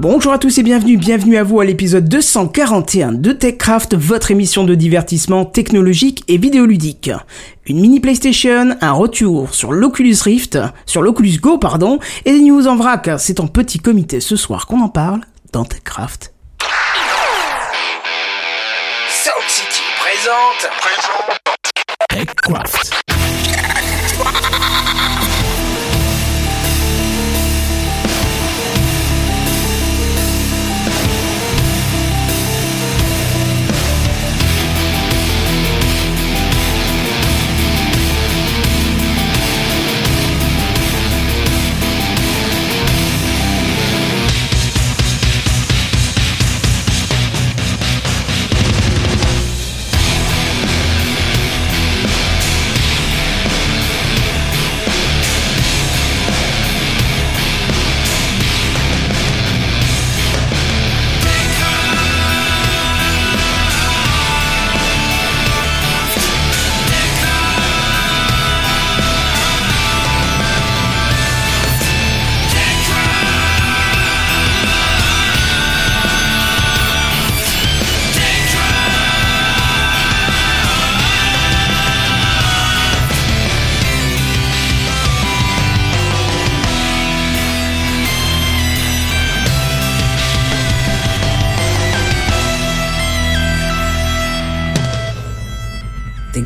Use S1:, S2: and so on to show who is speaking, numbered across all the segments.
S1: Bonjour à tous et bienvenue, bienvenue à vous à l'épisode 241 de TechCraft, votre émission de divertissement technologique et vidéoludique. Une mini PlayStation, un retour sur l'Oculus Rift, sur l'Oculus Go pardon, et des news en vrac. C'est en petit comité ce soir qu'on en parle dans TechCraft.
S2: Sound City présente.
S1: TechCraft.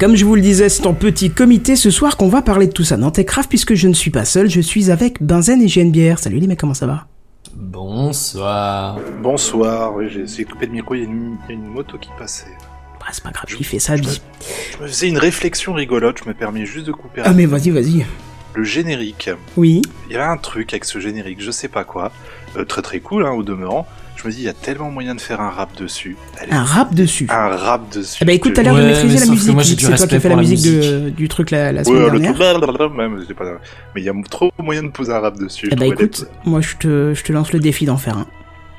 S1: Comme je vous le disais, c'est en petit comité ce soir qu'on va parler de tout ça dans TechCraft puisque je ne suis pas seul, je suis avec Benzen et Genebière. Salut les mecs, comment ça va?
S3: Bonsoir.
S4: Bonsoir, oui, j'ai essayé de couper le micro, il y, a une, il y a une moto qui passait.
S1: Bah c'est pas grave, il fait sa vie.
S4: Je me faisais une réflexion rigolote, je me permets juste de couper
S1: Ah mais vas-y, vas-y.
S4: le générique.
S1: Oui.
S4: Il y avait un truc avec ce générique, je sais pas quoi, euh, très très cool hein, au demeurant. Je me dis, il y a tellement moyen de faire un rap dessus. Allez,
S1: Un rap dessus.
S4: un rap dessus.
S1: Eh bah écoute, t'as l'air de
S3: Ouais,
S1: maîtriser
S3: mais
S1: la musique, c'est toi qui as fait la musique, de- du truc la, la
S4: Ouais,
S1: semaine
S4: le
S1: dernière.
S4: c'est pas... Mais il y a trop moyen de poser un rap dessus.
S1: Eh bah écoute,
S4: les-
S1: moi je te, je te lance le défi d'en faire un.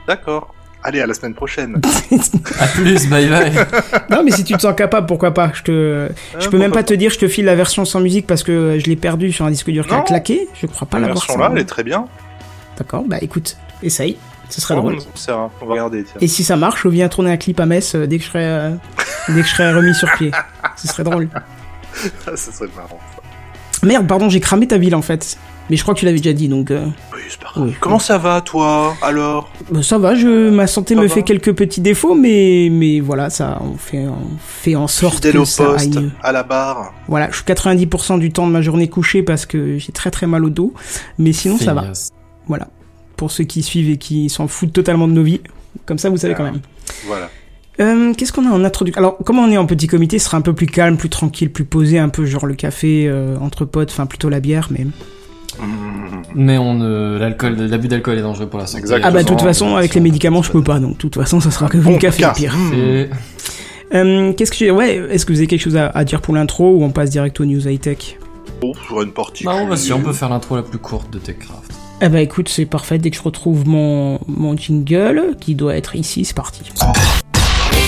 S4: D'accord. Allez, à la semaine prochaine.
S3: À plus, bye bye.
S1: non mais si tu te sens capable, pourquoi pas Je te, je peux même pas te dire, je te file la version sans musique parce que je l'ai perdu sur un disque dur qui a claqué. Je crois pas
S4: La version là, elle est très bien.
S1: D'accord, bah écoute, essaye, ce serait
S4: Oh,
S1: drôle.
S4: un- On va regarder, tiens.
S1: Et si ça marche, je viens tourner un clip à Metz euh, dès que je serai, euh, dès que je serai remis sur pied. Ce serait drôle.
S4: ça serait marrant.
S1: Merde, pardon, j'ai cramé ta ville en fait. Mais je crois que tu l'avais déjà dit, donc euh,
S4: Oui, c'est pas grave.
S1: Oui.
S4: Comment ça va, toi, alors?
S1: Bah, ça va. Je, ma santé
S4: Ça
S1: me
S4: va.
S1: fait quelques petits défauts, mais mais voilà, ça, on fait, on fait en sorte
S4: Fidèle
S1: que
S4: au
S1: ça
S4: poste, à la barre.
S1: Voilà, je suis 90% du temps de ma journée couché parce que j'ai très très mal au dos, mais sinon ça va. Voilà. Pour ceux qui suivent et qui s'en foutent totalement de nos vies, comme ça vous savez quand même.
S4: Voilà.
S1: Euh, Qu'est-ce qu'on a en introduction? Alors, comme on est en petit comité, ce sera un peu plus calme, plus tranquille, plus posé, un peu genre le café euh, entre potes, enfin plutôt la bière, mais.
S4: Mmh.
S3: Mais on l'alcool, l'abus d'alcool est dangereux pour la santé.
S4: Exactement.
S1: Ah bah de toute
S4: façon,
S1: avec les médicaments, je peux pas, donc de toute façon, ça sera que
S4: Bon,
S1: le café le pire. Euh, Qu'est-ce que j'ai Ouais, est-ce que vous avez quelque chose à, à dire pour l'intro ou on passe direct aux news high tech
S4: Oh, sur une partie.
S3: Bah, on va si, on peut faire l'intro la plus courte de TechCraft.
S1: Eh bah écoute, c'est parfait. Dès que je retrouve mon mon jingle, qui doit être ici, c'est parti.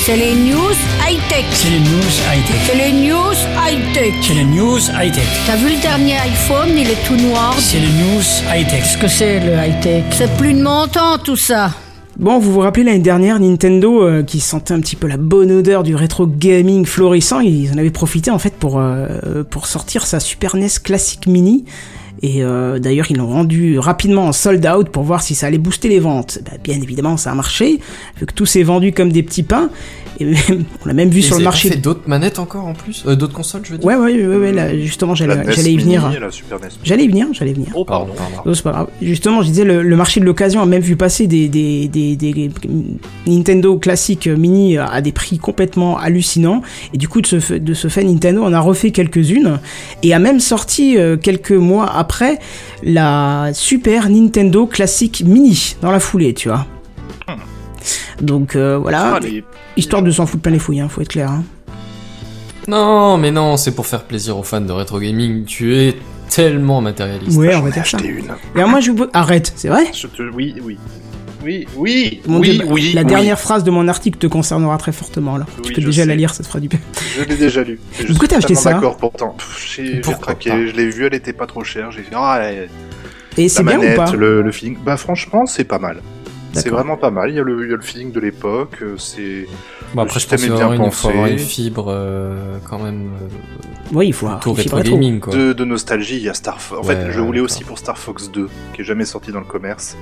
S5: C'est les news high-tech.
S6: C'est les news high-tech.
S5: C'est les news high-tech.
S6: C'est les news high-tech.
S5: T'as vu le dernier iPhone, il est tout noir.
S6: C'est les news high-tech.
S5: Qu'est-ce que c'est le high-tech? C'est plus de mon temps tout ça.
S1: Bon, vous vous rappelez l'année dernière, Nintendo, euh, qui sentait un petit peu la bonne odeur du rétro gaming florissant, ils en avaient profité en fait pour, euh, pour sortir sa Super NES Classic Mini. Et euh, d'ailleurs, ils l'ont rendu rapidement en sold out pour voir si ça allait booster les ventes. Bah, bien évidemment, ça a marché, vu que tout s'est vendu comme des petits pains. Et même- on l'a même vu
S3: Et
S1: sur le marché.
S3: fait d'autres manettes encore en plus euh, D'autres consoles, je veux dire
S1: Ouais, ouais, ouais, ouais, là, justement,
S4: La
S1: j'allais y venir. J'allais y venir, j'allais y venir.
S4: Oh, pardon.
S3: Pardon, pardon.
S1: Oh, c'est pas grave. Justement, je disais, le, le marché de l'occasion a même vu passer des, des, des, des Nintendo classiques mini à des prix complètement hallucinants. Et du coup, de ce, fait- de ce fait, Nintendo en a refait quelques-unes et a même sorti euh, quelques mois après la Super Nintendo Classic Mini dans la foulée, tu vois. Donc euh, voilà,
S4: Ah, les-
S1: histoire de s'en foutre plein les fouilles, hein, faut être clair. Hein.
S3: Non, mais non, c'est pour faire plaisir aux fans de rétro gaming. Tu es tellement matérialiste.
S1: Ouais, on va dire ça.
S4: une.
S1: Et alors moi, je vous... arrête, c'est vrai
S4: Je te- Oui, oui. Oui, oui,
S1: Mon
S4: oui.
S1: La
S4: oui.
S1: dernière phrase de mon article te concernera très fortement là. tu peux déjà la lire, ça te fera du bien.
S4: Je l'ai déjà lu.
S1: Pourquoi
S4: suis
S1: t'as acheté ça
S4: D'accord, pourtant. J'ai craqué,
S3: pas
S4: je l'ai vue, elle était pas trop chère. J'ai fait, ah, elle-
S1: Et c'est bien ou pas
S4: le, le feeling. Bah, franchement, c'est pas mal. C'est vraiment pas mal. Il y, a le, il y a le feeling de l'époque. euh, C'est
S3: Bon, après, je pense qu'il faut avoir une, fibre euh, quand même euh,
S1: Oui, il faut avoir une fibre
S3: gaming quoi.
S4: de, de nostalgie. Il y a Star Fox. En
S3: Ouais,
S4: fait, je voulais aussi pour Star Fox 2, qui est jamais sorti dans le commerce.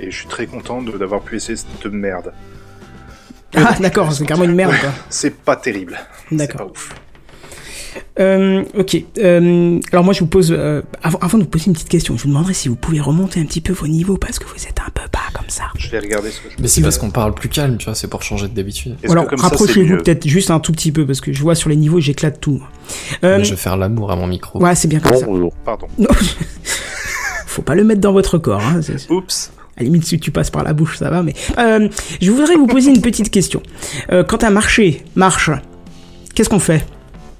S4: Et je suis très content de- d'avoir pu essayer cette merde.
S1: Ah, d'accord, c'est carrément une merde, quoi.
S4: C'est pas terrible. C'est
S1: D'accord.
S4: pas ouf.
S1: Euh, ok. Euh, alors moi, je vous pose, euh, avant, avant de vous poser une petite question, je vous demanderais si vous pouvez remonter un petit peu vos niveaux parce que vous êtes un peu bas comme ça.
S4: Je vais regarder ce que je
S3: Mais c'est parce qu'on parle plus calme, tu vois, c'est pour changer de d'habitude.
S1: Alors rapprochez-vous peut-être juste un tout petit peu parce que je vois sur les niveaux, j'éclate tout. Euh,
S3: je vais faire l'amour à mon micro.
S1: Ouais, c'est bien comme ça.
S4: Pardon.
S1: Non, faut pas le mettre dans votre corps. Hein. c'est-
S4: Oups.
S1: À la limite, si tu passes par la bouche, ça va. Mais euh, je voudrais vous poser une petite question. Euh, quand un marché marche, qu'est-ce qu'on fait?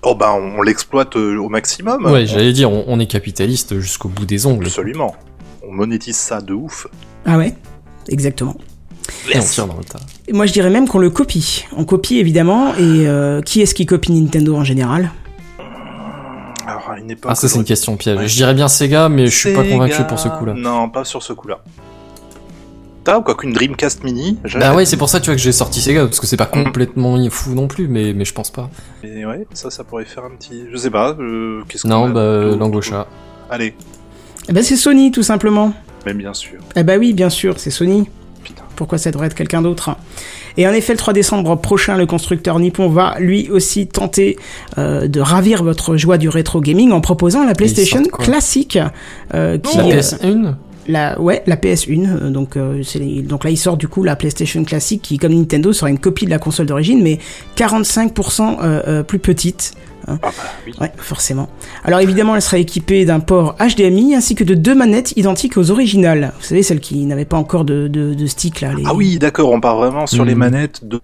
S4: Oh bah on, l'exploite euh, au maximum.
S3: Ouais, j'allais dire, on, on est capitaliste jusqu'au bout des ongles.
S4: Absolument. On monétise ça de ouf.
S1: Ah ouais, exactement.
S3: Et on tire dans le tas.
S1: Et moi, je dirais même qu'on le copie. On copie évidemment. Et euh, qui est-ce qui copie Nintendo en général?
S4: Alors à une époque.
S3: Ah, ça, c'est une question piège.
S4: Ouais.
S3: Je dirais bien Sega, mais je suis pas convaincu pour ce coup-là.
S4: Non, pas sur ce coup-là. T'as ou quoi qu'une Dreamcast Mini
S3: Bah ouais, c'est pour ça, tu vois, que j'ai sorti Sega, parce que c'est pas complètement fou non plus, mais, mais je pense pas.
S4: Mais ouais, ça, ça pourrait faire un petit. Je sais pas. euh, Qu'est-ce
S3: Non, bah,
S4: d'autre
S3: Langosha.
S4: Allez.
S1: Eh ben, c'est Sony, tout simplement.
S4: Mais bien sûr.
S1: Eh ben oui, bien sûr, c'est Sony.
S4: Putain.
S1: Pourquoi ça devrait être quelqu'un d'autre Et en effet, le 3 décembre prochain, le constructeur nippon va lui aussi tenter euh, de ravir votre joie du rétro gaming en proposant la PlayStation classique. euh, qui,
S3: La
S1: euh,
S3: PS1
S1: la, ouais, la PS1. euh, donc, euh, donc là, il sort du coup la PlayStation classique qui, comme Nintendo, sera une copie de la console d'origine, mais 45% euh, euh, plus petite.
S4: Ah bah oui.
S1: Ouais, forcément. Alors évidemment, elle sera équipée d'un port HDMI ainsi que de deux manettes identiques aux originales. Vous savez, celles qui n'avaient pas encore de, de, de stick là. Les...
S4: Ah oui, d'accord, on part vraiment sur les
S3: Mhm.
S4: manettes de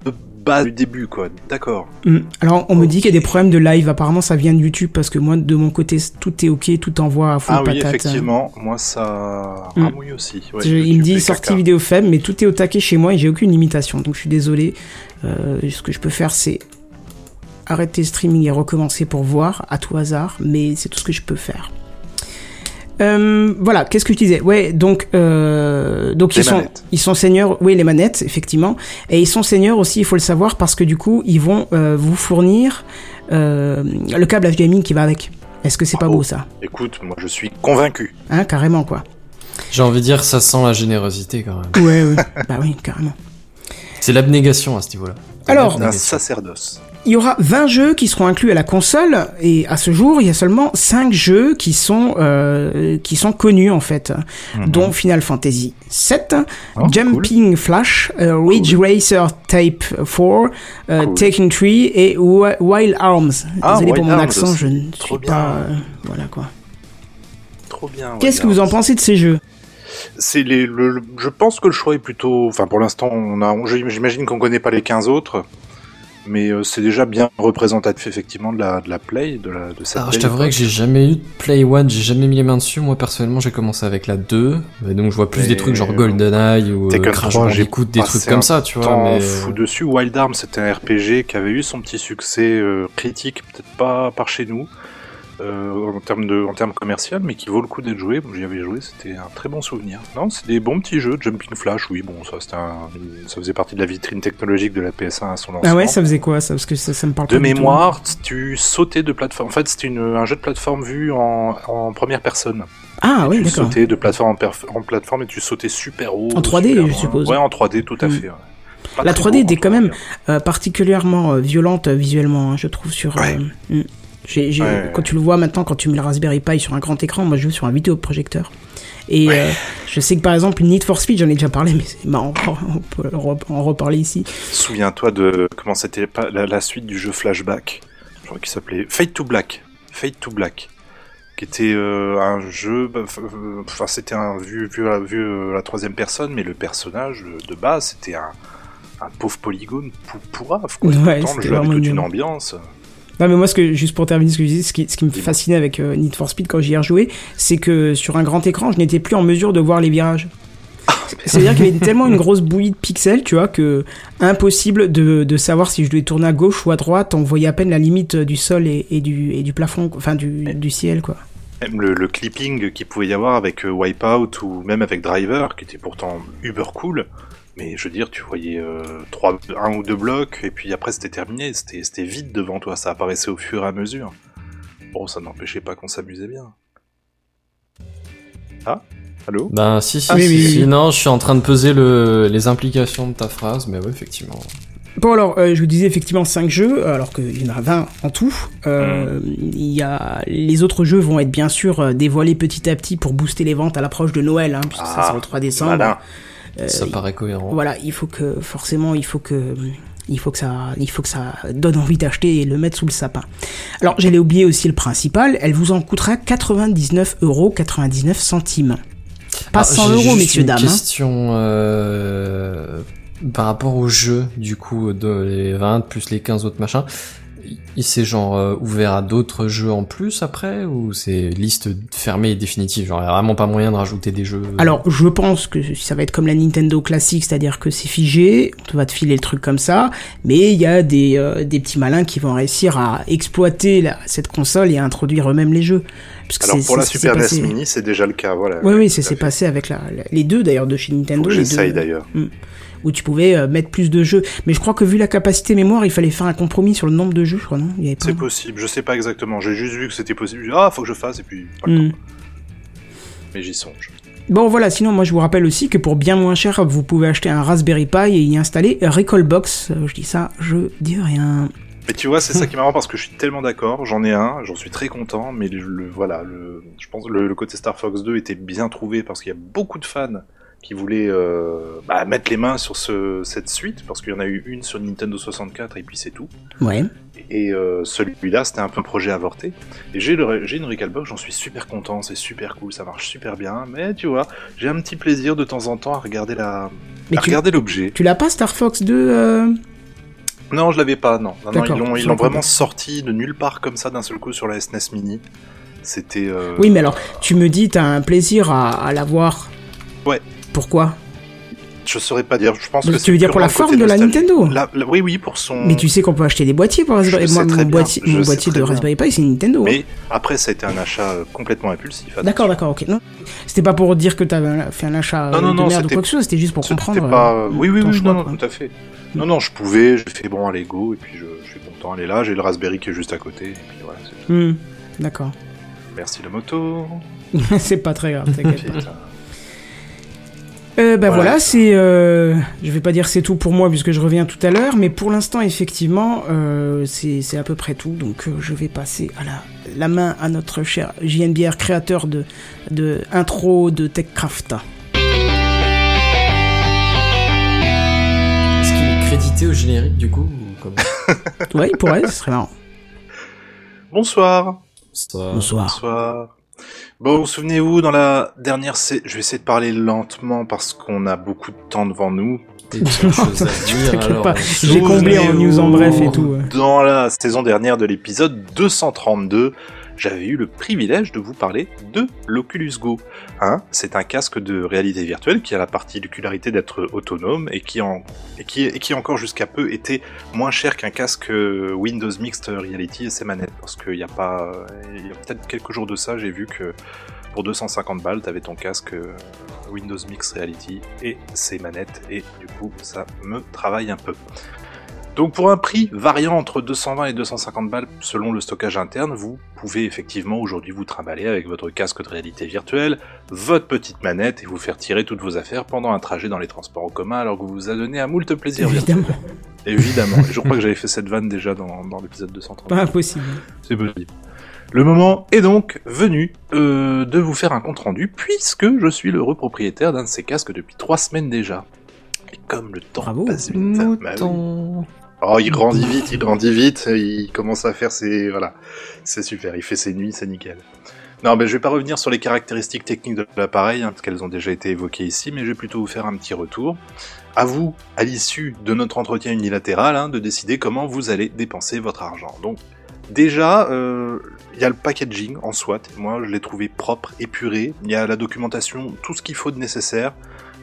S4: base du début, quoi. D'accord.
S1: Mm. Alors on me dit qu'il y a des problèmes de live. Apparemment, ça vient de YouTube parce que moi, de mon côté, tout est ok, tout envoie à full
S4: Ah oui, effectivement, moi ça
S1: Mm.
S4: ramouille aussi. Ouais,
S1: Je- il me dit sortie
S4: caca.
S1: vidéo faible, mais tout est au taquet chez moi et j'ai aucune limitation. Donc je suis désolé. Euh, ce que je peux faire, c'est arrêter le streaming et recommencer pour voir à tout hasard, mais c'est tout ce que je peux faire. Euh, voilà, qu'est-ce que je disais? Ouais, donc euh, donc
S4: Les
S1: ils sont
S4: manettes.
S1: ils sont seigneurs, oui les manettes effectivement, et ils sont seigneurs aussi, il faut le savoir parce que du coup ils vont euh, vous fournir euh, le câble HDMI qui va avec. Est-ce que c'est pas beau ça?
S4: Écoute, moi je suis convaincu.
S1: Hein, carrément quoi.
S3: J'ai envie de dire, ça sent la générosité quand même.
S1: Ouais, ouais. bah oui, carrément.
S3: C'est l'abnégation à ce niveau-là.
S1: Alors,
S4: Un sacerdoce.
S1: Il y aura 20 jeux qui seront inclus à la console et à ce jour, il y a seulement 5 jeux qui sont euh, qui sont connus en fait, dont Final Fantasy 7,
S4: Mhm. Oh,
S1: Jumping Flash, euh, Ridge Racer Type 4, euh,
S4: Cool.
S1: Taken 3 et Wi- Wild Arms.
S4: Ah,
S1: Désolé pour
S4: Wild
S1: mon
S4: Arms,
S1: accent, je ne suis
S4: bien.
S1: pas euh, voilà quoi.
S4: Trop bien.
S1: Qu'est-ce que vous en pensez de ces jeux?
S4: C'est les, le, le- je pense que le choix est plutôt. Enfin, pour l'instant, on a. J'imagine qu'on connaît pas les 15 autres, mais euh, c'est déjà bien représentatif effectivement de la, de la play, de la de cette.
S3: Alors, je
S4: belle
S3: t'avouerais que j'ai jamais eu de Play One, j'ai jamais mis les mains dessus. Moi, personnellement, j'ai commencé avec la 2. Et donc, je vois plus des trucs genre
S4: euh,
S3: GoldenEye ou euh, Crash
S4: 3, j'ai
S3: Bandicoot, des trucs comme ça, tu vois. Mais...
S4: fou dessus. Wild Arms, c'était un RPG qui avait eu son petit succès euh, critique, peut-être pas par chez nous. Euh, en termes de en termes commercial, mais qui vaut le coup d'être joué. J'y avais joué, c'était un très bon souvenir. Non, c'est des bons petits jeux. Jumping Flash, oui, bon, ça c'était un- ça faisait partie de la vitrine technologique de la PS1 à son lancement.
S1: Ah ouais, ça faisait quoi ça? Parce que ça, ça me parle
S4: De
S1: pas du tout.
S4: mémoire, tu sautais de plateforme. En fait, c'était une- un jeu de plateforme vu en, en première personne.
S1: Ah oui,
S4: tu
S1: d'accord.
S4: sautais de plateforme en, perf- en plateforme et tu sautais super haut.
S1: En 3D,
S4: super
S1: je
S4: loin.
S1: suppose.
S4: Ouais, en 3D, tout à
S1: Mm.
S4: fait. ouais.
S1: La
S4: très
S1: 3D
S4: beau,
S1: était quand même
S4: dire.
S1: euh, particulièrement euh, violente euh, visuellement, hein, je trouve, sur...
S4: Ouais.
S1: euh,
S4: Ouais.
S1: Quand tu le vois maintenant, quand tu mets le Raspberry Pi sur un grand écran, moi je joue sur un vidéoprojecteur. Et euh, je sais que par exemple, Need for Speed, j'en ai déjà parlé, mais c'est marrant, on peut en reparler ici.
S4: Souviens-toi de comment c'était la, la suite du jeu Flashback. Je crois qu'il s'appelait Fade to Black. Fade to Black. Qui était euh, un jeu. bah, euh, Enfin, c'était un vu, vu, euh, la troisième personne, mais le personnage de base, c'était un, un pauvre polygone pou, pourrave. Quoi.
S1: Ouais,
S4: Pourtant, le jeu avait toute une ambiance.
S1: Non, mais moi, ce que, juste pour terminer ce que je disais, ce qui, ce qui me fascinait avec euh, Need for Speed quand j'y ai rejoué, c'est que sur un grand écran, je n'étais plus en mesure de voir les virages. C'est-à-dire qu'il y avait tellement une grosse bouillie de pixels, tu vois, que impossible de, de savoir si je devais tourner à gauche ou à droite. On voyait à peine la limite du sol et, et du, et du plafond, enfin du, du ciel, quoi.
S4: Même le, le clipping qu'il pouvait y avoir avec euh, Wipeout ou même avec Driver, qui était pourtant uber cool. Mais je veux dire, tu voyais euh, trois, un ou deux blocs, et puis après c'était terminé, c'était c'était vide devant toi, ça apparaissait au fur et à mesure. Bon, ça n'empêchait pas qu'on s'amusait bien. Ah Allô?
S3: Ben si, si,
S1: Ah, oui,
S3: si,
S1: oui,
S3: si.
S1: oui.
S3: non, je suis en train de peser le, les implications de ta phrase, mais ouais, effectivement.
S1: Bon alors, euh, je vous disais effectivement 5 jeux, alors qu'il y en a 20 en tout. Euh, Il y a les autres jeux vont être bien sûr euh, dévoilés petit à petit pour booster les ventes à l'approche de Noël, hein, puisque ça
S4: Ah,
S1: sort le 3 décembre.
S4: malin.
S1: Euh,
S3: Ça paraît cohérent.
S1: Voilà, il faut que forcément, il faut que il faut que ça, il faut que ça donne envie d'acheter et le mettre sous le sapin. Alors, j'allais oublier aussi le principal. Elle vous en coûtera 99 euros 99 centimes. Pas
S3: Ah,
S1: 100
S3: j'ai
S1: euros, messieurs
S3: une
S1: dames. hein.
S3: question euh, par rapport au jeu, du coup, de les 20 plus les 15 autres machins. Il s'est genre euh, ouvert à d'autres jeux en plus après ou c'est liste fermée et définitive Genre, il y a vraiment pas moyen de rajouter des jeux.
S1: Alors, je pense que ça va être comme la Nintendo classique, c'est-à-dire que c'est figé, on va te filer le truc comme ça, mais il y a des, euh, des petits malins qui vont réussir à exploiter la- cette console et à introduire eux-mêmes les jeux. Parce que
S4: Alors
S1: c'est-
S4: pour la Super NES
S1: passé-
S4: Mini, c'est déjà le cas, voilà.
S1: Oui, oui, c'est
S4: fait.
S1: passé avec la, la- les deux d'ailleurs de chez Nintendo.
S4: j'essaye d'ailleurs.
S1: Où tu pouvais euh, mettre plus de jeux. Mais je crois que vu la capacité mémoire, il fallait faire un compromis sur le nombre de jeux, je crois, non?
S4: C'est possible, je sais pas exactement. J'ai juste vu que c'était possible. Ah, faut que je fasse et puis pas le
S1: Hmm.
S4: temps. Mais j'y songe.
S1: Bon voilà, sinon moi je vous rappelle aussi que pour bien moins cher, vous pouvez acheter un Raspberry Pi et y installer Recallbox. Euh, Je dis ça, je dis rien.
S4: Mais tu vois, c'est ça qui est marrant parce que je suis tellement d'accord. J'en ai un, j'en suis très content. Mais le, le- voilà, le, je pense que le, le côté Star Fox 2 était bien trouvé parce qu'il y a beaucoup de fans qui voulaient euh, bah, mettre les mains sur ce, cette suite parce qu'il y en a eu une sur Nintendo 64 et puis c'est tout.
S1: Ouais.
S4: Et euh, celui-là, c'était un peu un projet avorté. Et j'ai une Recalbox, j'en suis super content, c'est super cool, ça marche super bien. Mais tu vois, j'ai un petit plaisir de temps en temps à regarder la,
S1: Mais
S4: à
S1: tu,
S4: regarder l'objet.
S1: tu l'as pas Star Fox 2 euh,
S4: Non, je l'avais pas, non. non, ils l'ont, ils vraiment sorti de nulle part comme ça d'un seul coup sur la SNES Mini. C'était.
S1: Oui, mais alors, tu me dis, t'as un plaisir à, à l'avoir.
S4: Ouais.
S1: Pourquoi
S4: Je saurais pas dire. Je pense
S1: Mais
S4: que
S1: tu veux dire pour la forme de la. Nintendo
S4: La- la- Oui, oui, pour son.
S1: Mais tu sais qu'on peut acheter des boîtiers pour Raspberry
S4: Je
S1: Moi, mon, boîtier, mon de. Raspberry Pi, c'est Nintendo. hein.
S4: Mais après, ça a été un achat euh, complètement impulsif.
S1: D'accord, d'accord, ok. Non, c'était pas pour dire que t'avais fait un achat
S4: Non, non,
S1: de
S4: non,
S1: merde ou quoi que ce soit, c'était juste pour comprendre.
S4: pas.
S1: euh,
S4: oui, oui, oui,
S1: choix,
S4: non, tout à fait. Non, non, je pouvais, j'ai fait bon, allez, go, et puis je, je suis content, elle est là, j'ai le Raspberry qui est juste à côté, et puis voilà.
S1: Hmm, D'accord.
S4: Merci la moto.
S1: c'est pas très grave, t'inquiète Euh, bah voilà,
S4: Voilà.
S1: c'est. Euh, je vais pas dire c'est tout pour moi puisque je reviens tout à l'heure, mais pour l'instant effectivement euh, c'est c'est à peu près tout. Donc euh, je vais passer à la, la main à notre cher JNBR créateur de de intro de Techcraft.
S3: Est-ce qu'il est crédité au générique du coup ou comment
S1: Ouais, il pourrait, ce serait marrant.
S4: Bonsoir.
S1: Bonsoir.
S4: Bonsoir. Bon, souvenez-vous, dans la dernière... sé- Je vais essayer de parler lentement parce qu'on a beaucoup de temps devant nous.
S3: On
S1: j'ai comblé en news en bref et tout. ouais.
S4: Dans la saison dernière de l'épisode 232, j'avais eu le privilège de vous parler de l'Oculus Go. Hein, c'est un casque de réalité virtuelle qui a la particularité d'être autonome et qui, encore jusqu'à peu était moins cher qu'un casque euh, Windows Mixed Reality et ses manettes. Parce qu'il y a pas, il y a peut-être quelques jours de ça, j'ai vu que pour 250 balles, t'avais ton casque euh, Windows Mixed Reality et ses manettes, et du coup, ça me travaille un peu. Donc pour un prix variant entre 220 et 250 balles selon le stockage interne, vous pouvez effectivement aujourd'hui vous trimballer avec votre casque de réalité virtuelle, votre petite manette et vous faire tirer toutes vos affaires pendant un trajet dans les transports en commun alors que vous vous adonnez à moult plaisir virtuel.
S1: Évidemment,
S4: Évidemment. Je crois que j'avais fait cette vanne déjà dans, dans l'épisode 230.
S1: pas impossible.
S4: C'est possible. Le moment est donc venu euh, de vous faire un compte rendu, puisque je suis l'heureux propriétaire d'un de ces casques depuis trois semaines déjà. Et comme le temps
S1: Bravo.
S4: passe vite. Oh, il grandit vite, il grandit vite, il commence à faire ses... Voilà, c'est super, il fait ses nuits, c'est nickel. Non, ben je vais pas revenir sur les caractéristiques techniques de l'appareil, hein, parce qu'elles ont déjà été évoquées ici, mais je vais plutôt vous faire un petit retour. À vous, à l'issue de notre entretien unilatéral, hein, de décider comment vous allez dépenser votre argent. Donc, déjà, euh, il y a le packaging en soi, moi je l'ai trouvé propre, épuré, il y a la documentation, tout ce qu'il faut de nécessaire,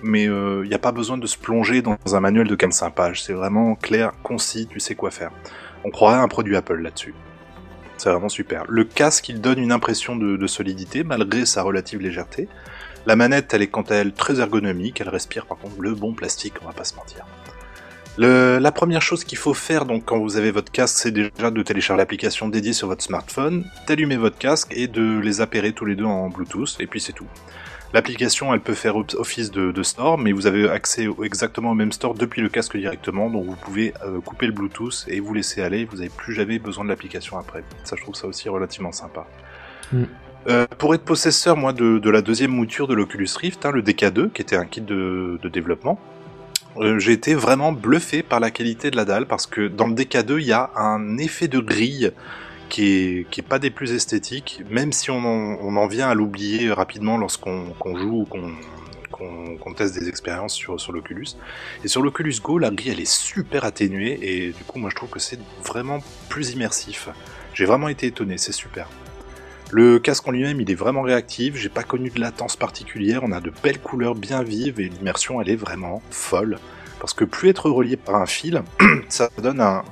S4: mais il n'y a pas besoin de se plonger dans un manuel de 45 pages. C'est vraiment clair, concis, tu sais quoi faire. On croirait un produit Apple là-dessus. C'est vraiment super. Le casque, il donne une impression de, solidité malgré sa relative légèreté. La manette, elle est quant à elle très ergonomique, elle respire par contre le bon plastique, on va pas se mentir. La première chose qu'il faut faire donc quand vous avez votre casque, c'est déjà de télécharger l'application dédiée sur votre smartphone, d'allumer votre casque et de les appairer tous les deux en Bluetooth, et puis c'est tout. L'application, elle peut faire office de, de store, mais vous avez accès au- exactement au même store depuis le casque directement, donc vous pouvez euh, couper le Bluetooth et vous laisser aller, vous n'avez plus jamais besoin de l'application après. Ça, je trouve ça aussi relativement sympa.
S3: Mm.
S4: Euh, pour être possesseur, moi, de, de la deuxième mouture de l'Oculus Rift, hein, le DK2, qui était un kit de, de développement, euh, j'ai été vraiment bluffé par la qualité de la dalle, parce que dans le DK2, il y a un effet de grille qui est, pas des plus esthétiques, même si on en, vient à l'oublier rapidement lorsqu'on qu'on joue ou qu'on teste des expériences sur, sur l'Oculus. Et sur l'Oculus Go, la grille elle est super atténuée et du coup moi je trouve que c'est vraiment plus immersif. J'ai vraiment été étonné, c'est super. Le casque en lui-même il est vraiment réactif, j'ai pas connu de latence particulière, on a de belles couleurs bien vives et l'immersion elle est vraiment folle. Parce que plus être relié par un fil, ça donne un,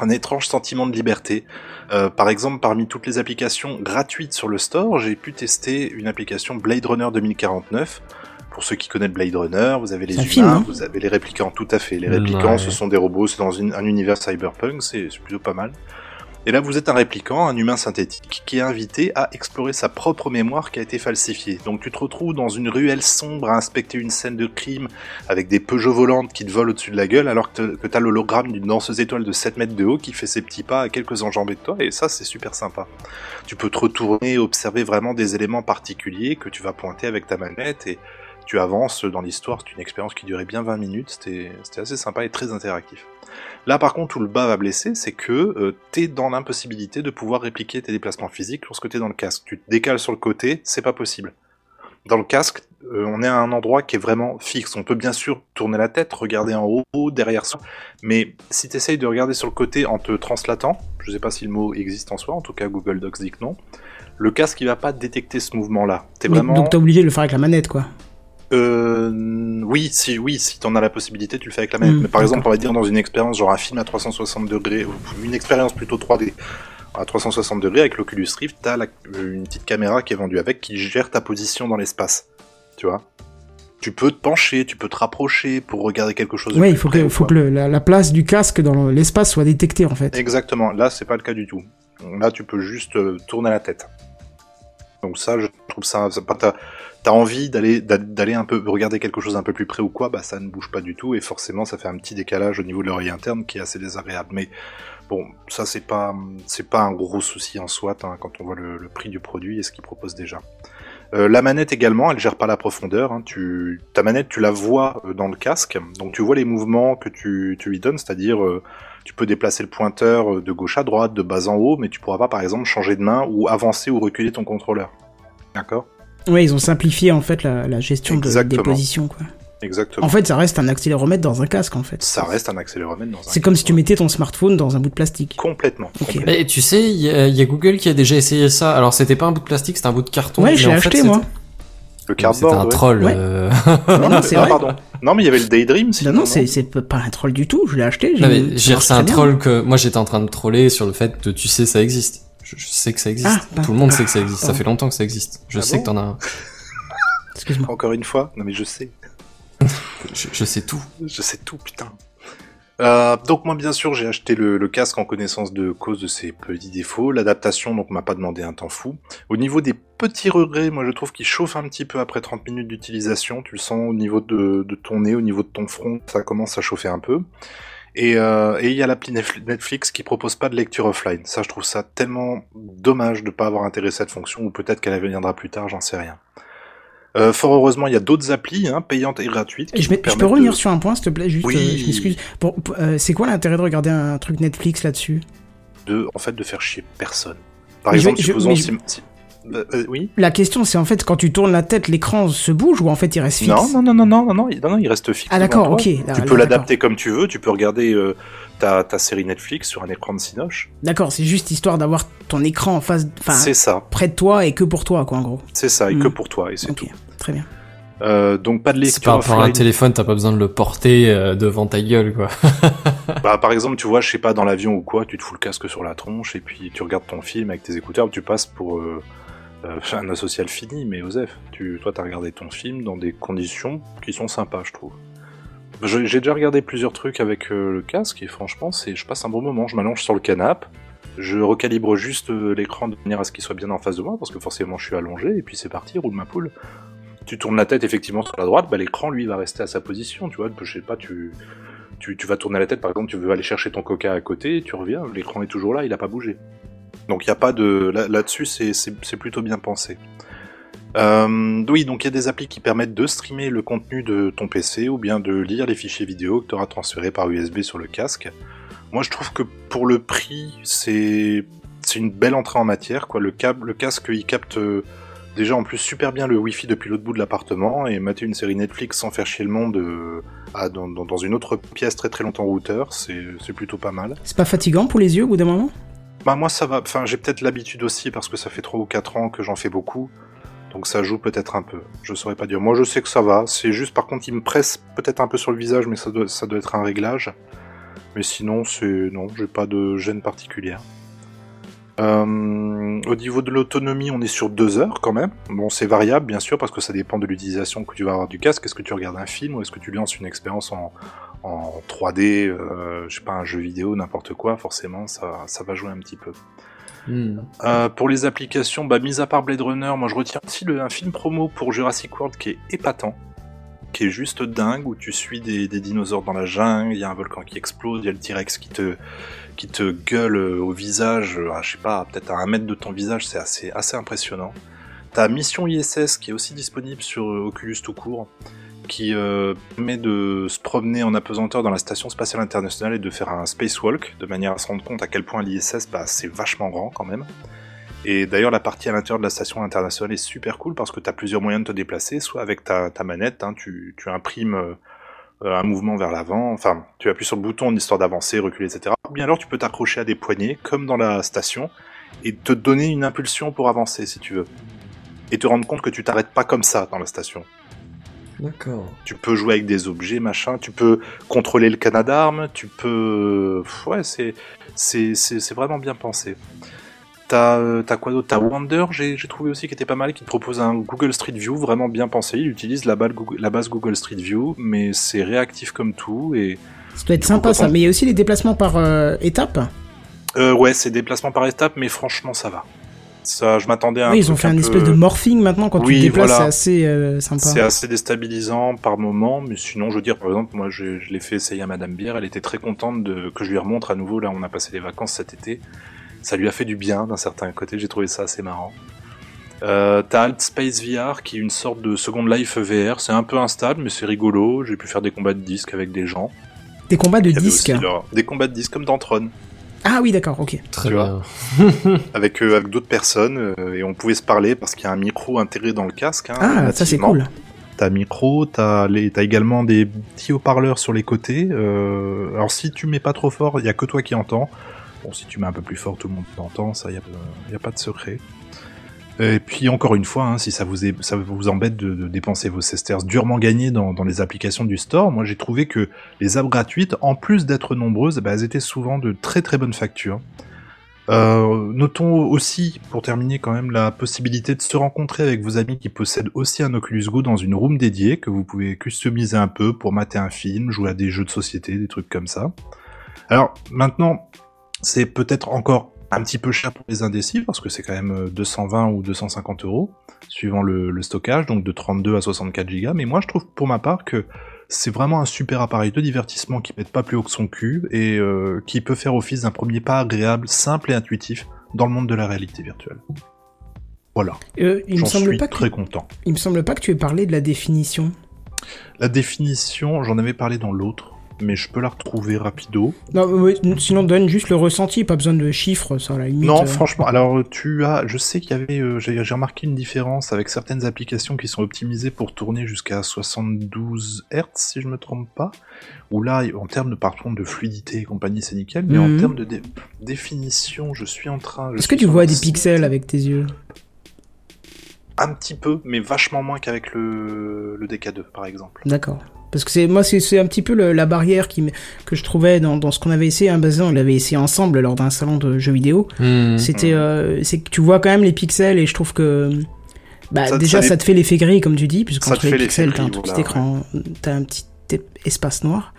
S4: un étrange sentiment de liberté. Euh, par exemple, parmi toutes les applications gratuites sur le store, j'ai pu tester une application Blade Runner 2049. Pour ceux qui connaissent Blade Runner, vous avez les humains,
S1: film, hein
S4: vous avez les réplicants, tout à fait. Les réplicants,
S3: Ouais.
S4: ce sont des robots, c'est dans une- un univers cyberpunk, c'est c'est plutôt pas mal. Et là, vous êtes un réplicant, un humain synthétique, qui est invité à explorer sa propre mémoire qui a été falsifiée. Donc tu te retrouves dans une ruelle sombre à inspecter une scène de crime avec des Peugeot volantes qui te volent au-dessus de la gueule alors que t'as l'hologramme d'une danseuse étoile de 7 mètres de haut qui fait ses petits pas à quelques enjambées de toi et ça c'est super sympa. Tu peux te retourner, observer vraiment des éléments particuliers que tu vas pointer avec ta manette et tu avances dans l'histoire. C'est une expérience qui durait bien 20 minutes, c'était assez sympa et très interactif. Là par contre où le bas va blesser, c'est que euh, t'es dans l'impossibilité de pouvoir répliquer tes déplacements physiques lorsque t'es dans le casque. Tu te décales sur le côté, c'est pas possible. Dans le casque, euh, on est à un endroit qui est vraiment fixe. On peut bien sûr tourner la tête, regarder en haut, derrière soi, mais si tu essayes de regarder sur le côté en te translatant, je sais pas si le mot existe en soi, en tout cas Google Docs dit que non, le casque il va pas détecter ce mouvement-là. T'es
S1: Donc-
S4: vraiment...
S1: Donc t'es obligé de le faire avec la manette, quoi.
S4: Euh, oui, si, oui, si t'en as la possibilité, tu le fais avec la manette.
S1: Mm,
S4: Mais par exemple, on va dire dans une expérience, genre un film à 360 degrés, ou une expérience plutôt 3D, à 360 degrés avec l'Oculus Rift, t'as la- une petite caméra qui est vendue avec, qui gère ta position dans l'espace. Tu vois? Tu peux te pencher, tu peux te rapprocher pour regarder quelque chose.
S1: Oui, il faut
S4: près
S1: que,
S4: ou
S1: faut
S4: quoi.
S1: que le- la, la place du casque dans l'espace soit détectée, en fait.
S4: Exactement. Là, c'est pas le cas du tout. Là, tu peux juste euh, tourner la tête. Donc ça, je ça, ça t'as, t'as envie d'aller d'a- d'aller un peu regarder quelque chose un peu plus près ou quoi, bah ça ne bouge pas du tout et forcément ça fait un petit décalage au niveau de l'oreille interne qui est assez désagréable. Mais bon, ça c'est pas c'est pas un gros souci en soi hein, quand on voit le, prix du produit et ce qu'il propose déjà. Euh, la manette également, elle gère pas la profondeur. hein. Tu, ta manette, tu la vois euh, dans le casque, donc tu vois les mouvements que tu, tu lui donnes, c'est-à-dire euh, tu peux déplacer le pointeur de gauche à droite, de bas en haut, mais tu pourras pas par exemple changer de main ou avancer ou reculer ton contrôleur. D'accord
S1: Oui, ils ont simplifié, en fait, la, la gestion de- des positions, quoi.
S4: Exactement.
S1: En fait, ça reste un accéléromètre dans un casque, en fait.
S4: ça reste un accéléromètre dans un
S1: C'est comme si tu
S4: casque.
S1: mettais ton smartphone dans un bout de plastique.
S4: complètement.
S1: Ok.
S4: complètement.
S3: Et tu sais, il y, a- il y a Google qui a déjà essayé ça. Alors c'était pas un bout de plastique, c'était un bout de carton.
S1: Ouais,
S3: fait,
S1: acheté,
S3: c'était-
S1: moi.
S4: Le
S3: C'était
S4: cardboard.
S3: un
S4: ouais.
S3: troll.
S1: Ouais.
S3: euh,
S1: Non, non, c'est
S4: ah,
S1: vrai.
S4: pardon. Non, mais il y avait le Daydream.
S1: Non,
S4: sinon,
S1: non, c'est pas un troll du tout. Je l'ai acheté.
S3: Non,
S1: j'ai-
S3: mais j'ai c'est un troll que moi j'étais en train de troller sur le fait que tu sais ça existe. Je, je sais que ça existe.
S1: Ah, bah.
S3: Tout le monde sait que ça existe. Ça
S1: pardon.
S3: fait longtemps que ça existe. Je
S4: Ah
S3: sais
S4: bon
S3: que t'en as un.
S1: Excuse-moi.
S4: Encore une fois. Non, mais je sais.
S3: Je, je sais tout.
S4: Je sais tout, putain. Euh, donc moi bien sûr j'ai acheté le, le casque en connaissance de cause de ses petits défauts. L'adaptation donc m'a pas demandé un temps fou. Au niveau des petits regrets, moi je trouve qu'il chauffe un petit peu après 30 minutes d'utilisation. Tu le sens au niveau de, de ton nez, au niveau de ton front, ça commence à chauffer un peu. Et euh, et il y a l'appli Netfl- Netflix qui propose pas de lecture offline. Ça je trouve ça tellement dommage de pas avoir intégré cette fonction ou peut-être qu'elle viendra plus tard, j'en sais rien. Euh, fort heureusement, il y a d'autres applis hein, payantes et gratuites. qui
S1: Je, je peux revenir
S4: de-
S1: sur un point, s'il te plaît, juste.
S4: Oui.
S1: euh, je m'excuse. Euh, c'est quoi l'intérêt de regarder un truc Netflix là-dessus?
S4: De, en fait, de faire chier personne. Par
S1: Mais
S4: exemple,
S1: je-
S4: supposons si- euh, euh, oui.
S1: La question, c'est en fait quand tu tournes la tête, l'écran se bouge ou en fait il reste fixe
S4: Non, non, non, non, non, non, non, il- non, non, il reste fixe.
S1: Ah d'accord, ok.
S4: Tu
S1: là-
S4: peux l'adapter comme tu veux. Tu peux regarder euh, ta, ta série Netflix sur un écran de Cinoche.
S1: D'accord, c'est juste histoire d'avoir ton écran en face, enfin,
S4: C'est ça,
S1: près de toi et que pour toi, quoi, en gros.
S4: c'est ça, et
S1: Hmm.
S4: que pour toi, et c'est
S1: Ok,
S4: tout.
S1: très bien.
S4: Euh, donc pas de
S3: C'est
S4: lecture
S3: par rapport à un téléphone, t'as pas besoin de le porter euh, devant ta gueule, quoi.
S4: Bah, par exemple, tu vois, je sais pas, dans l'avion ou quoi, tu te fous le casque sur la tronche et puis tu regardes ton film avec tes écouteurs, tu passes pour euh, un asocial fini, mais Osef, tu, toi, t'as regardé ton film dans des conditions qui sont sympas, je trouve. J'ai déjà regardé plusieurs trucs avec euh, le casque et franchement, c'est, je passe un bon moment. Je m'allonge sur le canapé, je recalibre juste euh, l'écran de manière à ce qu'il soit bien en face de moi parce que forcément, je suis allongé et puis c'est parti, roule ma poule. Tu tournes la tête effectivement sur la droite, bah, l'écran lui va rester à sa position, tu vois. Je sais pas, tu, tu, tu vas tourner la tête, par exemple, tu veux aller chercher ton coca à côté, tu reviens, l'écran est toujours là, il a pas bougé. Donc il y a pas de là- là-dessus, c'est plutôt bien pensé. Euh, oui, donc il y a des applis qui permettent de streamer le contenu de ton PC ou bien de lire les fichiers vidéo que tu auras transférés par USB sur le casque. Moi, je trouve que pour le prix, c'est une belle entrée en matière. Quoi. Le, casque, il capte euh, déjà en plus super bien le Wi-Fi depuis l'autre bout de l'appartement et mater une série Netflix sans faire chier le monde euh, dans, dans- une autre pièce très très longtemps en routeur, c'est plutôt pas mal.
S1: C'est pas fatigant pour les yeux au bout d'un moment?
S4: Bah moi ça va, enfin j'ai peut-être l'habitude aussi parce que ça fait 3 ou 4 ans que j'en fais beaucoup. Donc ça joue peut-être un peu. Je saurais pas dire. Moi je sais que ça va. C'est juste par contre il me presse peut-être un peu sur le visage mais ça doit, être un réglage. Mais sinon c'est non, j'ai pas de gêne particulière. Euh, au niveau de l'autonomie, on est sur 2 heures quand même. Bon, c'est variable bien sûr parce que ça dépend de l'utilisation que tu vas avoir du casque. Est-ce que tu regardes un film ou est-ce que tu lances une expérience en, en 3D, euh, je sais pas, un jeu vidéo, n'importe quoi, forcément, ça, ça va jouer un petit peu.
S3: Hmm.
S4: Euh, pour les applications, bah, mis à part Blade Runner, moi je retiens aussi le, un film promo pour Jurassic World qui est épatant, qui est juste dingue, où tu suis des, des dinosaures dans la jungle, il y a un volcan qui explose, il y a le T-Rex qui te, qui te gueule euh, au visage, à, je sais pas, peut-être à un mètre de ton visage, c'est assez, assez impressionnant. T'as Mission ISS qui est aussi disponible sur Oculus tout court, qui euh, permet de se promener en apesanteur dans la station spatiale internationale et de faire un spacewalk, de manière à se rendre compte à quel point l'ISS, bah, c'est vachement grand quand même. Et d'ailleurs, la partie à l'intérieur de la station internationale est super cool parce que tu as plusieurs moyens de te déplacer, soit avec ta, manette, hein, tu, tu imprimes euh, un mouvement vers l'avant, enfin, tu appuies sur le bouton histoire d'avancer, reculer, etc. Ou bien alors tu peux t'accrocher à des poignées, comme dans la station, et te donner une impulsion pour avancer si tu veux. Et te rendre compte que tu t'arrêtes pas comme ça dans la station.
S3: D'accord.
S4: Tu peux jouer avec des objets, machin. Tu peux contrôler le canard d'armes. Tu peux. Ouais, c'est c'est vraiment bien pensé. T'as euh, t'as quoi d'autre? T'as Wonder, j'ai trouvé aussi qui était pas mal, qui te propose un Google Street View vraiment bien pensé. Il utilise la, balle Google- la base Google Street View, mais c'est réactif comme tout. Et
S1: Ça doit être sympa ça. Mais il y a aussi les déplacements par euh, étapes.
S4: euh, ouais, c'est déplacement par étape, mais franchement, ça va. Ça, je m'attendais à un
S1: Oui, ils ont fait un espèce de morphing maintenant quand tu
S4: Oui,
S1: te déplaces,
S4: voilà.
S1: c'est assez euh, sympa.
S4: C'est assez déstabilisant par moment, mais sinon, je veux dire, par exemple, moi, je, je l'ai fait essayer à Madame Bière, elle était très contente de, que je lui remontre à nouveau, là, on a passé les vacances cet été. Ça lui a fait du bien d'un certain côté, j'ai trouvé ça assez marrant. Euh, T'as Alt Space VR, qui est une sorte de Second Life VR, c'est un peu instable, mais c'est rigolo, j'ai pu faire des combats de disques avec des gens.
S1: Des combats de disques.
S4: leur- Des combats de disques comme dans Tron.
S1: Ah oui, d'accord, ok.
S3: Très
S4: Tu
S3: bien.
S4: avec, euh, avec d'autres personnes euh, et on pouvait se parler parce qu'il y a un micro intégré dans le casque. hein,
S1: Ah, ça c'est cool.
S4: T'as micro, t'as les, t'as également des petits haut-parleurs sur les côtés. Euh, alors si tu mets pas trop fort, il y a que toi qui entends. Bon, si tu mets un peu plus fort, tout le monde t'entend. Ça, y a, y a pas de secret. Et puis encore une fois, hein, si ça vous, est, ça vous embête de, de dépenser vos sesterces durement gagnés dans, dans les applications du store, moi j'ai trouvé que les apps gratuites, en plus d'être nombreuses, bah, elles étaient souvent de très très bonne facture. Euh, notons aussi, pour terminer quand même, la possibilité de se rencontrer avec vos amis qui possèdent aussi un Oculus Go dans une room dédiée que vous pouvez customiser un peu pour mater un film, jouer à des jeux de société, des trucs comme ça. Alors maintenant, c'est peut-être encore un petit peu cher pour les indécis parce que c'est quand même euh, 220 ou 250 euros suivant le, le stockage, donc de 32 à 64 Go. Mais moi, je trouve pour ma part que c'est vraiment un super appareil de divertissement qui pète pas plus haut que son cul et euh, qui peut faire office d'un premier pas agréable, simple et intuitif dans le monde de la réalité virtuelle. Voilà,
S1: Euh, il me
S4: j'en
S1: semble
S4: suis
S1: pas
S4: très content.
S1: il me semble pas que tu aies parlé de la définition.
S4: La définition, j'en avais parlé dans l'autre, mais je peux la retrouver rapido.
S1: Non, ouais, sinon donne juste le ressenti, pas besoin de chiffres, ça à la limite.
S4: Non,
S1: euh.
S4: franchement, alors tu as, je sais qu'il y avait, euh, j'ai remarqué une différence avec certaines applications qui sont optimisées pour tourner jusqu'à 72 Hz, si je me trompe pas. Où là, en termes de, par contre, de fluidité et compagnie, c'est nickel, mais en
S1: Mhm.
S4: termes de dé- définition, je suis en train.
S1: Est-ce que tu vois des
S4: site.
S1: pixels avec tes yeux?
S4: Un petit peu, mais vachement moins qu'avec le, le DK2 par exemple.
S1: D'accord. Parce que c'est moi c'est c'est un petit peu le- la barrière qui que je trouvais dans, dans ce qu'on avait essayé. Hein, Bazin, on l'avait essayé ensemble lors d'un salon de jeux vidéo.
S3: Hmm.
S1: C'était euh, c'est que tu vois quand même les pixels et je trouve que bah
S4: Ça-
S1: déjà
S4: ça
S1: te fait l'effet gris comme tu dis
S4: Ça
S1: puisqu'entre les pixels t'as un tout petit
S4: voilà,
S1: écran t'as un petit espace noir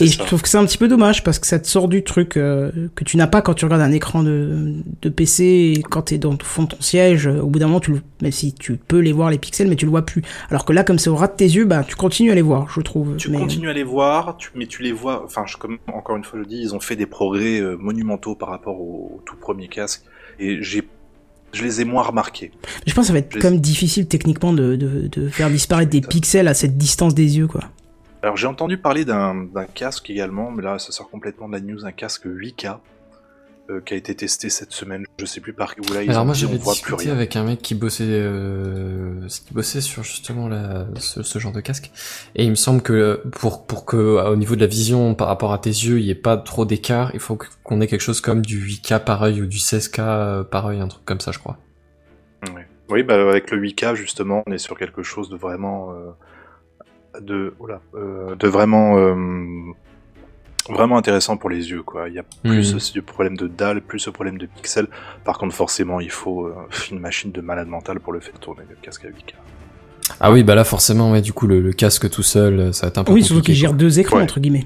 S1: et
S4: ça.
S1: je trouve que c'est un petit peu dommage parce que ça te sort du truc euh, que tu n'as pas quand tu regardes un écran de, de PC et quand t'es dans le fond de ton siège euh, au bout d'un moment tu le, même si tu peux les voir les pixels mais tu le vois plus alors que là comme c'est au ras de tes yeux bah tu continues à les voir je trouve
S4: Tu
S1: mais,
S4: continues à les voir, tu, mais tu les vois. Enfin, je, comme encore une fois je dis, ils ont fait des progrès euh, monumentaux par rapport au, au tout premier casque, et j'ai, je les ai moins remarqués.
S1: je pense que ça va être même difficile techniquement de, de, de faire disparaître des pixels à cette distance des yeux quoi
S4: Alors j'ai entendu parler d'un casque également, mais là ça sort complètement de la news, un casque 8K euh, qui a été testé cette semaine. Je sais plus par où là ils
S3: Alors
S4: ont
S3: moi j'avais discuté avec un mec qui bossait, euh, qui bossait sur justement la, ce, ce genre de casque, et il me semble que pour pour que au niveau de la vision par rapport à tes yeux, il y ait pas trop d'écart, il faut qu'on ait quelque chose comme du 8K par œil ou du 16K euh, par œil, un truc comme ça, je crois.
S4: Oui, bah avec le 8K justement, on est sur quelque chose de vraiment, euh, de, oula, euh, de vraiment, euh, vraiment intéressant pour les yeux quoi. Il y a plus
S3: Mhm.
S4: ce problème de dalle, plus ce problème de pixels. Par contre, forcément, il faut euh, une machine de malade mental pour le faire tourner le casque à 8K.
S3: Ah oui, bah là forcément, ouais, du coup le, le casque tout seul, ça va être un peu
S1: oui surtout gèrent
S3: quoi.
S1: deux écrans
S4: Ouais.
S1: entre guillemets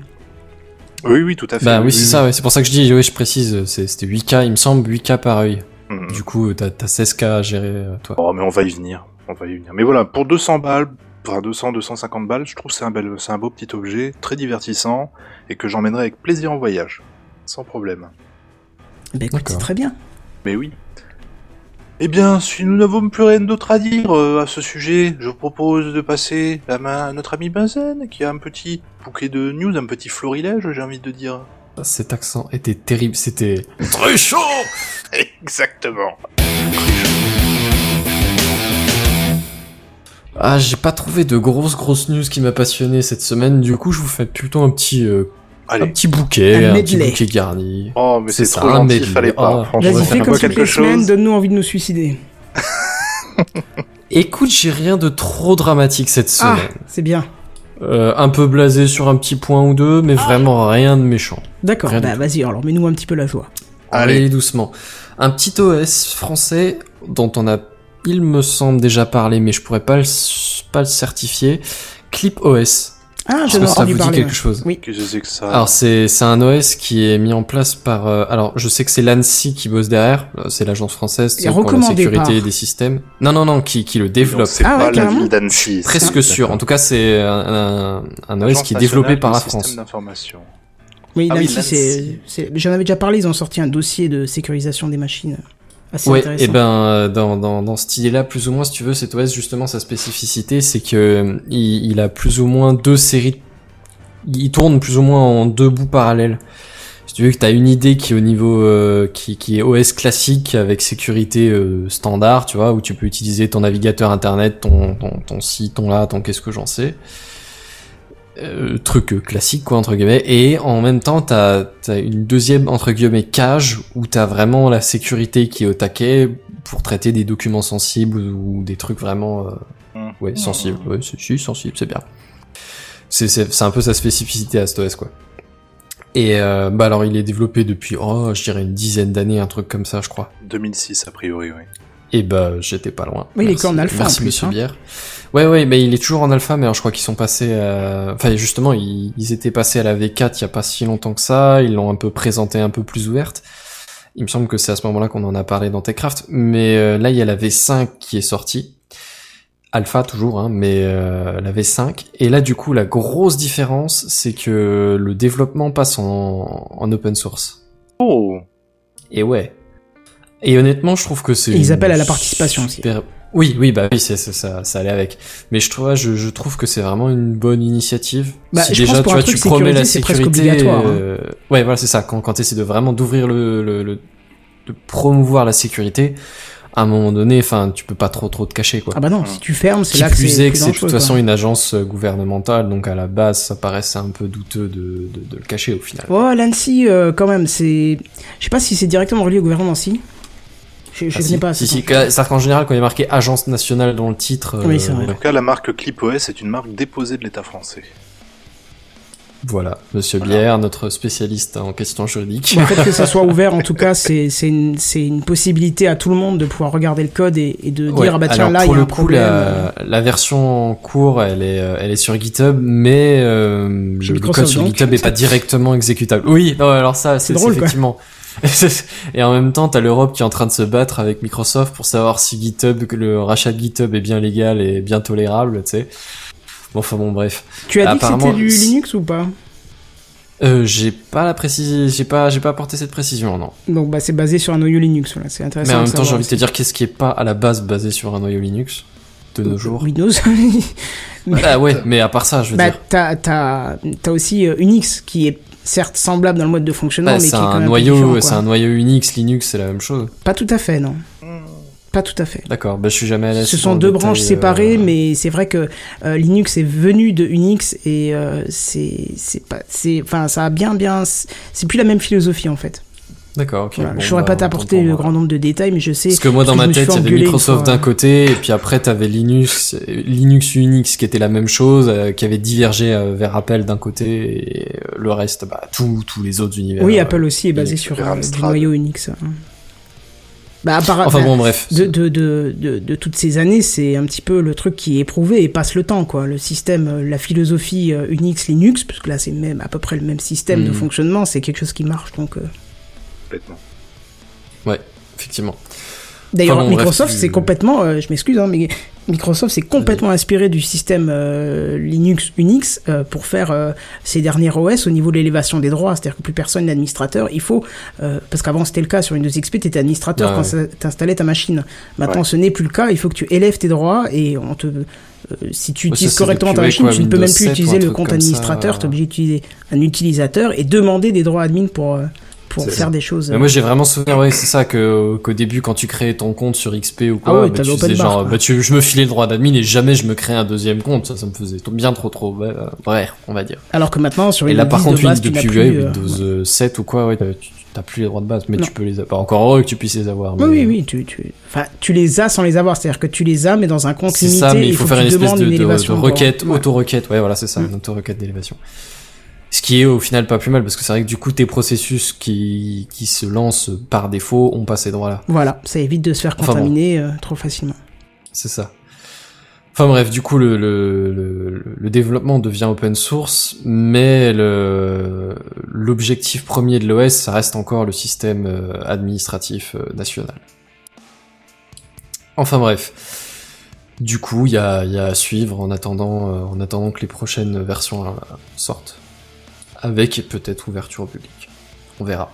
S4: Oui, oui, tout à fait.
S3: Bah oui, c'est ça, ouais, c'est pour ça que je dis, oui, je précise, c'est- c'était 8K, il me semble 8K par œil.
S4: Mhm.
S3: Du coup, t'as t'as 16K à gérer, toi.
S4: Oh, mais on va y venir. On va y venir. Mais voilà, pour 200 balles, enfin 200, 250 balles, je trouve que c'est un, bel, c'est un beau petit objet, très divertissant, et que j'emmènerai avec plaisir en voyage. Sans problème.
S1: bah écoute c'est
S3: D'accord.
S1: très bien
S4: Mais oui. Eh bien, si nous n'avons plus rien d'autre à dire euh, à ce sujet, je vous propose de passer la main à notre ami Benzen, qui a un petit bouquet de news, un petit florilège, j'ai envie de dire.
S3: Cet accent était terrible, c'était très chaud
S4: Exactement.
S3: Ah, j'ai pas trouvé de grosses grosses news qui m'a passionné cette semaine. Du coup, je vous fais plutôt un petit euh, un petit bouquet,
S1: Un
S3: un, petit bouquet garni.
S4: Oh, mais
S3: C'est ça,
S4: trop
S3: un
S4: gentil, fallait pas.
S1: Vas-y
S4: ça
S1: fais
S4: fait
S1: comme toutes les semaines donne-nous envie de nous suicider
S3: Écoute, j'ai rien de trop dramatique cette
S1: ah
S3: semaine.
S1: c'est bien
S3: Euh, un peu blasé sur un petit point ou deux, mais vraiment rien de méchant.
S1: D'accord, bah vas-y, alors mets-nous un petit peu la joie.
S4: Allez.
S3: Allez doucement. Un petit OS français dont on a, il me semble déjà parlé, mais je pourrais pas le, pas le certifier. Clip OS.
S1: Ah,
S3: Est-ce
S1: j'en ai
S3: que ça vous dit
S1: parler.
S3: quelque
S1: ouais.
S3: chose
S1: Oui.
S4: Que c'est que ça
S3: Alors c'est c'est un OS qui est mis en place par euh, alors je sais que c'est l'ANSI qui bosse derrière, euh, c'est l'agence française
S1: Et
S3: pour la sécurité
S1: par-
S3: des systèmes. Non non non qui qui le développe.
S4: C'est
S1: Ah ouais,
S4: pas la ville d'Annecy.
S3: Presque sûr. En tout cas c'est un, un, un OS qui est développé par la France.
S4: d'information.
S1: Oui,
S4: Ah oui,
S1: c'est, c'est- j'en avais déjà parlé, ils ont sorti un dossier de sécurisation des machines assez
S3: Ouais,
S1: intéressant.
S3: et ben euh, dans, dans, dans cette idée-là, plus ou moins, si tu veux, cet OS justement sa spécificité, c'est que euh, il, il a plus ou moins deux séries. Il tourne plus ou moins en deux bouts parallèles. Si tu veux que t'as une idée qui est au niveau euh, qui, qui est OS classique avec sécurité euh, standard, tu vois, où tu peux utiliser ton navigateur internet, ton ton, ton ci, ton là, ton qu'est-ce que j'en sais. Euh, truc euh, classique quoi entre guillemets et en même temps t'as as une deuxième entre guillemets cage où t'as vraiment la sécurité qui est au taquet pour traiter des documents sensibles ou des trucs vraiment euh,
S4: Mmh.
S3: ouais sensibles ouais c'est si, sensible c'est bien c'est c'est c'est un peu sa spécificité à cet OS quoi et euh, bah alors il est développé depuis oh je dirais une dizaine d'années un truc comme ça je crois
S4: 2006 a priori, oui.
S3: et bah j'étais pas loin.
S1: Oui, il est
S3: Merci.
S1: qu'en alpha, en
S3: Merci
S1: plus,
S3: Monsieur
S1: hein.
S3: Bière. Ouais ouais mais il est toujours en alpha mais alors, je crois qu'ils sont passés à... enfin justement ils, ils étaient passés à la V4 il y a pas si longtemps que ça, ils l'ont un peu présenté un peu plus ouverte. Il me semble que c'est à ce moment-là qu'on en a parlé dans Techcraft mais euh, là il y a la V5 qui est sortie. Alpha toujours hein, mais euh, la V5 et là du coup la grosse différence c'est que le développement passe en, en open source.
S4: Oh
S3: Et ouais. Et honnêtement, je trouve que c'est.
S1: Et ils appellent à la participation aussi.
S3: Oui, oui, bah oui, c'est c'est ça, ça allait avec. Mais je trouve, je, je trouve que c'est vraiment une bonne initiative.
S1: Bah,
S3: si
S1: je
S3: déjà
S1: pense pour
S3: tu vois, tu promets la
S1: sécurisé, c'est presque
S3: sécurité.
S1: obligatoire, hein.
S3: euh, Ouais, voilà, c'est ça. Quand quand t'essaies de vraiment d'ouvrir le, le, le- de promouvoir la sécurité, à un moment donné, enfin, tu peux pas trop trop te cacher quoi.
S1: Ah bah non, si tu fermes, c'est
S3: Qui
S1: là que c'est
S3: que c'est de toute façon une agence euh, gouvernementale, donc à la base, ça paraissait un peu douteux de, de, de le cacher au final.
S1: Oh, l'ANSI, euh, quand même, c'est... Je sais pas si c'est directement relié au gouvernement, si. Je Je,
S3: Ah,
S1: connais pas.
S3: si,
S1: ça,
S3: si,
S1: en
S3: c'est-à-dire qu'en général, quand il y a marqué Agence nationale dans le titre, euh,
S1: Oui, c'est vrai.
S4: En tout cas, la marque ClipOS est une marque déposée de l'État français.
S3: Voilà, Monsieur
S4: Voilà.
S3: Bière, notre spécialiste en questions juridiques.
S1: Bon, le fait que ça soit ouvert, en tout cas, c'est c'est une, c'est une possibilité à tout le monde de pouvoir regarder le code et, et de
S3: Ouais,
S1: dire ah bah tiens
S3: alors,
S1: là il y
S3: pour
S1: a
S3: le
S1: un
S3: coup,
S1: problème.
S3: la, la version en cours, elle est, euh, elle est sur GitHub, mais euh, le code sur. GitHub est pas directement exécutable. Oui, non, alors ça, c'est
S1: drôle,
S3: c'est
S1: quoi.
S3: Et en même temps, t'as l'Europe qui est en train de se battre avec Microsoft pour savoir si GitHub, le rachat de GitHub est bien légal et bien tolérable, tu sais. Bon, enfin bon, bref.
S1: Tu as dit que c'était du Linux ou pas?
S3: Euh, j'ai pas la précision, j'ai pas, j'ai pas apporté cette précision, non.
S1: Donc bah c'est basé sur un noyau Linux, voilà, c'est intéressant.
S3: Mais en même temps, j'ai envie de te dire qu'est-ce qui est pas à la base basé sur un noyau Linux de nos jours.
S1: Windows.
S3: Ah ouais, mais à part ça, je veux
S1: bah
S3: dire.
S1: t'as t'as t'as aussi euh, Unix qui est certes semblable dans le mode de fonctionnement,
S3: Bah,
S1: mais qui
S3: c'est
S1: est quand
S3: un
S1: même
S3: noyau, c'est un noyau Unix, Linux, c'est la même chose.
S1: Pas tout à fait, non. Pas tout à fait.
S3: D'accord, bah je suis jamais allé
S1: Ce sont deux
S3: détail,
S1: branches
S3: euh,
S1: séparées, mais c'est vrai que euh, Linux est venu de Unix et euh, c'est c'est pas c'est enfin ça a bien bien c'est plus la même philosophie en fait.
S3: D'accord, ok.
S1: Voilà.
S3: bon,
S1: je saurais
S3: bah,
S1: pas t'apporter le grand nombre de détails, mais je sais.
S3: Parce que moi, dans ma tête, il y avait Microsoft d'un côté, et puis après, t'avais Linux, Linux Unix qui était la même chose, euh, qui avait divergé euh, vers Apple d'un côté, et euh, le reste, bah, tous les autres univers.
S1: Oui, Apple aussi est basé sur du noyau Unix. hein. Bah, à part-
S3: Enfin
S1: bah,
S3: bon, bref.
S1: de, de, de, de, de toutes ces années, c'est un petit peu le truc qui est éprouvé et passe le temps, quoi. Le système, la philosophie Unix, Linux, parce que là c'est même à peu près le même système de
S3: Mhm.
S1: fonctionnement, c'est quelque chose qui marche. Donc, euh.
S4: Complètement.
S3: Effectivement.
S1: d'ailleurs,
S3: Enfin bon, bref,
S1: Microsoft, c'est complètement, euh, je m'excuse, hein, mais Microsoft s'est complètement inspiré du système euh, Linux Unix euh, pour faire euh, ses derniers OS au niveau de l'élévation des droits. C'est-à-dire que plus personne n'est administrateur. Il faut, euh, parce qu'avant c'était le cas sur Windows XP, tu étais administrateur
S3: Ah
S1: quand
S3: ouais.
S1: tu installais ta machine. Maintenant,
S4: Ouais.
S1: ce n'est plus le cas. Il faut que tu élèves tes droits et on te si tu
S3: Ouais,
S1: utilises
S3: ça,
S1: correctement ta machine,
S3: ouais,
S1: tu ne peux même plus
S3: 7 ou
S1: utiliser le compte administrateur. Tu es obligé d'utiliser un utilisateur et demander des droits admin pour, euh, pour
S3: C'est
S1: faire des choses.
S3: Mais moi j'ai vraiment souvenir ouais c'est ça que qu'au début quand tu créais ton compte sur XP ou
S1: Ah
S3: quoi
S1: ouais,
S3: bah, tu faisais
S1: bar,
S3: genre
S1: quoi.
S3: bah tu je me filais le droit d'admin et jamais je me créais un deuxième compte ça ça me faisait bien trop trop ouais, euh, bref on va dire
S1: Alors que maintenant, sur
S3: et
S1: Windows
S3: là par
S1: 10
S3: contre
S1: de base,
S3: depuis
S1: plus,
S3: ouais,
S1: euh,
S3: Windows euh, 7 ou quoi ouais t'as- tu t'as plus les droits de base mais
S1: Non.
S3: tu peux les avoir encore heureux que tu puisses les avoir
S1: Oui,
S3: mais-
S1: oui, oui, tu, tu, enfin, tu les as sans les avoir. C'est-à-dire que tu les as, mais dans un compte
S3: c'est
S1: limité.
S3: ça mais
S1: et
S3: il faut faire une espèce de, de, de
S1: élévation droit.
S3: requête
S1: Ouais.
S3: auto-requête ouais voilà c'est ça
S1: Mm.
S3: une auto-requête d'élévation qui est au final pas plus mal parce que c'est vrai que du coup tes processus qui qui se lancent par défaut ont pas ces droits là
S1: Voilà, ça évite de se faire
S3: Enfin bon.
S1: contaminer euh, trop facilement.
S3: C'est ça. Enfin bref, du coup, le, le, le, le développement devient open source, mais l'objectif premier de l'OS, ça reste encore le système euh, administratif euh, national. Enfin bref. Du coup, il y a, il y a à suivre en attendant, euh, en attendant que les prochaines versions euh, sortent. Avec peut-être ouverture au public. On verra.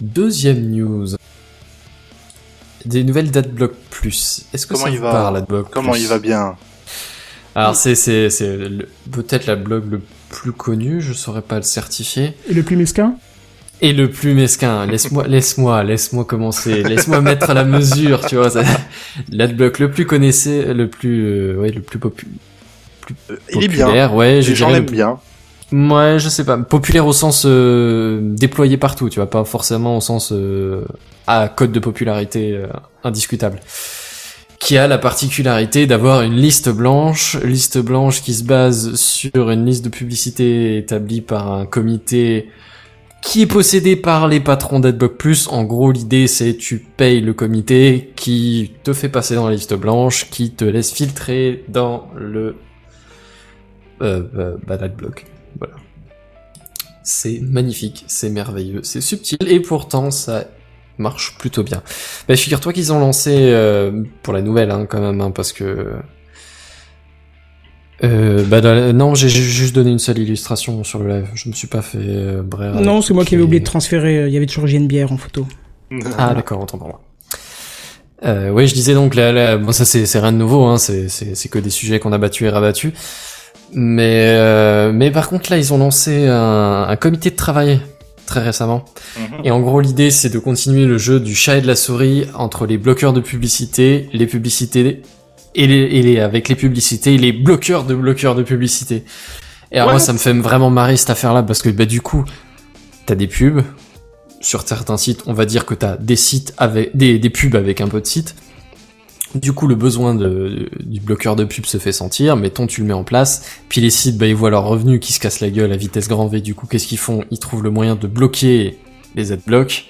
S3: Deuxième news. Des nouvelles d'Adblock Plus. Est-ce que
S4: Comment
S3: ça
S4: il
S3: vous
S4: va
S3: parle, Adblock
S4: Comment
S3: Plus
S4: il va bien
S3: Alors c'est c'est c'est le- peut-être la blog le plus connu, je saurais pas le certifier.
S1: Et le plus mesquin?
S3: Et le plus mesquin, laisse-moi, laisse-moi, laisse-moi commencer, laisse-moi mettre la mesure, tu vois. ça- L'adblock le plus connaissé, le plus, euh, ouais, le plus popu-
S4: Euh, Il est bien.
S3: populaire, ouais, je
S4: Les gens
S3: dirais
S4: l'aiment
S3: le-
S4: bien.
S3: Ouais, je sais pas, populaire au sens euh, déployé partout, tu vois, pas forcément au sens euh, à code de popularité euh, indiscutable. Qui a la particularité d'avoir une liste blanche, liste blanche qui se base sur une liste de publicité établie par un comité qui est possédé par les patrons d'Adblock Plus. En gros, l'idée c'est tu payes le comité qui te fait passer dans la liste blanche, qui te laisse filtrer dans le euh, euh, bah, l'Adblock. Voilà. C'est magnifique, c'est merveilleux, c'est subtil et pourtant ça marche plutôt bien. Bah, figure-toi qu'ils ont lancé euh, pour la nouvelle hein, quand même, hein, parce que euh, bah, la- non, j'ai juste donné une seule illustration sur le live. Je me suis pas fait euh, brère.
S1: Non, c'est moi qui avais oublié de transférer. euh, Il y avait toujours une bière en photo.
S3: Ah d'accord, autant pour moi. Euh, ouais, je disais donc là, là bon ça c'est rien de nouveau, hein, c'est que des sujets qu'on a battus et rabattus. Mais euh, mais par contre là ils ont lancé un, un comité de travail très récemment.
S4: Mhm.
S3: Et en gros l'idée c'est de continuer le jeu du chat et de la souris entre les bloqueurs de publicité, les publicités et les, et les avec les publicités et les bloqueurs de bloqueurs de publicité. Et alors
S4: Ouais.
S3: moi ça me fait vraiment marrer cette affaire là parce que bah du coup t'as des pubs sur certains sites, on va dire que t'as des sites avec des, des pubs avec un peu de sites. Du coup, le besoin de, du bloqueur de pub se fait sentir. Mettons, tu le mets en place. Puis les sites, bah, ils voient leurs revenus qui se cassent la gueule à vitesse grand V. Du coup, qu'est-ce qu'ils font? Ils trouvent le moyen de bloquer les adblocks.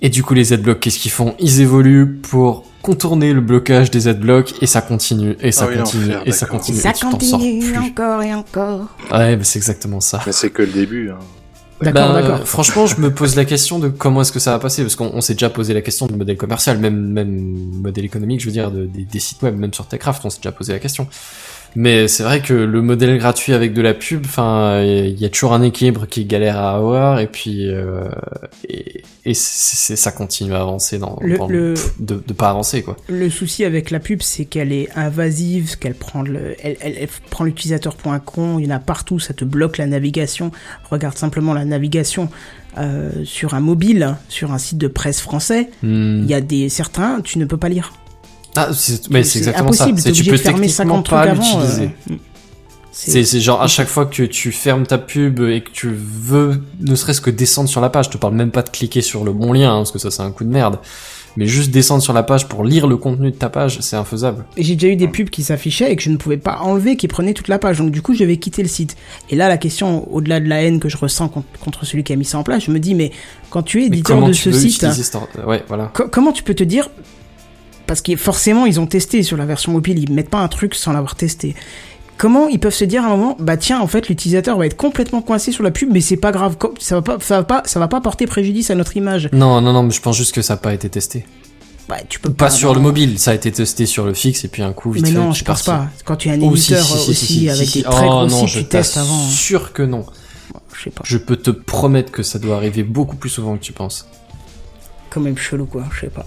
S3: Et du coup, les adblocks, qu'est-ce qu'ils font? Ils évoluent pour contourner le blocage des adblocks et ça continue et ça
S4: Ah oui,
S3: continue et ça continue
S5: Ça
S3: et tu t'en sors
S5: continue
S3: plus.
S5: encore et encore.
S3: Ouais, bah, c'est exactement ça.
S4: Mais c'est que le début. Hein.
S1: D'accord,
S3: Ben,
S1: d'accord.
S3: Franchement, je me pose la question de comment est-ce que ça va passer, parce qu'on on s'est déjà posé la question du modèle commercial, même même modèle économique, je veux dire, de- des, des sites web, même sur Techcraft, on s'est déjà posé la question. Mais c'est vrai que le modèle gratuit avec de la pub, enfin, il y a toujours un équilibre qui galère à avoir, et puis euh, et, et c'est- c'est- ça continue à avancer dans,
S1: Le-
S3: dans
S1: le-
S3: de, de pas avancer quoi.
S1: Le souci avec la pub, c'est qu'elle est invasive, qu'elle prend le, elle, elle- elle prend l'utilisateur pour un con. Il y en a partout, ça te bloque la navigation. Regarde simplement la navigation euh, sur un mobile, sur un site de presse français.
S3: Hmm.
S1: Il y a des certains, tu ne peux pas lire.
S3: Ah, c'est mais c'est exactement
S1: impossible.
S3: ça. Tu peux techniquement
S1: 50 trucs
S3: pas l'utiliser.
S1: euh,
S3: C'est c'est genre à chaque fois que tu fermes ta pub et que tu veux ne serait-ce que descendre sur la page, je te parle même pas de cliquer sur le bon lien hein, parce que ça c'est un coup de merde, mais juste descendre sur la page pour lire le contenu de ta page, c'est infaisable.
S1: J'ai déjà eu des pubs qui s'affichaient et que je ne pouvais pas enlever, qui prenaient toute la page. Donc du coup, je vais quitter le site. Et là, la question, au-delà de la haine que je ressens contre, celui qui a mis ça en place, je me dis, mais quand tu es éditeur de ce site,
S3: cette Ouais, voilà.
S1: co- comment tu peux te dire Parce que forcément, ils ont testé sur la version mobile, ils mettent pas un truc sans l'avoir testé. Comment ils peuvent se dire à un moment, bah tiens, en fait, l'utilisateur va être complètement coincé sur la pub, mais c'est pas grave, ça va pas, ça va pas, ça va pas porter préjudice à notre image.
S3: Non, non, non, mais je pense juste que ça n'a pas été testé.
S1: Bah, tu peux
S3: Pas sur le mobile, ça a été testé sur le fixe et puis un coup vite
S1: Mais
S3: fait,
S1: non, je pense
S3: parti.
S1: pas. Quand tu es un
S3: Oh, si,
S1: éditeur
S3: si, si,
S1: aussi
S3: si, si,
S1: avec des très
S3: oh,
S1: gros
S3: non,
S1: sites,
S3: je
S1: tu testes avant. hein.
S3: sûr que non.
S1: Je sais pas.
S3: Je peux te promettre que ça doit arriver beaucoup plus souvent que tu penses.
S1: Quand même chelou quoi, je sais pas.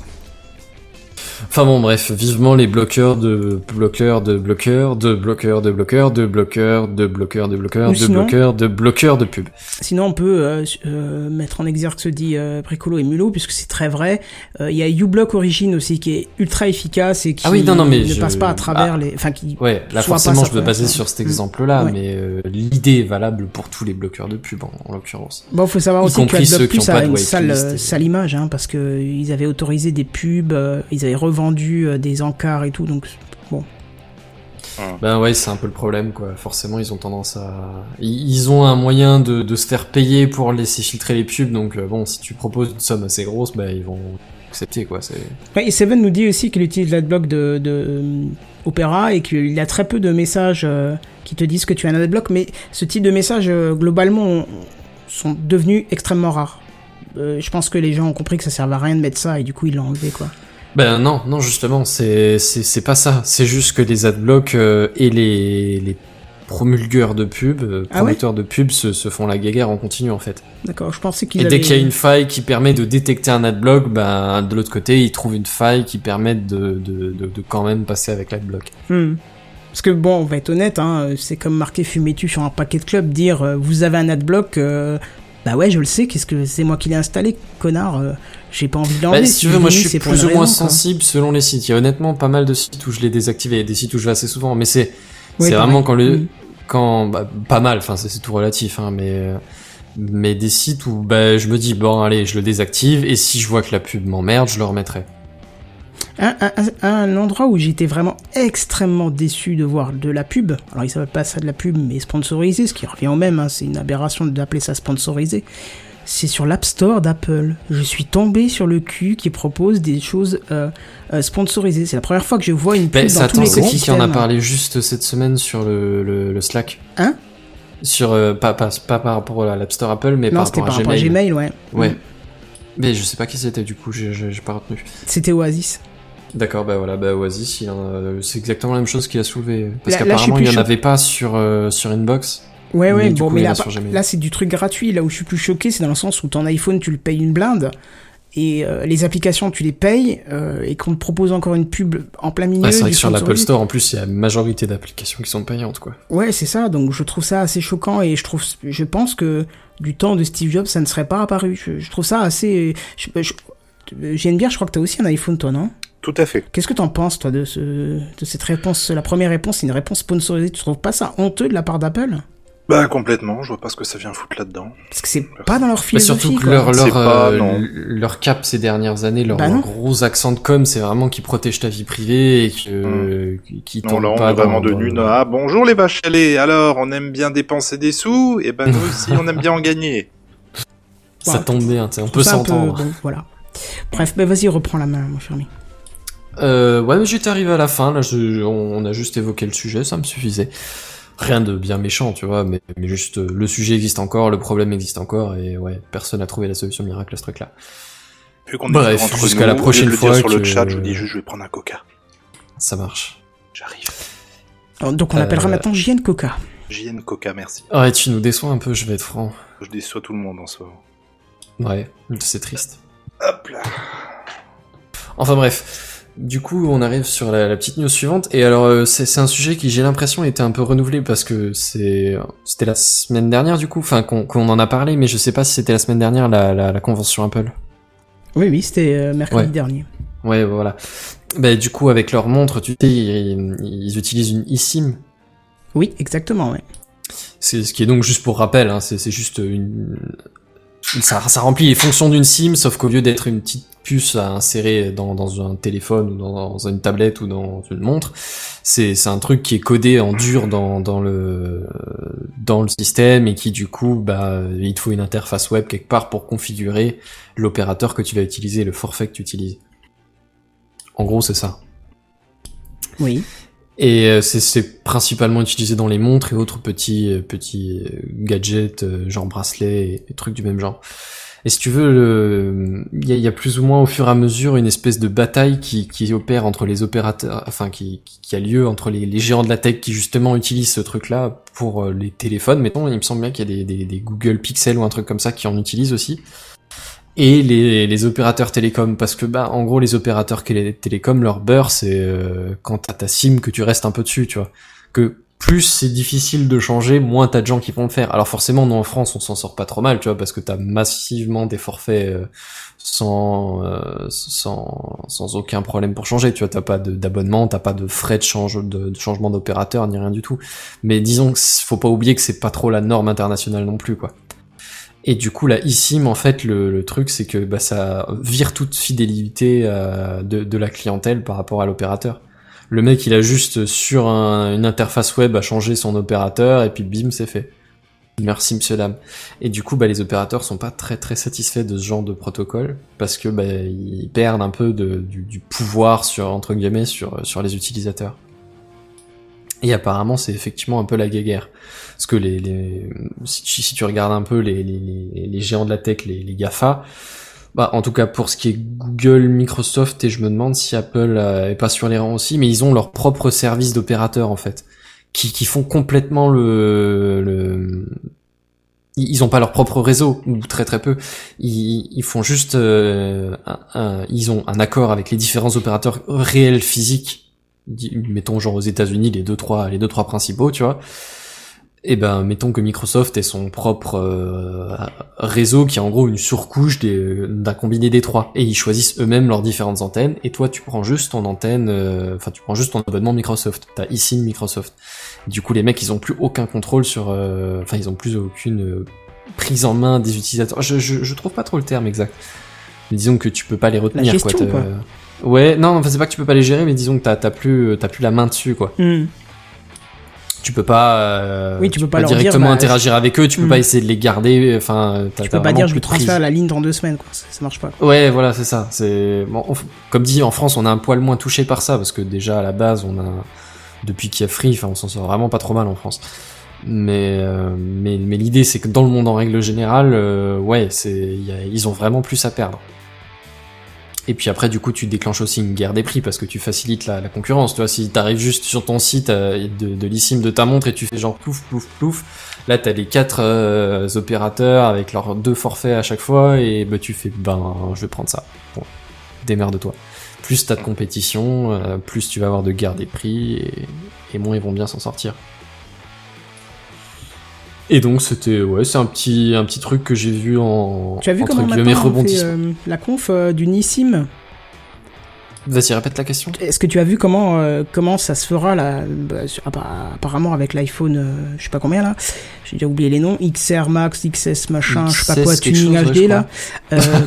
S3: Enfin bon, bref, vivement les bloqueurs de bloqueurs de bloqueurs de bloqueurs de bloqueurs de bloqueurs de bloqueurs de bloqueurs de bloqueurs de bloqueurs de pub.
S1: Sinon, on peut euh, euh, mettre en exergue ce dit euh, Bricolo et Mulot, puisque c'est très vrai. Euh, Il y a uBlock Origin aussi qui est ultra efficace et qui
S3: Ah oui, non, non, mais
S1: ne
S3: je-
S1: passe pas à travers
S3: Ah.
S1: les. Enfin, qui.
S3: Ouais, là forcément je veux
S1: ça,
S3: baser sur cet exemple-là,
S1: Ouais.
S3: mais l'idée est valable pour tous les bloqueurs de pub en, en l'occurrence.
S1: Bon, faut savoir
S3: Y
S1: aussi que
S3: compris ceux
S1: AdBlock
S3: qui ont
S1: Plus
S3: pas
S1: a
S3: de
S1: une sale,
S3: et-
S1: sale image, hein, parce que ils avaient autorisé des pubs, ils avaient revendu euh, des encarts et tout, donc bon.
S3: Ben ouais, c'est un peu le problème, quoi. Forcément, ils ont tendance à... Ils ont un moyen de, de se faire payer pour laisser filtrer les pubs, donc euh, bon, si tu proposes une somme assez grosse, bah ils vont accepter, quoi.
S1: Ouais, et Seven nous dit aussi qu'il utilise l'adblock de, de euh, Opera et qu'il y a très peu de messages euh, qui te disent que tu as un adblock, mais ce type de messages, euh, globalement, ont- sont devenus extrêmement rares. Euh, je pense que les gens ont compris que ça servait à rien de mettre ça et du coup ils l'ont enlevé quoi.
S3: Ben non, non, justement, c'est, c'est, c'est pas ça. C'est juste que les adblocks euh, et les, les promulgueurs de pub, euh,
S1: Ah ouais
S3: promoteurs de pub se, se font la guéguerre en continu, en fait.
S1: D'accord, je pensais qu'ils
S3: Et dès qu'il y a une faille qui permet de détecter un adblock, ben, de l'autre côté, ils trouvent une faille qui permet de, de, de, de quand même passer avec l'adblock.
S1: Hmm. Parce que bon, on va être honnête, hein, c'est comme marquer fumez-tu sur un paquet de club, dire euh, vous avez un adblock, euh, bah ouais, je le sais, qu'est-ce que c'est moi qui l'ai installé, connard, euh, j'ai pas envie de l'enlever.
S3: Bah, si tu veux, moi je suis plus ou moins
S1: raison, quoi.
S3: sensible selon les sites. Il y a honnêtement pas mal de sites où je l'ai désactivé, et des sites où je vais assez souvent, mais c'est c'est vraiment quand le
S1: Hmm.
S3: quand bah, pas mal, enfin c'est c'est tout relatif, hein, mais euh, mais des sites où bah je me dis bon allez je le désactive et si je vois que la pub m'emmerde je le remettrai.
S1: Un, un- un- un endroit où j'étais vraiment extrêmement déçu de voir de la pub, alors il s'appelle pas ça de la pub, mais sponsorisé, ce qui revient au même, hein, c'est une aberration d'appeler ça sponsorisé, c'est sur l'App Store d'Apple. Je suis tombé sur le cul qui propose des choses euh, euh, sponsorisées. C'est la première fois que je vois une pub
S3: Ben,
S1: dans
S3: c'est-
S1: tout
S3: attends, c'est qui qui en a parlé juste cette semaine sur le, le, le Slack
S1: Hein?
S3: Sur euh, pas, pas pas par rapport à l'App Store Apple mais
S1: Non,
S3: par
S1: c'était
S3: rapport
S1: par
S3: à
S1: rapport à
S3: Gmail.
S1: Gmail, ouais.
S3: Ouais.
S1: Mm.
S3: Mais je sais pas qui c'était du coup, j'ai pas retenu.
S1: C'était Oasis.
S3: D'accord, bah voilà, bah Oasis, a- c'est exactement la même chose qu'il a soulevé. Parce qu'apparemment, il
S1: plus
S3: y en avait pas sur, euh, sur Inbox.
S1: Ouais, ouais,
S3: Mais du
S1: bon,
S3: coup,
S1: mais là, c'est du truc gratuit. Là où je suis plus choqué, c'est dans le sens où ton iPhone, tu le payes une blinde. Et euh, les applications, tu les payes. euh, et qu'on te propose encore une pub en plein milieu.
S3: Ah, c'est vrai que sur l'Apple. Store, en plus, il y a une majorité d'applications qui sont payantes, quoi.
S1: Ouais, c'est ça. Donc je trouve ça assez choquant. Et je trouve, je pense que du temps de Steve Jobs, ça ne serait pas apparu. Je, je trouve ça assez. Je, je, Geneviève, je crois que t'as aussi un iPhone, toi, non?
S4: Tout à fait.
S1: Qu'est-ce que t'en penses, toi, de, ce, de cette réponse? La première réponse, c'est une réponse sponsorisée. Tu trouves pas ça honteux de la part d'Apple?
S4: Bah complètement, je vois pas ce que ça vient foutre là-dedans.
S1: Parce que c'est pas dans leur
S3: Bah,
S1: philosophie.
S3: surtout que
S1: quoi.
S3: leur,
S4: C'est
S3: leur,
S4: pas,
S3: euh,
S4: non.
S3: leur cap ces dernières années, leur
S1: Bah non.
S3: gros accent de com, c'est vraiment qu'ils protègent ta vie privée et que, qu'ils
S4: Non,
S3: tombent
S4: là, on
S3: pas
S4: est vraiment devenu...
S3: dans-
S4: Ah, bonjour les vaches alors, on aime bien dépenser des sous, et ben nous aussi, on aime bien en gagner.
S3: Ça
S1: Ouais.
S3: tombe bien, tu sais, on peut s'entendre.
S1: bon, voilà. Bref, bah vas-y, reprends la main, mon Fermi.
S3: Euh, ouais, mais j'étais arrivé à la fin, là, je- on, a juste évoqué le sujet, ça me suffisait. Rien de bien méchant, tu vois, mais, mais juste euh, le sujet existe encore, le problème existe encore, et ouais, personne n'a trouvé la solution miracle à ce truc-là.
S4: Vu qu'on
S3: Bref, jusqu'à la prochaine
S4: le
S3: fois
S4: sur le
S3: que-
S4: chat, je vous dis juste, je vais prendre un coca.
S3: Ça marche.
S4: J'arrive.
S1: Donc on
S3: Euh,
S1: appellera maintenant JN Coca.
S4: JN Coca, merci.
S3: Ouais, tu nous déçois un peu, je vais être franc.
S4: Je déçois tout le monde en ce moment.
S3: Ouais, c'est triste.
S4: Hop là.
S3: Enfin bref. Du coup, on arrive sur la, la petite news suivante. Et alors, euh, c'est un sujet qui, j'ai l'impression, était un peu renouvelé parce que c'est c'était la semaine dernière, du coup, enfin qu'on en a parlé, mais je sais pas si c'était la semaine dernière la, la, la convention Apple.
S1: Oui, oui, c'était euh, mercredi
S3: Ouais.
S1: dernier.
S3: Ouais, voilà. Bah, du coup, avec leur montre, tu sais, ils, ils utilisent une eSIM.
S1: Oui, exactement, ouais.
S3: C'est ce qui est donc juste pour rappel, hein, c'est c'est juste une ça, ça remplit les fonctions d'une SIM, sauf qu'au lieu d'être une petite puce à insérer dans, dans un téléphone ou dans, dans une tablette ou dans une montre, c'est un truc qui est codé en dur dans, dans le dans le système et qui du coup bah il te faut une interface web quelque part pour configurer l'opérateur que tu vas utiliser, le forfait que tu utilises. En gros, c'est ça.
S1: Oui.
S3: Et euh, c'est- principalement utilisé dans les montres et autres petits euh, petits euh, gadgets, genre bracelets et, et trucs du même genre. Et si tu veux, il y a, plus ou moins au fur et à mesure une espèce de bataille qui, opère entre les opérateurs, enfin qui, a lieu entre les, géants de la tech qui justement utilisent ce truc-là pour euh, les téléphones. Mettons, il me semble bien qu'il y a des, Google Pixel ou un truc comme ça qui en utilisent aussi. Et les, opérateurs télécoms, parce que bah en gros les opérateurs télé- télécoms, leur beurre c'est euh, quand t'as ta SIM que tu restes un peu dessus, tu vois. Que plus c'est difficile de changer, moins t'as de gens qui vont le faire. Alors forcément, nous en France, on s'en sort pas trop mal, tu vois, parce que t'as massivement des forfaits euh, sans, euh, sans sans aucun problème pour changer. Tu vois, t'as pas d'abonnement, t'as pas de frais de, change, de, changement d'opérateur ni rien du tout. Mais disons que c- faut pas oublier que c'est pas trop la norme internationale non plus, quoi. Et du coup, la eSIM, en fait, le, le truc, c'est que bah, ça vire toute fidélité euh, de, de la clientèle par rapport à l'opérateur. Le mec, il a juste sur un- une interface web à changer son opérateur et puis bim, c'est fait. Merci monsieur dame. Et du coup, bah, les opérateurs sont pas très très satisfaits de ce genre de protocole parce que bah, ils perdent un peu du, pouvoir sur entre guillemets sur sur les utilisateurs. Et apparemment, c'est effectivement un peu la guéguerre. Parce que les, si, tu, regardes un peu les, les, les géants de la tech, les, les GAFA, bah, en tout cas pour ce qui est Google, Microsoft, et je me demande si Apple euh, est pas sur les rangs aussi, mais ils ont leur propre service d'opérateur en fait, qui, qui font complètement le. Ils ont pas leur propre réseau, ou très très peu. Ils, ils font juste... euh, ils ont un accord avec les différents opérateurs réels physiques, mettons genre aux États-Unis les deux trois les deux trois principaux, tu vois. Et ben, mettons que Microsoft ait son propre euh, réseau qui est en gros une surcouche d'un combiné des trois. Et ils choisissent eux-mêmes leurs différentes antennes. Et toi, tu prends juste ton antenne, euh, enfin, tu prends juste ton abonnement Microsoft. T'as eSIM Microsoft. Du coup, les mecs, ils ont plus aucun contrôle sur, euh, enfin, ils ont plus aucune euh, prise en main des utilisateurs. Je, je, je trouve pas trop le terme exact. Mais disons que tu peux pas les retenir,
S1: gestion,
S3: quoi. Ouais, non, enfin, c'est pas que tu peux pas les gérer, mais disons que t'as t'as plus, t'as plus la main dessus, quoi
S1: Hmm.
S3: Tu peux pas euh,
S1: Oui, tu peux pas leur dire,
S3: directement
S1: bah,
S3: interagir avec eux tu peux
S1: Hmm.
S3: pas essayer de les garder enfin
S1: Tu peux pas dire je transfère la ligne dans deux semaines, quoi. Ça, ça marche pas. quoi.
S3: ouais voilà c'est ça c'est bon, on- comme dit en France on a un poil moins touché par ça parce que déjà à la base on a depuis qu'il y a Free enfin on s'en sort vraiment pas trop mal en France mais euh, mais mais l'idée c'est que dans le monde en règle générale euh, ouais c'est a- ils ont vraiment plus à perdre et puis après, du coup, tu déclenches aussi une guerre des prix parce que tu facilites la, concurrence. Tu vois, si t'arrives juste sur ton site euh, de, de l'ISIM de ta montre et tu fais genre plouf, plouf, plouf, là t'as les quatre euh, opérateurs avec leurs deux forfaits à chaque fois et bah, tu fais ben je vais prendre ça. Bon, démerde-toi. Plus t'as de compétition, euh, plus tu vas avoir de guerre des prix et, et moins ils vont bien s'en sortir. Et donc c'était ouais, c'est un petit un petit truc que j'ai vu en
S1: Tu as vu comment on fait euh, la conf euh, du Nissim
S3: Vas-y, répète la question.
S1: Est-ce que tu as vu comment euh, comment ça se fera là bah, Apparemment avec l'iPhone, euh, je sais pas combien là, j'ai déjà oublié les noms, XR Max, XS machin, je sais pas
S3: XS
S1: quoi, tuning
S3: chose,
S1: HD là.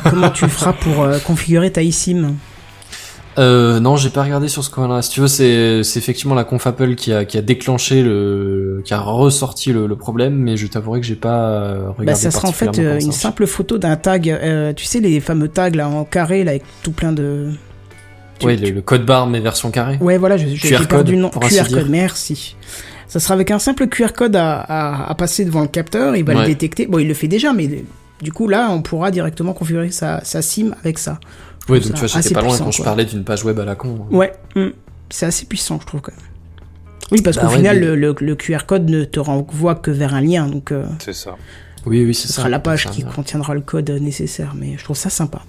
S1: Comment tu feras pour configurer ta eSIM
S3: Euh, non, j'ai pas regardé sur ce coin-là. Si tu veux, c'est effectivement la conf Apple qui a qui a déclenché le qui a ressorti le, le problème, mais je t'avouerai que j'ai pas euh, regardé.
S1: Bah, ça sera en fait euh, une simple photo d'un tag, euh, tu sais les fameux tags là en carré là avec tout plein de. Tu- tu-
S3: le, le code barre mais version carré.
S1: Ouais, voilà, je- j'ai
S3: QR code,
S1: le nom. QR
S3: dire.
S1: code, merci. Ça sera avec un simple QR code à, à, à passer devant le capteur, il va le détecter. Bon, il le fait déjà, mais du coup, là, on pourra directement configurer sa, sa SIM avec ça.
S3: Ouais,
S1: Ça
S3: donc tu vois,
S1: assez
S3: j'étais pas loin
S1: puissant,
S3: quand je parlais d'une page web à la con.
S1: Ouais, hum, c'est assez puissant, je trouve, quand même. Oui, parce
S3: Bah
S1: qu'au
S3: ouais,
S1: final,
S3: mais-
S1: le, le, QR code ne te renvoie que vers un lien, donc euh,
S4: C'est ça.
S3: Oui, oui, c'est
S1: ce
S3: ça.
S1: sera la page
S3: Ça,
S1: qui
S3: ça.
S1: contiendra le code nécessaire, mais je trouve ça sympa.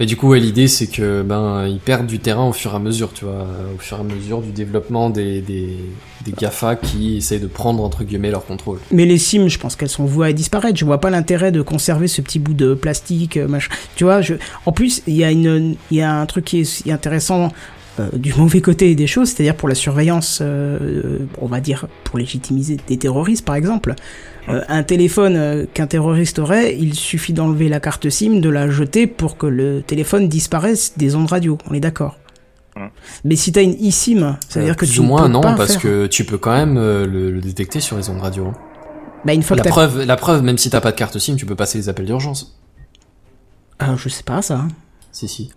S3: Mais du coup, l'idée c'est que ben ils perdent du terrain au fur et à mesure, tu vois, au fur et à mesure du développement des des, Gafa qui essayent de prendre entre guillemets leur contrôle.
S1: Mais les SIM, je pense qu'elles sont vouées à disparaître. Je vois pas l'intérêt de conserver ce petit bout de plastique, euh, machin. Tu vois, en plus, il y a une, y a un truc qui est intéressant euh, du mauvais côté des choses, c'est-à-dire pour la surveillance, euh, on va dire pour légitimiser des terroristes, par exemple. Euh, un téléphone qu'un terroriste aurait, il suffit d'enlever la carte SIM, de la jeter pour que le téléphone disparaisse des ondes radio. On est d'accord. Mais si t'as une eSIM, ça veut
S3: Euh,
S1: dire que
S3: plus
S1: tu
S3: ou moins
S1: peux
S3: non,
S1: pas
S3: parce
S1: faire.
S3: que tu peux quand même le, le détecter sur les ondes radio. hein.
S1: bah, une fois
S3: La
S1: que
S3: preuve, la preuve, même si t'as pas de carte SIM, tu peux passer les appels d'urgence.
S1: Ah, je sais pas ça. hein.
S3: Si si.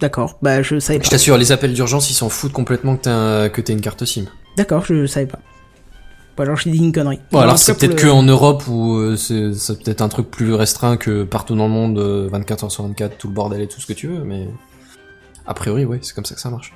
S1: D'accord, bah je savais pas.
S3: Je t'assure, les appels d'urgence, ils s'en foutent complètement que t'aies une carte SIM.
S1: D'accord, je savais pas. Bon, alors j'ai dit une connerie.
S3: Bon, alors c'est peut-être
S1: le-
S3: que en Europe où euh, c'est c'est peut-être un truc plus restreint que partout dans le monde, euh, 24 heures sur 24, tout le bordel et tout ce que tu veux, mais a priori, oui, c'est comme ça que ça marche.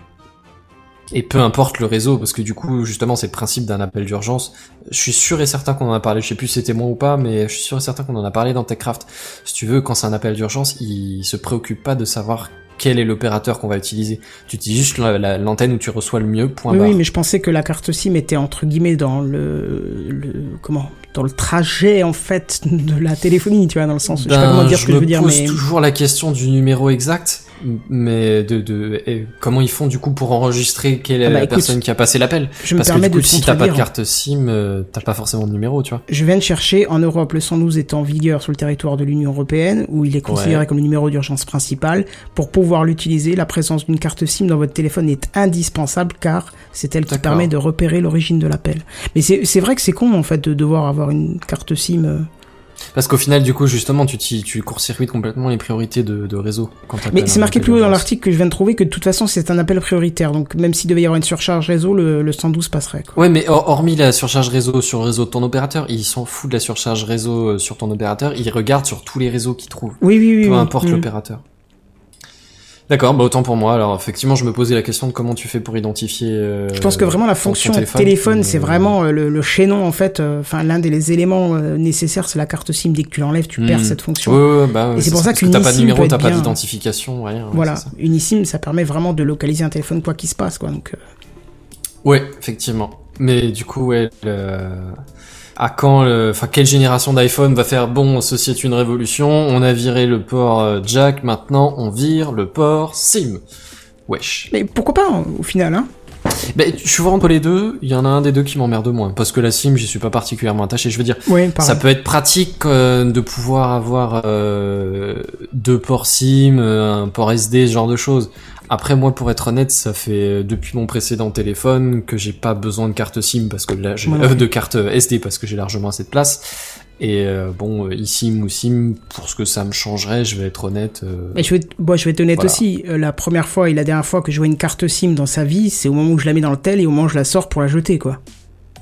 S3: Et peu importe le réseau, parce que du coup, justement, c'est le principe d'un appel d'urgence. Je suis sûr et certain qu'on en a parlé, je sais plus si c'était moi ou pas, mais je suis sûr et certain qu'on en a parlé dans TechCraft. Si tu veux, quand c'est un appel d'urgence, il se préoccupe pas de savoir quel est l'opérateur qu'on va utiliser. Tu utilises juste la- la- l'antenne où tu reçois le mieux, point
S1: Oui,
S3: barre.
S1: oui, mais je pensais que la carte SIM était entre guillemets dans le, le comment dans le trajet en fait de la téléphonie, tu vois, dans le sens. je sais pas
S3: Ben,
S1: comment dire ce que je
S3: me
S1: veux dire,
S3: pose
S1: mais
S3: toujours la question du numéro exact, mais de, de et comment ils font du coup pour enregistrer quelle est
S1: Ah bah,
S3: la
S1: écoute,
S3: personne qui a passé l'appel?
S1: je me
S3: Parce que
S1: permets
S3: du coup,
S1: de
S3: si t'as pas de carte SIM, euh, t'as pas forcément de numéro, tu vois.
S1: Je viens de chercher en Europe, le 112 est en vigueur sur le territoire de l'Union européenne, où il est considéré
S3: Ouais.
S1: comme le numéro d'urgence principal. Pour pouvoir l'utiliser, la présence d'une carte SIM dans votre téléphone est indispensable car c'est elle qui permet de repérer l'origine de l'appel. Mais c'est c'est vrai que c'est con en fait de devoir avoir une carte SIM.
S3: Parce qu'au final, du coup, justement, tu, tu court-circuites complètement les priorités de, de réseau. Quand
S1: Mais c'est marqué plus haut dans l'article que je viens de trouver que de toute façon c'est un appel prioritaire. Donc même s'il devait y avoir une surcharge réseau, le, le 112 passerait. Quoi.
S3: Ouais, mais hor- hormis la surcharge réseau sur le réseau de ton opérateur, ils s'en foutent de la surcharge réseau euh, sur ton opérateur, ils regardent sur tous les réseaux qu'ils trouvent.
S1: Oui, oui, oui.
S3: peu
S1: oui.
S3: importe
S1: Mm.
S3: l'opérateur. D'accord, bah autant pour moi. Alors effectivement, je me posais la question de comment tu fais pour identifier. euh,
S1: Je pense que vraiment la fonction téléphone,
S3: téléphone,
S1: c'est
S3: euh,
S1: vraiment euh, le, le chaînon en fait. euh, Enfin, l'un des éléments euh, nécessaires, c'est la carte SIM. Dès que tu l'enlèves, tu perds
S3: Hmm.
S1: cette fonction.
S3: Ouais, ouais, bah,
S1: Et c'est pour ça
S3: parce que
S1: qu'une
S3: t'as pas de numéro, t'as pas d'identification, rien. ouais,
S1: voilà, une eSIM, ça permet vraiment de localiser un téléphone quoi qu'il se passe, quoi. Donc, euh,
S3: Ouais, effectivement. Mais du coup, ouais, le... à quand, le... enfin, quelle génération d'iPhone va faire bon, ceci est une révolution, on a viré le port euh, jack, maintenant on vire le port SIM. Wesh.
S1: mais pourquoi pas hein, au final, hein?
S3: Ben, je suis vraiment entre les deux, il y en a un des deux qui m'emmerde moins, parce que la SIM, j'y suis pas particulièrement attaché. Je veux dire,
S1: pareil.
S3: ça peut être pratique euh, de pouvoir avoir euh, deux ports SIM, euh, un port SD, ce genre de choses. Après, moi, pour être honnête, ça fait euh, depuis mon précédent téléphone que j'ai pas besoin de carte SIM parce que là, j'ai euh, de carte SD parce que j'ai largement assez de place. Et euh, bon, euh, eSIM ou SIM, pour ce que ça me changerait, je vais être honnête. euh,
S1: Mais je vais, bon, je vais être honnête
S3: Voilà.
S1: aussi. euh, la première fois et la dernière fois que je vois une carte SIM dans sa vie, c'est au moment où je la mets dans le tel et au moment où je la sors pour la jeter, quoi.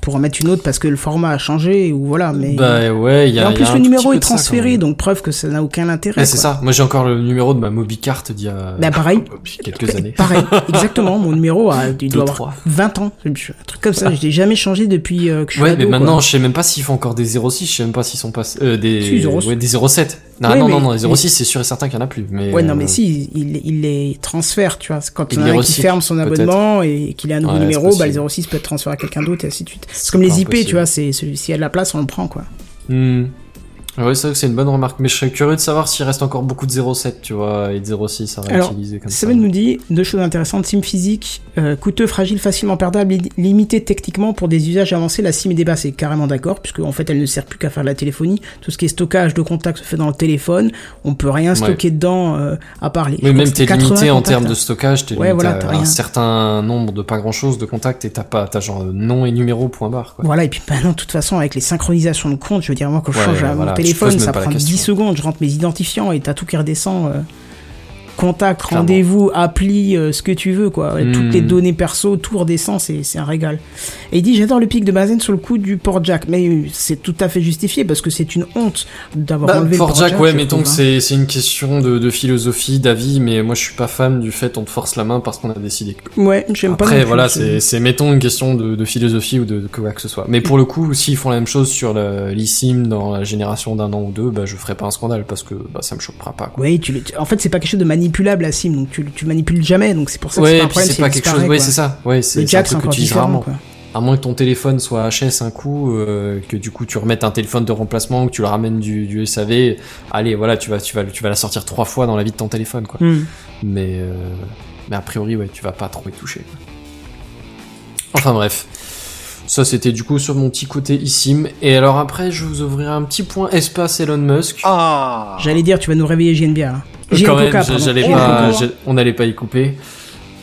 S1: Pour en mettre une autre parce que le format a changé ou voilà. Mais
S3: Bah ouais, il y
S1: Et
S3: a.
S1: en
S3: il y
S1: plus,
S3: a
S1: le numéro est
S3: ça,
S1: transféré, donc preuve que ça n'a aucun intérêt.
S3: Ouais, c'est
S1: quoi.
S3: ça. Moi, j'ai encore le numéro de ma MobiCard d'il y a
S1: Bah pareil.
S3: quelques années.
S1: Pareil, exactement. Mon numéro a, il
S3: Deux,
S1: doit avoir
S3: trois.
S1: 20 ans. Un truc comme ça. Je l'ai jamais changé depuis euh, que je suis
S3: Ouais,
S1: ado,
S3: mais
S1: quoi.
S3: maintenant, je sais même pas s'ils font encore des 06, je sais même pas s'ils sont pas euh, des
S1: Si, 06.
S3: ouais, des 07. Non,
S1: Ouais,
S3: non,
S1: mais-
S3: non, non, les
S1: mais-
S3: 06, c'est sûr et certain qu'il y en a plus, mais
S1: Ouais, non, mais
S3: euh,
S1: si, il, il les transfère, tu vois. Quand il y en a un qui ferme son abonnement et qu'il a un nouveau numéro, bah, le 06 peut être transféré à quelqu'un d'autre et ainsi de suite. C'est comme les IP, tu vois, c'est, y a de la place, on le prend, quoi.
S3: hmm. Ouais, c'est vrai que c'est une bonne remarque, mais je serais curieux de savoir s'il reste encore beaucoup de 0,7, tu vois, et de 0,6 à
S1: Alors,
S3: réutiliser comme ça.
S1: Seven nous dit deux choses intéressantes. SIM physique, euh, coûteux, fragile, facilement perdable, li- limité techniquement pour des usages avancés. La SIM est dépassée, carrément d'accord, puisque en fait elle ne sert plus qu'à faire de la téléphonie. Tout ce qui est stockage de contacts se fait dans le téléphone. On peut rien stocker dedans euh, à parler.
S3: Oui, même t'es limité en termes de stockage, t'es
S1: Ouais,
S3: limité
S1: voilà,
S3: à un certain nombre de pas grand chose de contacts et t'as pas, t'as genre nom et numéro point barre, quoi.
S1: Voilà, et puis maintenant, de toute façon, avec les synchronisations de comptes, je veux dire, moi, quand je
S3: Ouais,
S1: change à
S3: voilà,
S1: téléphone, ça prend
S3: question.
S1: 10 secondes, je rentre mes identifiants et t'as tout qui redescend. Contact, rendez-vous, appli, euh, ce que tu veux, quoi. Ouais, Toutes
S3: Hmm.
S1: les données perso, tout redescend, c'est c'est un régal. Et il dit, j'adore le pic de Bazen sur le coup du port jack. Mais euh, c'est tout à fait justifié parce que c'est une honte d'avoir
S3: Bah,
S1: enlevé
S3: Fort
S1: le port
S3: Jack, ouais,
S1: je
S3: mettons que
S1: hein.
S3: c'est c'est une question de, de philosophie, d'avis, mais moi je suis pas fan du fait on te force la main parce qu'on a décidé.
S1: Ouais, j'aime pas. non
S3: Après, voilà,
S1: c'est-
S3: c'est mettons une question de, de philosophie ou de, de quoi que ce soit. Mais pour le coup, s'ils font la même chose sur le- l'eSIM dans la génération d'un an ou deux, bah je ferai pas un scandale parce que bah ça me choquera pas. Quoi.
S1: Ouais, tu, en fait, c'est pas quelque chose de manipulable la SIM, donc tu, tu manipules jamais, donc c'est pour ça que c'est
S3: Ouais,
S1: pas un
S3: puis
S1: problème.
S3: c'est
S1: si
S3: pas
S1: elle
S3: quelque chose. Ouais, c'est ça. Ouais, c'est
S1: Le
S3: c'est un
S1: c'est
S3: truc que tu utilises rarement.
S1: quoi.
S3: À moins que ton téléphone soit HS un coup, euh, que du coup tu remettes un téléphone de remplacement, que tu le ramènes du, du SAV. Allez, voilà, tu vas, tu vas, tu vas la sortir trois fois dans la vie de ton téléphone, quoi.
S1: Hmm.
S3: Mais, euh, mais a priori, ouais, tu vas pas trop y toucher. quoi. Enfin bref. Ça, c'était du coup sur mon petit côté eSIM. Et alors après, je vous ouvrirai un petit point espace Elon Musk.
S4: Ah
S1: J'allais dire, tu vas nous réveiller JNBR.
S3: Quand même,
S1: Coca,
S3: pas, on n'allait pas y couper.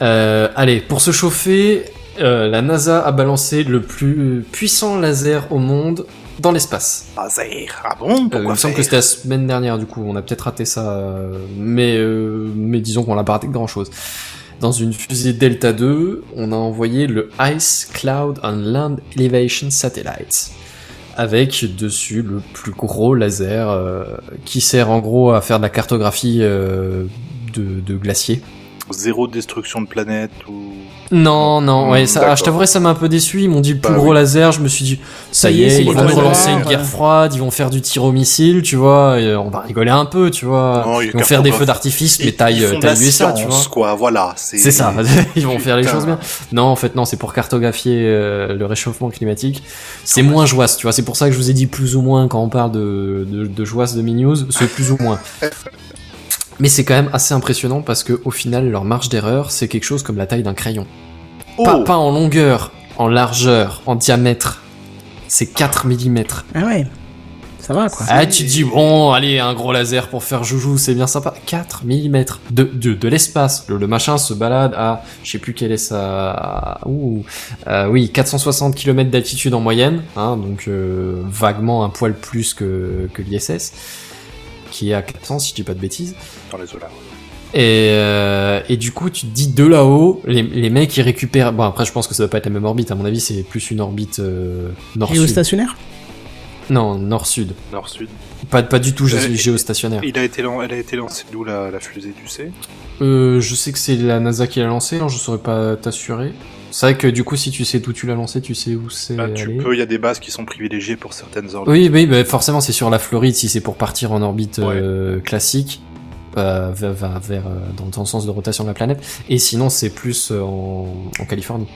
S3: Euh, allez, pour se chauffer, euh, la NASA a balancé le plus puissant laser au monde dans l'espace.
S4: Laser. Ah bon?
S3: Euh, il me semble que c'était la semaine dernière, du coup, on a peut-être raté ça, euh, mais euh, mais disons qu'on l'a pas raté grand chose. Dans une fusée Delta 2, on a envoyé le Ice Cloud on Land Elevation Satellite, avec dessus le plus gros laser euh, qui sert en gros à faire de la cartographie euh, de, de glaciers.
S4: Zéro destruction de planète ou...
S3: Non, non, ouais, ça, ah, je t'avouerais, ça m'a un peu déçu. Ils m'ont dit le plus
S4: Bah
S3: gros
S4: oui.
S3: laser. Je me suis dit, ça, y est, ils vont relancer une guerre froide, ils vont faire du tir au missile, tu vois. et, euh, on va rigoler un peu, tu vois.
S4: Non,
S3: ils vont faire des feux d'artifice, mais taille,
S4: de
S3: taille USA, tu vois.
S4: quoi, voilà.
S3: C'est ça, ils vont faire les choses bien. Non, en fait, non, c'est pour cartographier euh, le réchauffement climatique. C'est moins joisse, tu vois. C'est pour ça que je vous ai dit plus ou moins quand on parle de, de, de joisse de c'est plus ou moins. Mais c'est quand même assez impressionnant parce que au final, leur marge d'erreur, c'est quelque chose comme la taille d'un crayon.
S4: Oh
S3: Pas, pas en longueur, en largeur, en diamètre. C'est 4 mm.
S1: Ah ouais, ça va quoi.
S3: Ah, tu dis, bon, allez, un gros laser pour faire joujou, c'est bien sympa. 4 mm de, de, de l'espace. Le, le machin se balade à, je sais plus quelle est sa... Ouh, euh, oui, 460 km d'altitude en moyenne, hein, donc euh, vaguement un poil plus que, que l'ISS, qui est à 400 si je dis pas de bêtises.
S4: Dans les eaux là.
S3: Et, euh, et du coup, tu te dis de là-haut, les, les mecs ils récupèrent. Bon, après, je pense que ça doit pas être la même orbite. À mon avis, c'est plus une orbite euh, nord-sud.
S1: Géostationnaire?
S3: Non, nord-sud.
S4: Nord-sud.
S3: Pas, pas du tout gé-
S4: Euh,
S3: géostationnaire.
S4: Il a été, lan- elle a été lancée d'où la, la fusée, tu sais
S3: Euh, je sais que c'est la NASA qui l'a lancé. Alors je saurais pas t'assurer. C'est vrai que du coup, si tu sais d'où tu l'as lancé, tu sais où c'est
S4: Bah, Tu peux, il y a des bases qui sont privilégiées pour certaines orbites.
S3: Oui, oui, bah, forcément, c'est sur la Floride si c'est pour partir en orbite euh, classique, euh, vers, euh, dans, dans le sens de rotation de la planète. Et sinon, c'est plus euh, en, en Californie.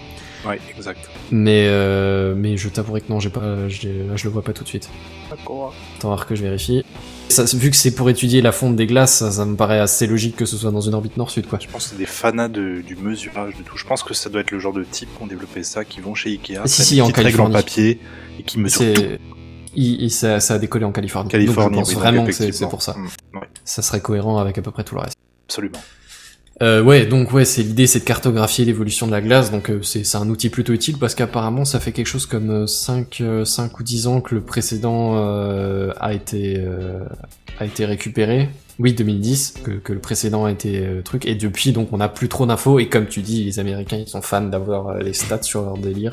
S4: Ouais, exact.
S3: Mais euh, mais je t'avouerai que non, j'ai pas, là je le vois pas tout de suite.
S4: D'accord.
S3: Attends voir que je vérifie. Ça, vu que c'est pour étudier la fonte des glaces, ça, ça me paraît assez logique que ce soit dans une orbite nord-sud, quoi.
S4: Je pense que c'est des fanas de, du mesurage de tout. Je pense que ça doit être le genre de type qui ont développé ça, qui vont chez Ikea,
S3: si, si, en
S4: en papier et qui mesurent tout.
S3: Il, il- ça, ça a décollé en Californie.
S4: Californie,
S3: Donc je pense vraiment que c'est, pour ça.
S4: Mm, ouais,
S3: Ça serait cohérent avec à peu près tout le reste.
S4: absolument.
S3: Euh, ouais, donc ouais, c'est l'idée, c'est de cartographier l'évolution de la glace, donc euh, c'est, un outil plutôt utile parce qu'apparemment ça fait quelque chose comme 5, 5 ou 10 ans que le précédent euh, a été euh, a été récupéré. Oui, 2010, que, que le précédent a été euh, truc, et depuis donc on a plus trop d'infos, et comme tu dis, les Américains ils sont fans d'avoir euh, les stats sur leur délire.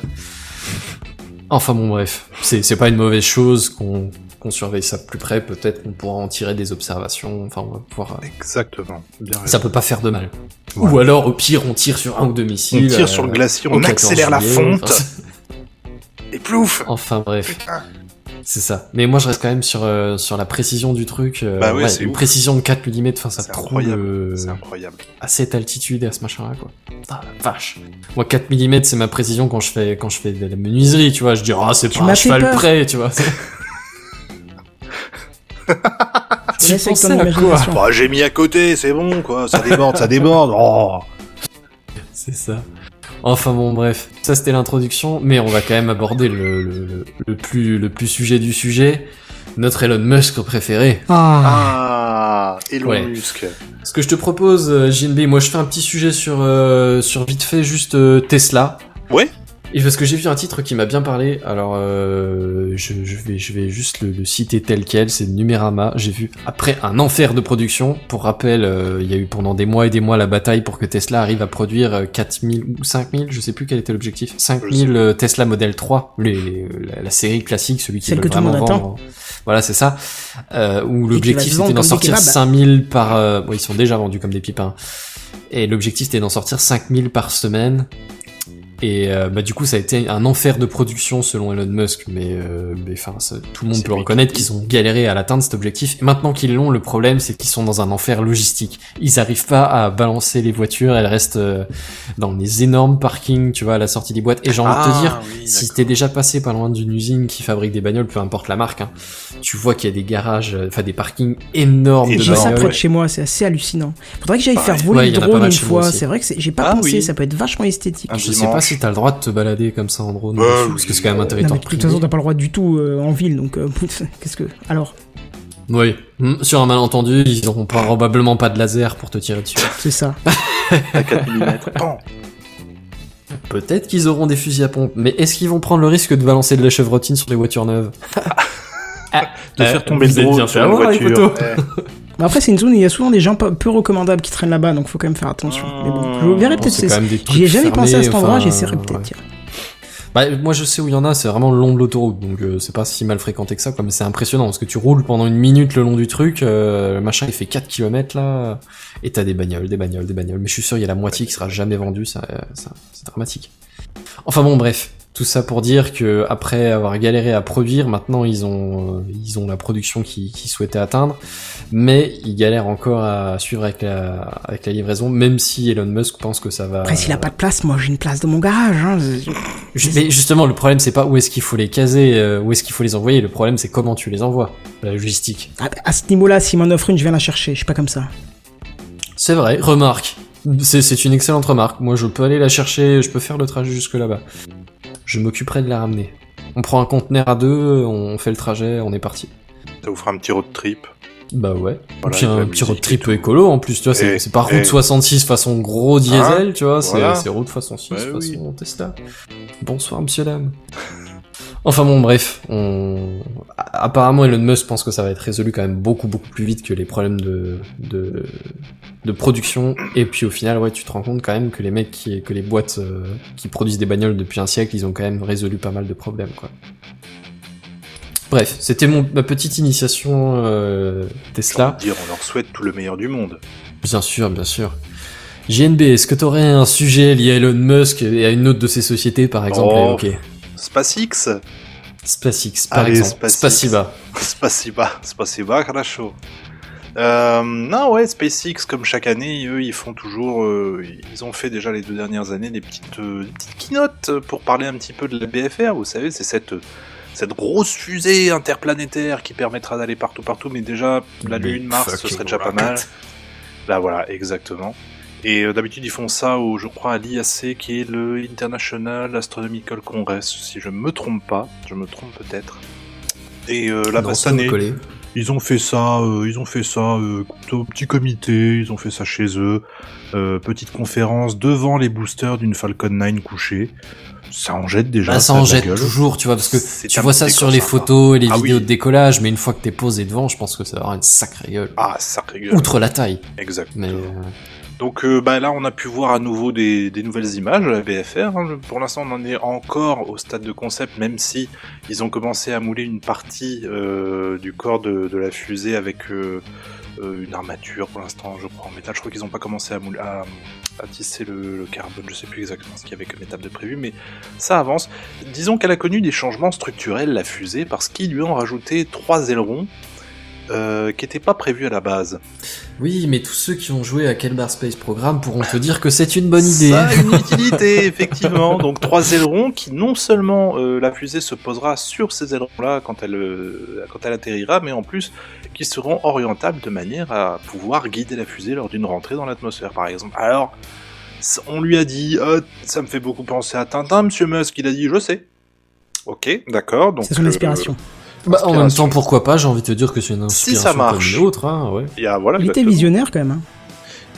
S3: Enfin bon bref, c'est, c'est pas une mauvaise chose qu'on, qu'on surveille ça de plus près, peut-être qu'on pourra en tirer des observations, enfin on va pouvoir... euh,
S4: Exactement. Bien
S3: ça
S4: raison.
S3: peut pas faire de mal.
S4: Voilà.
S3: Ou alors, au pire, on tire sur un ou deux
S4: On
S3: missiles.
S4: tire
S3: euh,
S4: sur le glacier,
S3: au
S4: on
S3: 14
S4: accélère la fonte,
S3: enfin,
S4: et plouf
S3: Enfin bref,
S4: Putain.
S3: C'est ça. Mais moi, je reste quand même sur euh, sur la précision du truc. euh,
S4: Bah ouais, c'est
S3: une
S4: ouf.
S3: précision de 4 mm, enfin ça
S4: C'est
S3: trouve
S4: incroyable.
S3: euh,
S4: C'est incroyable.
S3: à cette altitude et à ce machin-là, quoi. Ah la vache. Moi, 4 mm, c'est ma précision quand je fais quand je fais de la menuiserie, tu vois. Je dis, ah, c'est
S1: Tu
S3: pas un cheval
S1: peur.
S3: près, tu vois. Tu pensais à quoi.
S4: Bah, j'ai mis à côté, c'est bon, quoi. Ça déborde, ça déborde. Oh.
S3: C'est ça. Enfin bon, bref, ça c'était l'introduction, mais on va quand même aborder le, le, le- le plus, le plus sujet du sujet, notre Elon Musk préféré.
S1: Ah.
S4: Ah, Elon
S3: Ouais.
S4: Musk.
S3: Ce que je te propose, euh, JNB, moi je fais un petit sujet sur, euh, sur vite fait juste euh, Tesla.
S4: Ouais.
S3: Et parce que j'ai vu un titre qui m'a bien parlé, alors euh, je, je vais, je vais juste le, le citer tel quel, c'est Numérama. J'ai vu après un enfer de production. Pour rappel, euh, il y a eu pendant des mois et des mois la bataille pour que Tesla arrive à produire euh, 4000 ou 5000, je sais plus quel était l'objectif. 5000 euh, Tesla Model 3, les, les- la, la série classique, celui qui veut
S1: que tout le
S3: vraiment
S1: monde attend.
S3: Voilà, c'est ça. Euh, où l'objectif c'était d'en sortir
S1: kebabs.
S3: 5000 par... Euh... bon, ils sont déjà vendus comme des pipins. Et l'objectif c'était d'en sortir 5000 par semaine. Et euh, bah du coup ça a été un enfer de production selon Elon Musk, mais euh, mais, enfin ça- tout le monde peut reconnaître
S4: qui-
S3: qu'ils ont galéré à l'atteindre cet objectif. Et maintenant qu'ils l'ont, le problème c'est qu'ils sont dans un enfer logistique. Ils arrivent pas à balancer les voitures, elles restent euh, dans des énormes parkings, tu vois, à la sortie des boîtes. Et j'ai envie de te dire,
S4: Ah, oui,
S3: si t'es déjà passé pas loin d'une usine qui fabrique des bagnoles, peu importe la marque, hein, tu vois qu'il y a des garages, euh, enfin des parkings énormes
S4: Et
S3: de
S1: J'ai ça
S3: bagnoles.
S1: près de chez moi, c'est assez hallucinant. Faudrait que j'aille faire voler
S3: Ouais,
S1: le
S3: il y en a pas
S1: drone
S3: mal
S1: une fois. C'est vrai que j'ai pas
S4: Ah
S1: pensé,
S4: oui.
S1: ça peut être vachement esthétique.
S4: Un
S3: Je sais
S4: dimanche.
S3: pas si t'as le droit de te balader comme ça en drone,
S4: Bah,
S3: dessus,
S4: oui.
S3: parce que c'est quand même un
S1: Non,
S3: territoire
S1: de toute façon, t'as pas le droit du tout euh, en ville, donc euh, qu'est-ce que. Alors,
S3: Oui, Hmm, sur un malentendu, ils auront probablement pas de laser pour te tirer dessus.
S1: c'est ça.
S4: À 4 mm.
S3: Peut-être qu'ils auront des fusils à pompe, mais est-ce qu'ils vont prendre le risque de balancer de la chevrotine sur des voitures neuves?
S4: De
S3: Euh,
S4: faire tomber
S3: vous
S4: le drone sur
S3: avoir, les
S4: voiture.
S1: Mais après, c'est une zone où il y a souvent des gens peu recommandables qui traînent là-bas, donc faut quand même faire attention. Mais bon, je verrai
S3: Bon,
S1: peut-être. J'y ai jamais pensé à cet endroit,
S3: enfin,
S1: j'essaierai peut-être.
S3: ouais. Bah, moi je sais où il y en a, c'est vraiment le long de l'autoroute, donc euh, c'est pas si mal fréquenté que ça, quoi, mais c'est impressionnant, parce que tu roules pendant une minute le long du truc, euh, le machin il fait 4 km là, et t'as des bagnoles, des bagnoles, des bagnoles, mais je suis sûr il y a la moitié qui sera jamais vendue, ça, euh, ça- c'est dramatique. Enfin bon bref, tout ça pour dire que après avoir galéré à produire, maintenant ils ont euh, ils ont la production qu'ils souhaitaient atteindre, mais ils galèrent encore à suivre avec la avec la livraison, même si Elon Musk pense que ça va.
S1: Après, s'il a pas de place, moi j'ai une place dans mon garage. Hein.
S3: Mais justement, le problème c'est pas où est-ce qu'il faut les caser, euh, où est-ce qu'il faut les envoyer. Le problème c'est comment tu les envoies, la logistique.
S1: Ah, À ce niveau-là, s'il m'en offre une, je viens la chercher. Je suis pas comme ça.
S3: C'est vrai. Remarque. C'est c'est une excellente remarque. Moi, je peux aller la chercher, je peux faire le trajet jusque là-bas. Je m'occuperai de la ramener. On prend un conteneur à deux, on fait le trajet, on est parti.
S4: Ça vous fera un petit road trip.
S3: Bah ouais.
S4: Voilà,
S3: puis un petit road trip
S4: tout.
S3: écolo en plus, tu vois, c'est pas route
S4: et-
S3: 66 façon gros diesel, tu vois, c'est
S4: voilà.
S3: route façon 6
S4: Ouais,
S3: façon
S4: oui.
S3: Tesla. Bonsoir monsieur dame. Enfin bon bref, on... apparemment Elon Musk pense que ça va être résolu quand même beaucoup beaucoup plus vite que les problèmes de, de, de production et puis au final ouais tu te rends compte quand même que les mecs qui, que les boîtes euh, qui produisent des bagnoles depuis un siècle ils ont quand même résolu pas mal de problèmes quoi. Bref, c'était mon ma petite initiation euh, Tesla.
S4: dire, on leur souhaite tout le meilleur du monde.
S3: Bien sûr, bien sûr. JNB, est-ce que t'aurais un sujet lié à Elon Musk et à une autre de ses sociétés, par exemple,
S4: Oh.
S3: à évoquer
S4: SpaceX
S3: SpaceX, par
S4: Allez,
S3: exemple.
S4: SpaceX.
S3: Spasiba.
S4: Spasiba, spasiba, хорошо. Euh, non, ouais, SpaceX, comme chaque année, eux, ils font toujours. euh, ils ont fait déjà les deux dernières années des petites, euh, des petites keynotes pour parler un petit peu de la BFR. Vous savez, c'est cette, cette grosse fusée interplanétaire qui permettra d'aller partout, partout. Mais déjà, la
S3: Big
S4: Lune, Mars, ce
S3: fucking
S4: serait déjà pas
S3: rocket.
S4: mal. Là, voilà, exactement. Et euh, d'habitude, ils font ça, au, je crois, à l'IAC, qui est le International Astronomical Congress, si je me trompe pas. Je me trompe peut-être. Et euh, là, cette année, ils ont fait ça, euh, ils ont fait ça euh, au petit comité, ils ont fait ça chez eux. Petite conférence devant les boosters d'une Falcon 9 couchée. Ça en jette déjà.
S3: Bah, ça en jette
S4: gueule.
S3: toujours, tu vois, parce que tu vois ça sur les photos et les
S4: Ah
S3: vidéos
S4: oui.
S3: de décollage, mais une fois que t'es posé devant, je pense que ça va avoir une sacrée gueule.
S4: Ah, ça rigole.
S3: Outre la taille.
S4: Exact.
S3: Mais euh,
S4: Donc euh, bah, là, on a pu voir à nouveau des, nouvelles images à la BFR. Pour l'instant, on en est encore au stade de concept, même si ils ont commencé à mouler une partie euh, du corps de, de la fusée avec euh, une armature pour l'instant, je crois, en métal. Je crois qu'ils n'ont pas commencé à, mouler, tisser le, carbone. Je sais plus exactement ce qu'il y avait comme étape de prévu, mais ça avance. Disons qu'elle a connu des changements structurels, la fusée, parce qu'ils lui ont rajouté trois ailerons. Euh, qui n'était pas prévu à la base.
S3: Oui, mais tous ceux qui ont joué à Kelbar Space Program pourront te dire que c'est une bonne idée.
S4: Ça a une utilité, effectivement. Donc trois ailerons qui non seulement euh, la fusée se posera sur ces ailerons-là quand elle euh, quand elle atterrira, mais en plus qui seront orientables de manière à pouvoir guider la fusée lors d'une rentrée dans l'atmosphère, par exemple. Alors, on lui a dit, ça me fait beaucoup penser à Tintin, Monsieur Musk. Il a dit, je sais. Ok, d'accord. Donc
S1: C'est son
S4: euh,
S1: inspiration.
S3: Bah, en même temps, pourquoi pas J'ai envie de te dire que c'est une
S4: Si
S3: inspiration
S4: ça marche.
S3: comme une autre, hein, ouais.
S4: il y a voilà.
S1: Il était visionnaire quand même. hein.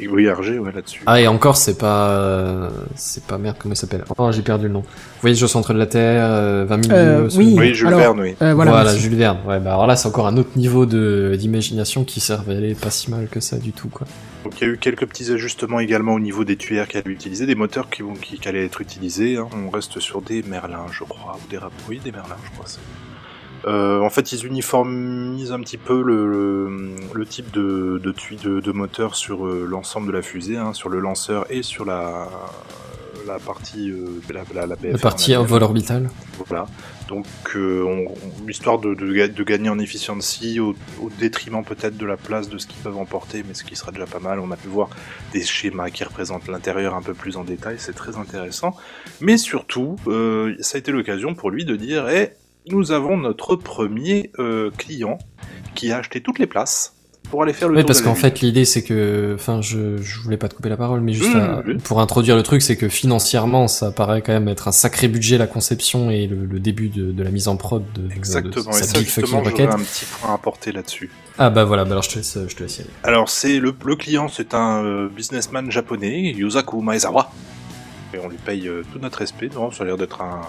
S4: Et oui, RG, ouais, là-dessus.
S3: Ah et encore c'est pas euh, c'est pas merde comment il s'appelle? Oh j'ai perdu le nom. Voyage au centre de la Terre, euh, 20 000
S1: Euh,
S3: sous-
S1: oui.
S4: oui, Jules
S1: alors-
S4: Verne, oui.
S1: Euh, voilà.
S3: Jules Verne. Ouais bah alors là c'est encore un autre niveau de d'imagination qui s'est révélé pas si mal que ça du tout quoi.
S4: Donc il y a eu quelques petits ajustements également au niveau des tuyères qui allaient utiliser, des moteurs qui, vont, qui, qui allaient être utilisés. hein. On reste sur des Merlins, je crois, ou des Rap- Oui, des Merlins, je crois. Euh, en fait, ils uniformisent un petit peu le, le, le type de, de, de, de moteur sur euh, l'ensemble de la fusée, hein, sur le lanceur et sur la, la partie euh, la, la, la BFR,
S3: La partie en vol orbital.
S4: Voilà. Donc, euh, on- on- histoire de, de, ga- de gagner en efficiency au, au détriment peut-être de la place de ce qu'ils peuvent emporter, mais ce qui sera déjà pas mal. On a pu voir des schémas qui représentent l'intérieur un peu plus en détail, c'est très intéressant. Mais surtout, euh, ça a été l'occasion pour lui de dire Eh, nous avons notre premier euh, client qui a acheté toutes les places pour aller faire le
S3: Oui
S4: tour
S3: parce
S4: de
S3: qu'en fait l'idée c'est que enfin je je voulais pas te couper la parole mais juste
S4: Mmh,
S3: à-
S4: oui.
S3: pour introduire le truc c'est que financièrement ça paraît quand même être un sacré budget la conception et le, le début de, de la mise en prod de, de-
S4: Exactement,
S3: de
S4: et
S3: sa
S4: ça justement, j'aurais un petit point à apporter là-dessus.
S3: Ah bah voilà bah alors je te laisse je te laisse y aller.
S4: Alors c'est le, le client, c'est un euh, businessman japonais, Yusaku Maezawa. Et on lui paye euh, tout notre respect. Non, ça a l'air d'être un,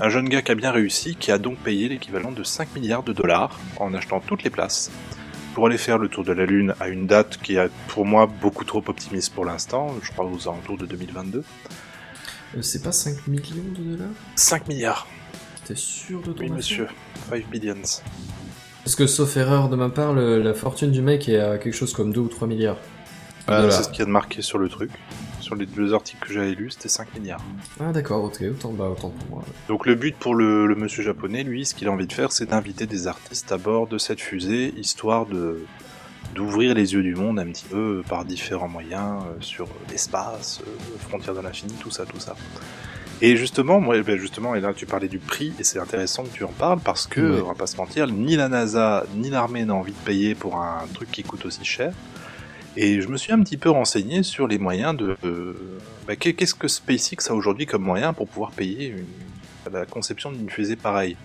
S4: un jeune gars qui a bien réussi, qui a donc payé l'équivalent de 5 milliards de dollars en achetant toutes les places pour aller faire le tour de la Lune à une date qui est pour moi beaucoup trop optimiste pour l'instant, je crois aux alentours de 2022.
S3: Euh, c'est pas 5 millions de dollars?
S4: 5 milliards,
S3: T'es sûr de ton
S4: oui monsieur, 5 billions.
S3: Parce que sauf erreur de ma part, le- la fortune du mec est à quelque chose comme 2 ou 3 milliards.
S4: Voilà,
S3: dollars.
S4: c'est ce qu'il y a de marqué sur le truc. Sur les deux articles que j'avais lus, c'était 5 milliards.
S3: Ah d'accord, ok, autant, bah, autant pour moi.
S4: Donc le but pour le, le monsieur japonais, lui, ce qu'il a envie de faire, c'est d'inviter des artistes à bord de cette fusée, histoire de d'ouvrir les yeux du monde un petit peu par différents moyens euh, sur l'espace, euh, frontières de l'infini, tout ça, tout ça. Et justement, moi, ben justement, et là tu parlais du prix, et c'est intéressant que tu en parles parce que, on va pas se mentir, ni la NASA ni l'armée n'a envie de payer pour un truc qui coûte aussi cher. Et je me suis un petit peu renseigné sur les moyens de. euh, bah, qu'est- Qu'est-ce que SpaceX a aujourd'hui comme moyen pour pouvoir payer une- la conception d'une fusée pareille?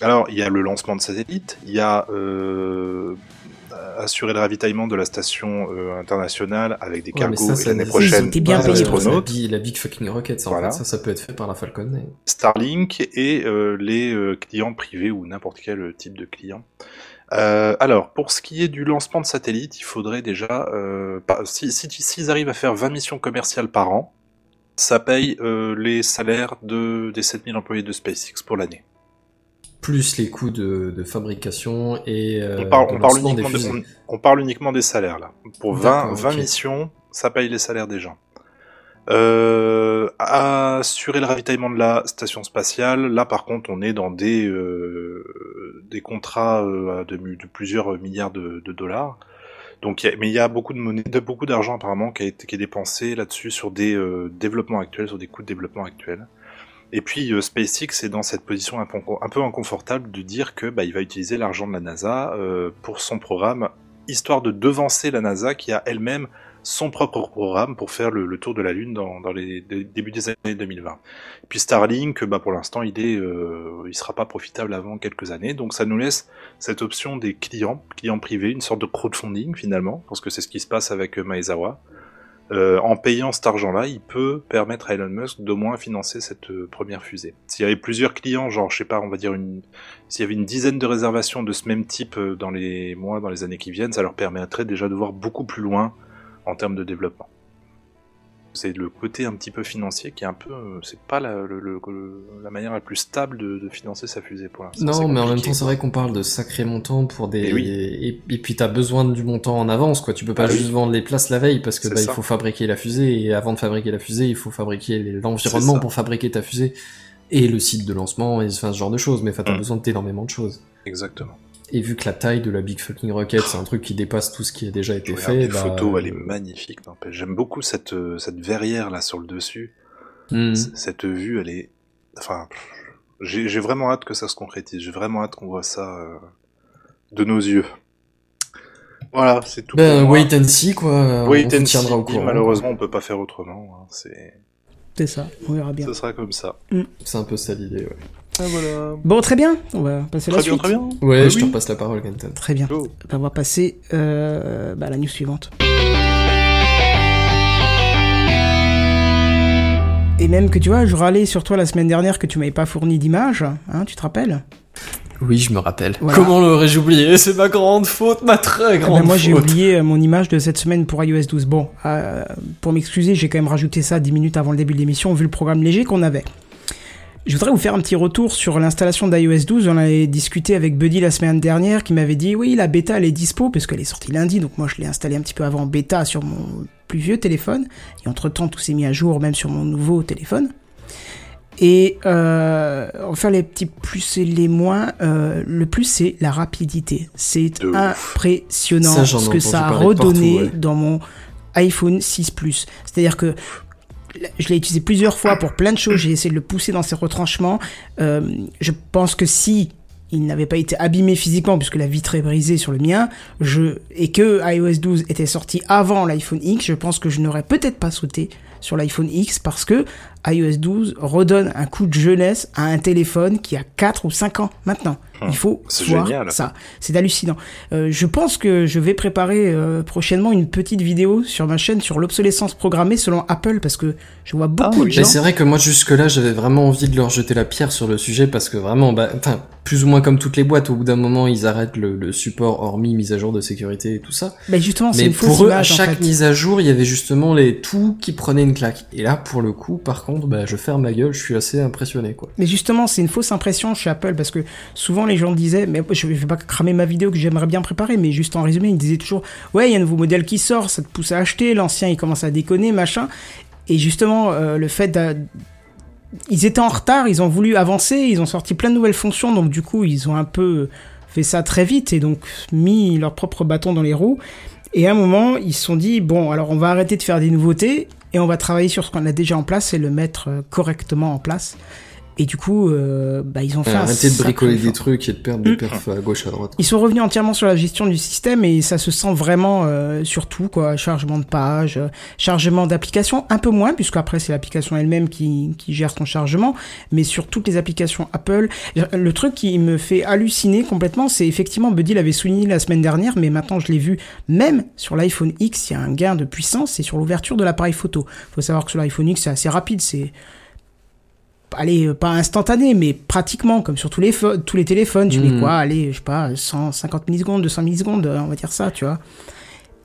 S4: Alors, il y a le lancement de satellites, il y a euh, assurer le ravitaillement de la station euh, internationale avec des cargos l'année prochaine
S1: bien
S3: pas,
S1: payé
S3: euh,
S1: pour
S3: la, la big fucking rocket, ça, en
S4: Voilà.
S3: fait, ça, ça peut être fait par la Falcon. mais-
S4: Starlink et euh, les clients privés ou n'importe quel type de client. Euh, alors, pour ce qui est du lancement de satellites, il faudrait déjà, euh, pas- si, si, s'ils arrivent à faire 20 missions commerciales par an, ça paye euh, les salaires de, des 7000 employés de SpaceX pour l'année.
S3: Plus les coûts de, de fabrication et euh,
S4: on, parle, on, parle
S3: des
S4: uniquement de-
S3: fusées.
S4: on- on parle uniquement des salaires là. Pour 20,
S3: D'accord,
S4: 20
S3: ok.
S4: missions, ça paye les salaires des gens. Euh, assurer le ravitaillement de la station spatiale, là par contre on est dans des, euh, des contrats euh, de, plusieurs milliards de, dollars. Donc, mais il y a beaucoup de monnaie, beaucoup d'argent apparemment qui, est dépensé là-dessus sur des euh, développements actuels, sur des coûts de développement actuels. Et puis euh, SpaceX est dans cette position un peu, inconfortable de dire que bah, il va utiliser l'argent de la NASA pour son programme, histoire de devancer la NASA qui a elle-même son propre programme pour faire le, tour de la Lune dans, les dé- débuts des années 2020. Et puis Starlink, bah, pour l'instant, il est, euh, il sera pas profitable avant quelques années, donc ça nous laisse cette option des clients, clients privés, une sorte de crowdfunding finalement, parce que c'est ce qui se passe avec euh, Maezawa. Euh, en payant cet argent-là, il peut permettre à Elon Musk d'au moins financer cette euh, première fusée. S'il y avait plusieurs clients, genre, je sais pas, on va dire une, s'il y avait une dizaine de réservations de ce même type dans les mois, dans les années qui viennent, ça leur permettrait déjà de voir beaucoup plus loin en termes de développement. C'est le côté un petit peu financier qui est un peu, c'est pas la, le- le- la manière la plus stable de, de financer sa fusée pour l'instant.
S3: Non, mais en même temps, c'est vrai qu'on parle de sacrés montants pour des.
S4: Et oui.
S3: et, et puis t'as besoin du montant en avance, quoi. Tu peux pas
S4: Ah oui.
S3: juste vendre les places la veille parce que bah, il faut fabriquer la fusée et avant de fabriquer la fusée, il faut fabriquer l'environnement pour fabriquer ta fusée et le site de lancement et enfin, ce genre de choses. Mais enfin, t'as
S4: Mm.
S3: besoin d'énormément de choses.
S4: Exactement.
S3: Et vu que la taille de la Big Fucking Rocket, c'est un truc qui dépasse tout ce qui a déjà été
S4: regarde
S3: fait,
S4: les
S3: bah,
S4: photos, elle est magnifique. n'empêche. J'aime beaucoup cette, euh, cette verrière là sur le dessus.
S3: hmm.
S4: Cette vue, elle est. Enfin, j'ai vraiment hâte que ça se concrétise. J'ai vraiment hâte qu'on voit ça euh, de nos yeux. Voilà, c'est tout.
S3: Ben,
S4: pour moi.
S3: wait and see, quoi.
S4: Wait
S3: on
S4: and
S3: tiendra au
S4: see.
S3: courant.
S4: Malheureusement, on peut pas faire autrement. hein. C'est,
S1: C'est ça, on verra bien.
S4: ce sera comme ça.
S3: C'est un peu ça l'idée, ouais.
S4: Ah, voilà.
S1: Bon, très bien, on va passer à la
S4: Très bien,
S1: suite.
S4: très bien.
S3: Ouais,
S4: Ah
S3: je te repasse la parole, Kenton.
S1: Très bien. Ben, on va passer euh, bah, à la news suivante. Et même que tu vois, je râlais sur toi la semaine dernière que tu m'avais pas fourni d'image, hein, tu te rappelles?
S3: Oui, je me rappelle.
S1: Voilà.
S3: Comment l'aurais-je oublié? C'est ma grande faute, ma très
S1: ben,
S3: grande
S1: moi j'ai
S3: faute.
S1: oublié euh, mon image de cette semaine pour iOS 12. Bon, euh, pour m'excuser, j'ai quand même rajouté ça 10 minutes avant le début de l'émission vu le programme léger qu'on avait. Je voudrais vous faire un petit retour sur l'installation d'iOS 12. On avait discuté avec Buddy la semaine dernière qui m'avait dit oui, la bêta elle est dispo parce qu'elle est sortie lundi, donc moi je l'ai installée un petit peu avant bêta sur mon plus vieux téléphone. Et entre temps, tout s'est mis à jour même sur mon nouveau téléphone. Et euh, enfin les petits plus et les moins, euh, le plus c'est la rapidité. C'est impressionnant
S3: Ça,
S1: ce que ça a
S3: partout,
S1: redonné
S3: ouais.
S1: dans mon iPhone 6 Plus. C'est-à-dire que je l'ai utilisé plusieurs fois pour plein de choses. J'ai essayé de le pousser dans ses retranchements. Euh, je pense que si il n'avait pas été abîmé physiquement puisque la vitre est brisée sur le mien, et que iOS 12 était sorti avant l'iPhone X, je pense que je n'aurais peut-être pas sauté sur l'iPhone X parce que iOS 12 redonne un coup de jeunesse à un téléphone qui a 4 ou 5 ans maintenant. Il faut
S4: c'est
S1: voir
S4: génial.
S1: ça. C'est hallucinant. Euh, je pense que je vais préparer euh, prochainement une petite vidéo sur ma chaîne sur l'obsolescence programmée selon Apple parce que je vois beaucoup
S4: oui.
S1: de
S3: Mais
S1: gens.
S3: c'est vrai que moi jusque-là j'avais vraiment envie de leur jeter la pierre sur le sujet parce que vraiment, bah, plus ou moins comme toutes les boîtes, au bout d'un moment ils arrêtent le, le support hormis mise à jour de sécurité et tout ça.
S1: Mais justement, c'est
S3: Mais
S1: une fausse
S3: pour eux, à
S1: en
S3: chaque
S1: fait.
S3: mise à jour, il y avait justement les tout qui prenaient une claque. Et là, pour le coup, par contre, bah, je ferme ma gueule, je suis assez impressionné, quoi.
S1: Mais justement, c'est une fausse impression chez Apple parce que souvent les gens disaient, mais je vais pas cramer ma vidéo que j'aimerais bien préparer, mais juste en résumé, ils disaient toujours, ouais, il y a un nouveau modèle qui sort, ça te pousse à acheter, l'ancien il commence à déconner, machin. Et justement, euh, le fait ils étaient en retard, ils ont voulu avancer, ils ont sorti plein de nouvelles fonctions, donc du coup, ils ont un peu fait ça très vite et donc mis leur propre bâton dans les roues. Et à un moment, ils se sont dit, bon, alors on va arrêter de faire des nouveautés et on va travailler sur ce qu'on a déjà en place et le mettre euh, correctement en place. Et du coup, euh, bah, ils ont fait
S3: Arrêtez de bricoler des trucs et de perdre des perfs à gauche à droite.
S1: Ils sont revenus entièrement sur la gestion du système et ça se sent vraiment euh, sur tout, quoi. Chargement de pages, euh, chargement d'applications, un peu moins, puisque après c'est l'application elle-même qui, qui gère son chargement, mais sur toutes les applications Apple. Le truc qui me fait halluciner complètement, c'est effectivement, Buddy l'avait souligné la semaine dernière, mais maintenant je l'ai vu, même sur l'iPhone X, il y a un gain de puissance, c'est sur l'ouverture de l'appareil photo. faut savoir que sur l'iPhone X, c'est assez rapide, c'est allez, euh, pas instantané, mais pratiquement, comme sur tous les, pho- tous les téléphones, tu mets
S3: Mhm.
S1: quoi, allez, je sais pas, 150 millisecondes, 200 millisecondes, euh, on va dire ça, tu vois.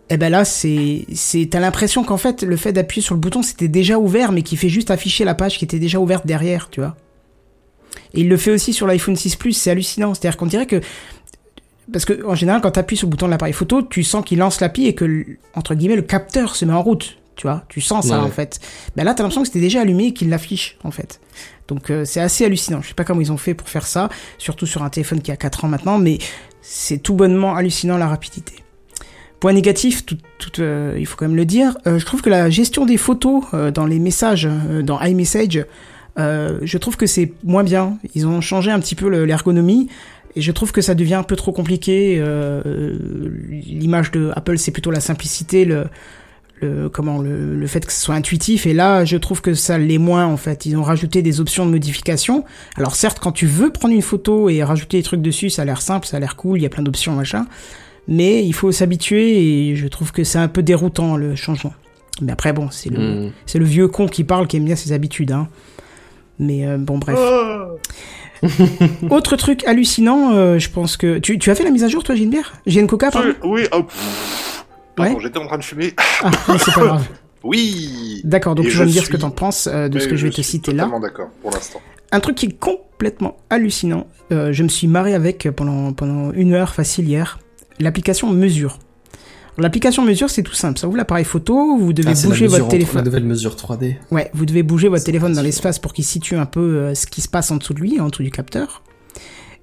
S1: Et ben là, c'est, c'est, t'as l'impression qu'en fait, le fait d'appuyer sur le bouton, c'était déjà ouvert, mais qui fait juste afficher la page qui était déjà ouverte derrière, tu vois. Et il le fait aussi sur l'iPhone 6 Plus, c'est hallucinant. C'est-à-dire qu'on dirait que, parce que, en général, quand t'appuies sur le bouton de l'appareil photo, tu sens qu'il lance l'appli et que, entre guillemets, le capteur se met en route. Tu vois, tu sens ça
S3: Ouais.
S1: en fait. Ben là, t'as l'impression que c'était déjà allumé et qu'il l'affiche en fait. Donc euh, c'est assez hallucinant. Je sais pas comment ils ont fait pour faire ça, surtout sur un téléphone qui a 4 ans maintenant, mais c'est tout bonnement hallucinant la rapidité. Point négatif, tout, tout, euh, il faut quand même le dire, euh, je trouve que la gestion des photos dans les messages, dans iMessage, je trouve que c'est moins bien. Ils ont changé un petit peu le- l'ergonomie. Et je trouve que ça devient un peu trop compliqué. L'image de Apple, c'est plutôt la simplicité, le, le comment le, le fait que ce soit intuitif. Et là, je trouve que ça l'est moins en fait. Ils ont rajouté des options de modification. Alors certes, quand tu veux prendre une photo et rajouter des trucs dessus, ça a l'air simple, ça a l'air cool. Il y a plein d'options machin. Mais il faut s'habituer et je trouve que c'est un peu déroutant le changement. Mais après bon, c'est le
S3: Mm.
S1: c'est le vieux con qui parle qui aime bien ses habitudes. Hein. Mais euh, bon bref. Autre truc hallucinant, euh, je pense que tu, tu as fait la mise à jour toi Gilbert? GN Coca pardon
S4: Oui, oh. Pardon,
S1: Ouais.
S4: j'étais en train de fumer.
S1: Ah c'est pas grave.
S4: Oui.
S1: D'accord, donc
S4: Et
S1: tu vas me dire ce que t'en penses euh, de ce que je vais te citer là.
S4: D'accord pour l'instant.
S1: Un truc qui est complètement hallucinant, euh, je me suis marré avec pendant, pendant une heure facile hier, l'application Mesure. L'application Mesure, c'est tout simple. Ça ouvre l'appareil photo, vous devez
S3: Ah,
S1: bouger votre téléphone.
S3: la nouvelle mesure 3D.
S1: Ouais, vous devez bouger votre téléphone dans l'espace pour qu'il situe un peu euh, ce qui se passe en dessous de lui, en dessous du capteur.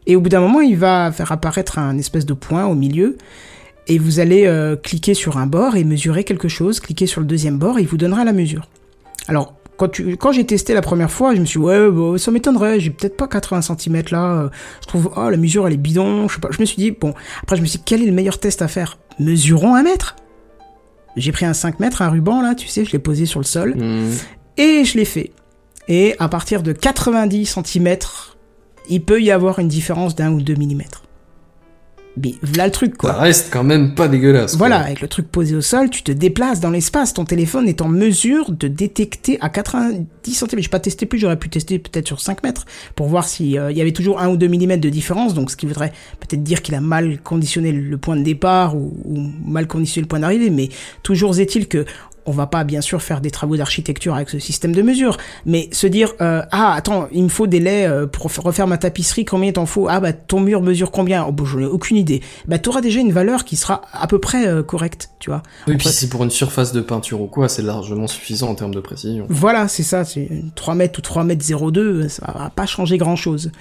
S1: Et au bout d'un moment, il va faire apparaître un espèce de point au milieu. Et vous allez euh, cliquer sur un bord et mesurer quelque chose. Cliquer sur le deuxième bord et il vous donnera la mesure. Alors, quand, tu, quand j'ai testé la première fois, je me suis dit, ouais, bah, ça m'étonnerait, j'ai peut-être pas 80 cm là. Je trouve, oh, la mesure, elle est bidon. Je sais pas. Je me suis dit, bon. Après, je me suis dit, quel est le meilleur test à faire? Mesurons un mètre. J'ai pris un 5 mètres, un ruban là, tu sais, je l'ai posé sur le sol.
S3: Hmm.
S1: Et je l'ai fait. Et à partir de 90 cm, il peut y avoir une différence d'un ou deux millimètres. Mais voilà le truc,
S3: Ça
S1: quoi.
S3: reste quand même pas dégueulasse.
S1: Voilà,
S3: quoi.
S1: avec le truc posé au sol, tu te déplaces dans l'espace. Ton téléphone est en mesure de détecter à 90 cm. J'ai pas testé plus, j'aurais pu tester peut-être sur 5 mètres pour voir s'il y avait toujours 1 ou 2 mm de différence. Donc, ce qui voudrait peut-être dire qu'il a mal conditionné le point de départ ou, ou mal conditionné le point d'arrivée. Mais toujours est-il que on va pas bien sûr faire des travaux d'architecture avec ce système de mesure, mais se dire euh, ah attends il me faut des laits euh, pour refaire ma tapisserie combien il t'en faut? Ah bah ton mur mesure combien? Oh bah j'en ai aucune idée bah t'auras déjà une valeur qui sera à peu près euh, correcte tu vois
S3: Oui,
S1: En
S3: puis
S1: fait-
S3: si pour une surface de peinture ou quoi, c'est largement suffisant en termes de précision.
S1: Voilà, c'est ça, c'est 3 mètres ou 3 mètres 02, ça va pas changer grand chose.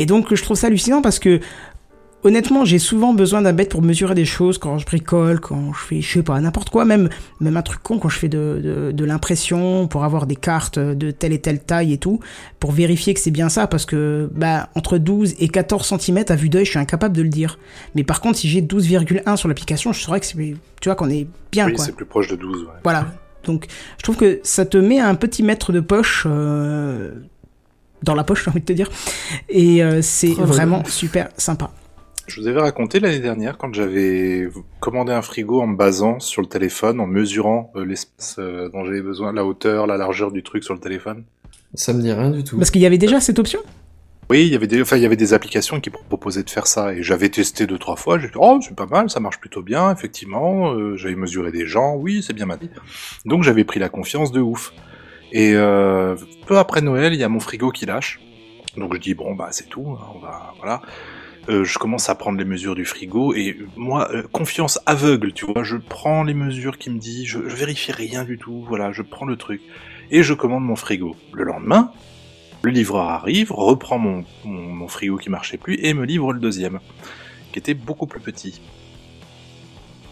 S1: Et donc, je trouve ça hallucinant parce que, honnêtement, j'ai souvent besoin d'un bête pour mesurer des choses quand je bricole, quand je fais, je sais pas, n'importe quoi, même, même un truc con quand je fais de, de, de l'impression, pour avoir des cartes de telle et telle taille et tout, pour vérifier que c'est bien ça, parce que, bah, entre 12 et 14 cm à vue d'œil, je suis incapable de le dire. Mais par contre, si j'ai 12,1 sur l'application, je saurais que c'est, tu vois, qu'on est bien,
S4: Oui,
S1: quoi.
S4: c'est plus proche de 12. Ouais.
S1: Voilà. Donc, je trouve que ça te met un petit mètre de poche euh, dans la poche, j'ai envie de te dire. Et euh, c'est
S3: Oh,
S1: vraiment super sympa.
S4: Je vous avais raconté l'année dernière quand j'avais commandé un frigo en me basant sur le téléphone, en mesurant euh, l'espace euh, dont j'avais besoin, la hauteur, la largeur du truc sur le téléphone.
S3: Ça me dit rien du tout.
S1: Parce qu'il y avait déjà cette option?
S4: Oui, il y avait des, enfin, il y avait des applications qui proposaient de faire ça et j'avais testé deux trois fois. J'ai dit oh c'est pas mal, ça marche plutôt bien, effectivement. Euh, j'avais mesuré des gens, oui c'est bien ma vie. Donc j'avais pris la confiance de ouf. Et euh, peu après Noël, il y a mon frigo qui lâche. Donc je dis bon bah c'est tout, hein, on va voilà. Euh, je commence à prendre les mesures du frigo et moi euh, confiance aveugle, tu vois, je prends les mesures qui me dit, je, vérifie rien du tout, voilà, je prends le truc et je commande mon frigo. Le lendemain, le livreur arrive, reprend mon frigo qui marchait plus et me livre le deuxième, qui était beaucoup plus petit.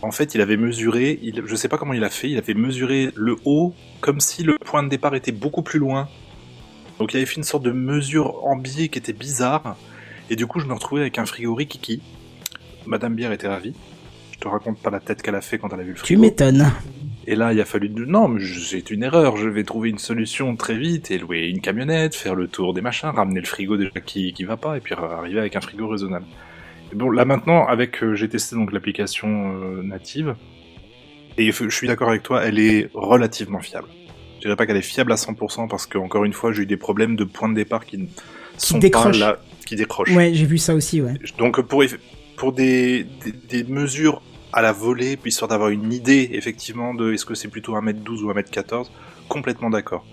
S4: En fait, il avait mesuré, il, je sais pas comment il a fait, il avait mesuré le haut comme si le point de départ était beaucoup plus loin. Donc il avait fait une sorte de mesure en biais qui était bizarre. Et du coup, je me retrouvais avec un frigo Rikiki. Madame Bière était ravie. Je te raconte pas la tête qu'elle a fait quand elle a vu le
S1: Tu
S4: frigo.
S1: m'étonnes.
S4: Et là, il a fallu... de- Non, mais c'est une erreur. Je vais trouver une solution très vite et louer une camionnette, faire le tour des machins, ramener le frigo déjà qui, qui va pas, et puis arriver avec un frigo raisonnable. Et bon, là maintenant, avec euh, j'ai testé donc l'application euh, native, et je suis d'accord avec toi, elle est relativement fiable. Je dirais pas qu'elle est fiable à 100% parce que encore une fois, j'ai eu des problèmes de point de départ qui ne sont pas là, qui décrochent.
S1: Ouais, j'ai vu ça aussi, ouais.
S4: Donc pour, pour des, des, des mesures à la volée, puis histoire d'avoir une idée effectivement de est-ce que c'est plutôt 1m12 ou 1m14, complètement d'accord.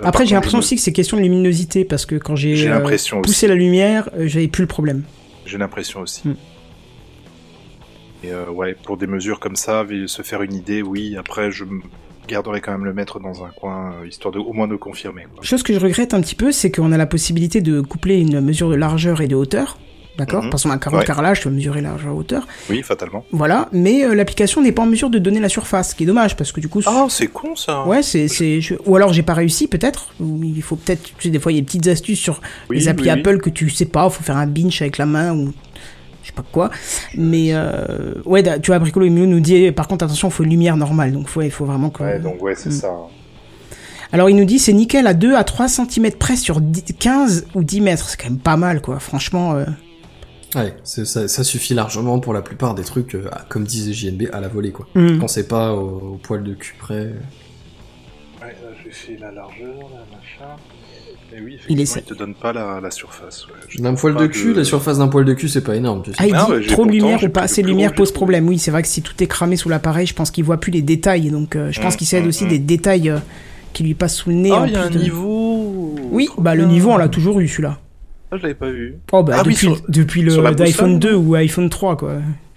S4: Euh,
S1: Après, j'ai l'impression aussi que c'est question de luminosité parce que quand j'ai euh, poussé
S4: aussi.
S1: la lumière, euh, j'avais plus le problème.
S4: me- J'ai l'impression aussi.
S1: Mm.
S4: Et ouais, pour des mesures comme ça, se faire une idée, oui. Après, je me garderai quand même le mettre dans un coin, euh, histoire de au moins de confirmer. quoi.
S1: Chose que je regrette un petit peu, c'est qu'on a la possibilité de coupler une mesure de largeur et de hauteur. D'accord
S4: Mhm.
S1: Parce qu'on a un carreau
S4: Ouais.
S1: carrelage, tu vas mesurer largeur et hauteur.
S4: Oui, fatalement.
S1: Voilà, mais euh, l'application n'est pas en mesure de donner la surface, ce qui est dommage parce que du coup.
S4: Ah, c'est con ça.
S1: Ouais, c'est, je- ou alors j'ai pas réussi peut-être. Il faut peut-être, tu sais, des fois il y a des petites astuces sur
S4: Oui,
S1: les applis
S4: oui, oui.
S1: Apple que tu sais pas, faut faire un binge avec la main ou sais pas quoi. Mais euh, ouais, tu vois, Bricolo Emilio nous dit, par contre attention, il faut une lumière normale, donc faut, il faut vraiment que.
S4: Ouais, donc ouais, c'est
S1: Mm.
S4: ça.
S1: Alors il nous dit c'est nickel à 2 à 3 cm près sur 10 15 ou 10 mètres, c'est quand même pas mal quoi. Franchement, euh,
S3: Ouais, c'est- ça, ça suffit largement pour la plupart des trucs, euh, comme disait JNB, à la volée, quoi.
S1: hmm.
S3: Quand c'est pas au, au poil de cul près.
S4: Ouais, là j'ai fait la largeur, la machin. Et oui,
S1: Il essaie.
S4: il te donne pas la, la surface. Ouais.
S3: D'un poil de cul,
S4: de-
S3: la surface d'un poil de cul, c'est pas énorme, tu sais.
S1: Ah, il dit trop de lumière ou pas assez de lumière pose problème. Oui, c'est vrai que si tout est cramé sous l'appareil, je pense qu'il voit plus les détails. Donc euh, je pense
S4: Mm,
S1: qu'il s'aide
S4: mm,
S1: aussi
S4: mm.
S1: des détails euh, qui lui passent sous le nez.
S4: Ah,
S1: en
S4: il y a un
S1: de-
S4: niveau.
S1: Oui,
S4: Trop
S1: bah le niveau on l'a toujours eu celui-là.
S4: Ah, je l'avais pas vu.
S1: Oh bah
S4: Ah oui,
S1: depuis,
S4: sur-
S1: depuis le d'iPhone
S4: boussole
S1: 2 ou iPhone 3 quoi.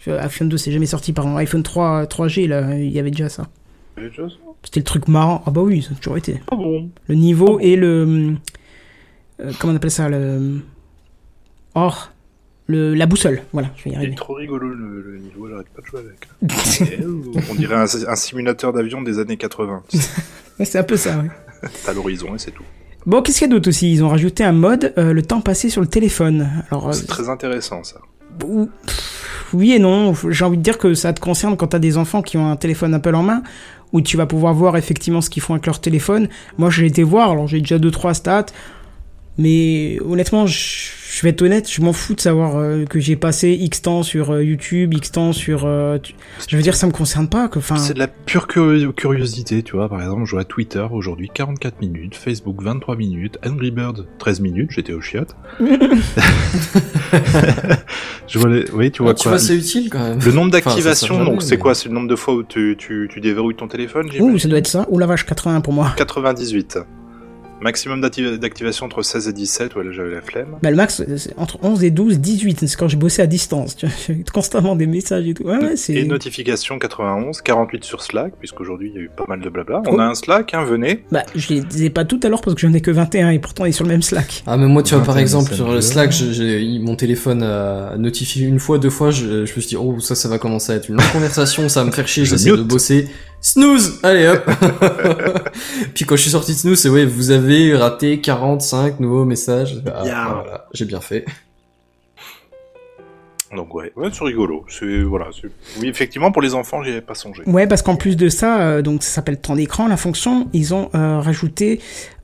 S1: Euh, iPhone 2 c'est jamais sorti pardon. iPhone 3 3G là, il y avait déjà ça.
S4: J'ai déjà ça.
S1: C'était le truc marrant. Ah bah oui, ça a toujours été.
S4: Ah bon
S1: Le niveau et le euh, comment on appelle ça le oh le, la boussole. Voilà, je vais y
S4: Il est trop rigolo le, le niveau, j'arrête pas de jouer avec. On dirait un, un simulateur d'avion des années 80.
S1: Ouais, c'est un peu ça, ouais.
S4: T'as l'horizon et c'est tout.
S1: Bon, qu'est-ce qu'il y a d'autre aussi? Ils ont rajouté un mode, euh, le temps passé sur le téléphone. Alors, euh,
S4: C'est très intéressant ça.
S1: oui et non. J'ai envie de dire que ça te concerne quand t'as des enfants qui ont un téléphone Apple en main, où tu vas pouvoir voir effectivement ce qu'ils font avec leur téléphone. Moi, j'ai été voir, alors j'ai déjà deux trois stats, mais honnêtement, je, je vais être honnête, je m'en fous de savoir euh, que j'ai passé X temps sur euh, YouTube, X temps sur. euh, tu- Je veux dire, ça me concerne pas. Que, enfin,
S4: C'est de la pure curi- curiosité, tu vois. Par exemple, je à Twitter aujourd'hui 44 minutes, Facebook 23 minutes, Angry Bird 13 minutes, j'étais au chiottes. je vois les... Oui, tu vois
S3: Ah, tu
S4: quoi
S3: vois, c'est utile quand même.
S4: Le nombre d'activations, donc c'est
S3: mais-
S4: quoi? C'est le nombre de fois où tu, tu, tu déverrouilles ton téléphone
S1: Ouh, ça doit être ça. Ouh la vache, 80 pour moi.
S4: 98. Maximum d'acti- d'activation entre 16 et 17, ouais, là j'avais la flemme.
S1: Bah, le max, c'est entre 11 et 12, 18. C'est quand j'ai bossé à distance. Tu vois, j'ai constamment des messages et tout. Ouais, ouais, c'est.
S4: Et notification 91, 48 sur Slack, puisqu'aujourd'hui il y a eu pas mal de blabla. On a un Slack, hein, venez.
S1: Bah, je les ai pas toutes alors parce que j'en ai que 21 et pourtant on est sur le même Slack.
S3: Ah mais moi tu vois par
S7: 21
S3: exemple sur le. Slack je- j'ai mon téléphone a notifié une fois deux fois je, je me suis dit oh ça ça va commencer à être une longue conversation ça va me faire chier
S4: Je
S3: j'essaie de bosser snooze allez hop puis quand je suis sorti de snooze c'est ouais vous avez raté 45 nouveaux messages ah,
S4: Yeah.
S3: voilà, j'ai bien fait
S4: Donc ouais, ouais c'est rigolo. C'est voilà. c'est- Oui, effectivement, pour les enfants, j'y avais pas songé.
S1: Ouais, parce qu'en plus de ça, euh, donc ça s'appelle temps d'écran, la fonction, ils ont euh, rajouté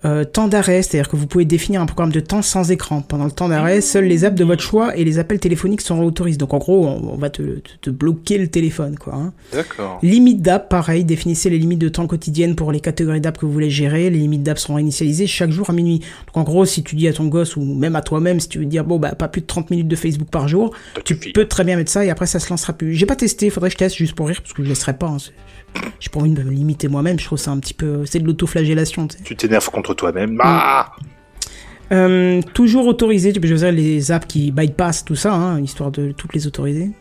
S1: euh, temps d'arrêt, c'est-à-dire que vous pouvez définir un programme de temps sans écran. Pendant le temps d'arrêt, seuls les apps de votre choix et les appels téléphoniques seront autorisés. Donc en gros, on, on va te, te, te bloquer le téléphone, quoi. hein.
S4: D'accord.
S1: Limite d'app, pareil, définissez les limites de temps quotidiennes pour les catégories d'app que vous voulez gérer. Les limites d'app seront réinitialisées chaque jour à minuit. Donc en gros, si tu dis à ton gosse ou même à toi-même, si tu veux dire bon bah pas plus de 30 minutes de Facebook par jour, tu peux très bien mettre ça et après ça se lancera plus. J'ai pas testé, faudrait que je teste juste pour rire parce que je laisserai pas. hein. J'ai pas envie de me limiter moi-même, je trouve ça un petit peu c'est de l'autoflagellation. tu
S4: t'énerves contre toi-même. Ah
S1: Euh, toujours autorisé, tu peux choisir les apps qui bypass tout ça, hein, histoire de toutes les autoriser.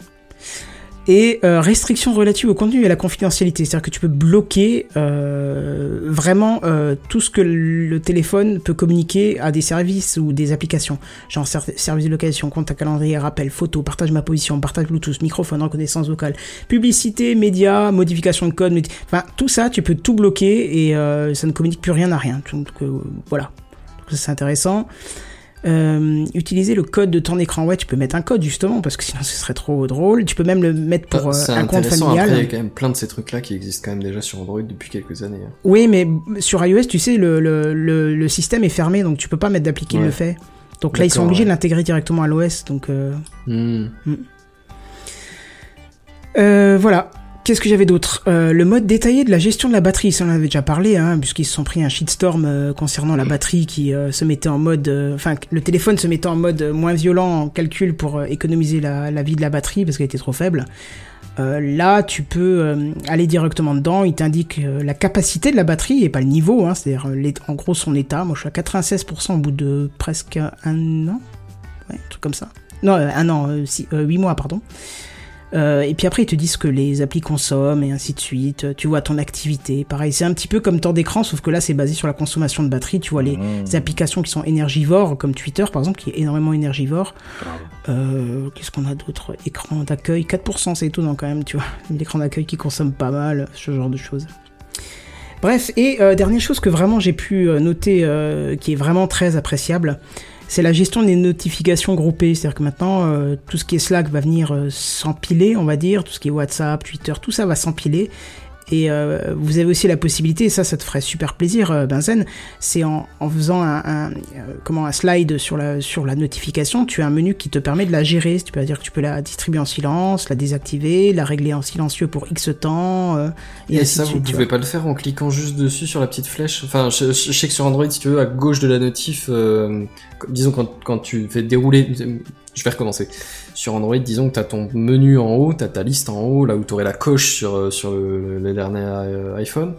S1: Et euh, restrictions relatives au contenu et à la confidentialité, c'est-à-dire que tu peux bloquer euh, vraiment euh, tout ce que le téléphone peut communiquer à des services ou des applications, genre ser- service de location, compte à calendrier, rappel, photo, partage ma position, partage Bluetooth, microphone, reconnaissance vocale, publicité, médias, modification de code, enfin tout ça, tu peux tout bloquer et euh, ça ne communique plus rien à rien. Donc euh, voilà. C'est intéressant. Euh, utiliser le code de ton écran, ouais, tu peux mettre un code justement parce que sinon ce serait trop drôle. Tu peux même le mettre pour euh,
S3: c'est
S1: un compte familial.
S3: après il y a quand même plein de ces trucs là qui existent quand même déjà sur Android depuis quelques années hein.
S1: Oui, mais sur iOS, tu sais, le, le, le, le système est fermé, donc tu peux pas mettre d'appli qui
S3: Ouais.
S1: le fait. Donc là, ils sont obligés
S3: ouais.
S1: de l'intégrer directement à l'OS. Donc euh,
S3: Hmm.
S1: euh, voilà. Qu'est-ce que j'avais d'autre? Euh, Le mode détaillé de la gestion de la batterie, ça on en avait déjà parlé, hein, puisqu'ils se sont pris un shitstorm euh, concernant la batterie qui euh, se mettait en mode, enfin le téléphone se mettait en mode moins violent en calcul pour économiser la, la vie de la batterie parce qu'elle était trop faible. Là, tu peux aller directement dedans. Il t'indique la capacité de la batterie et pas le niveau. Hein, C'est-à-dire, en gros, son état. Moi, je suis à 96% au bout de presque un an. Ouais, un truc comme ça. Non, un an, euh, euh, huit mois, pardon. Euh, et puis après, ils te disent que les applis consomment et ainsi de suite. Tu vois ton activité. Pareil, c'est un petit peu comme temps d'écran, sauf que là, c'est basé sur la consommation de batterie. Tu vois les,
S4: Mmh.
S1: les applications qui sont énergivores, comme Twitter par exemple, qui est énormément énergivore. Euh, Qu'est-ce qu'on a d'autre? Écran d'accueil, 4%, c'est étonnant quand même, tu vois. L'écran d'accueil qui consomme pas mal, ce genre de choses. Bref, et euh, dernière chose que vraiment j'ai pu noter, qui est vraiment très appréciable, c'est la gestion des notifications groupées. C'est-à-dire que maintenant, euh, tout ce qui est Slack va venir euh, s'empiler, on va dire, tout ce qui est WhatsApp, Twitter, tout ça va s'empiler. Et euh, vous avez aussi la possibilité, et ça, ça te ferait super plaisir, euh, Benzen, c'est en, en faisant un, un, euh, comment, un slide sur la, sur la notification, tu as un menu qui te permet de la gérer. Tu peux dire que tu peux la distribuer en silence, la désactiver, la régler en silencieux pour X temps, euh, et,
S3: Et, ça,
S1: de
S3: vous
S1: suite. tu
S3: pouvez
S1: vois.
S3: pas le faire en cliquant juste dessus sur la petite flèche. Enfin, je, je- sais que sur Android, si tu veux, à gauche de la notif, euh, disons quand, quand tu fais dérouler, je vais recommencer. Sur Android, disons que t'as ton menu en haut, t'as ta liste en haut, là où t'aurais la coche sur euh, sur le, dernier euh, iPhone.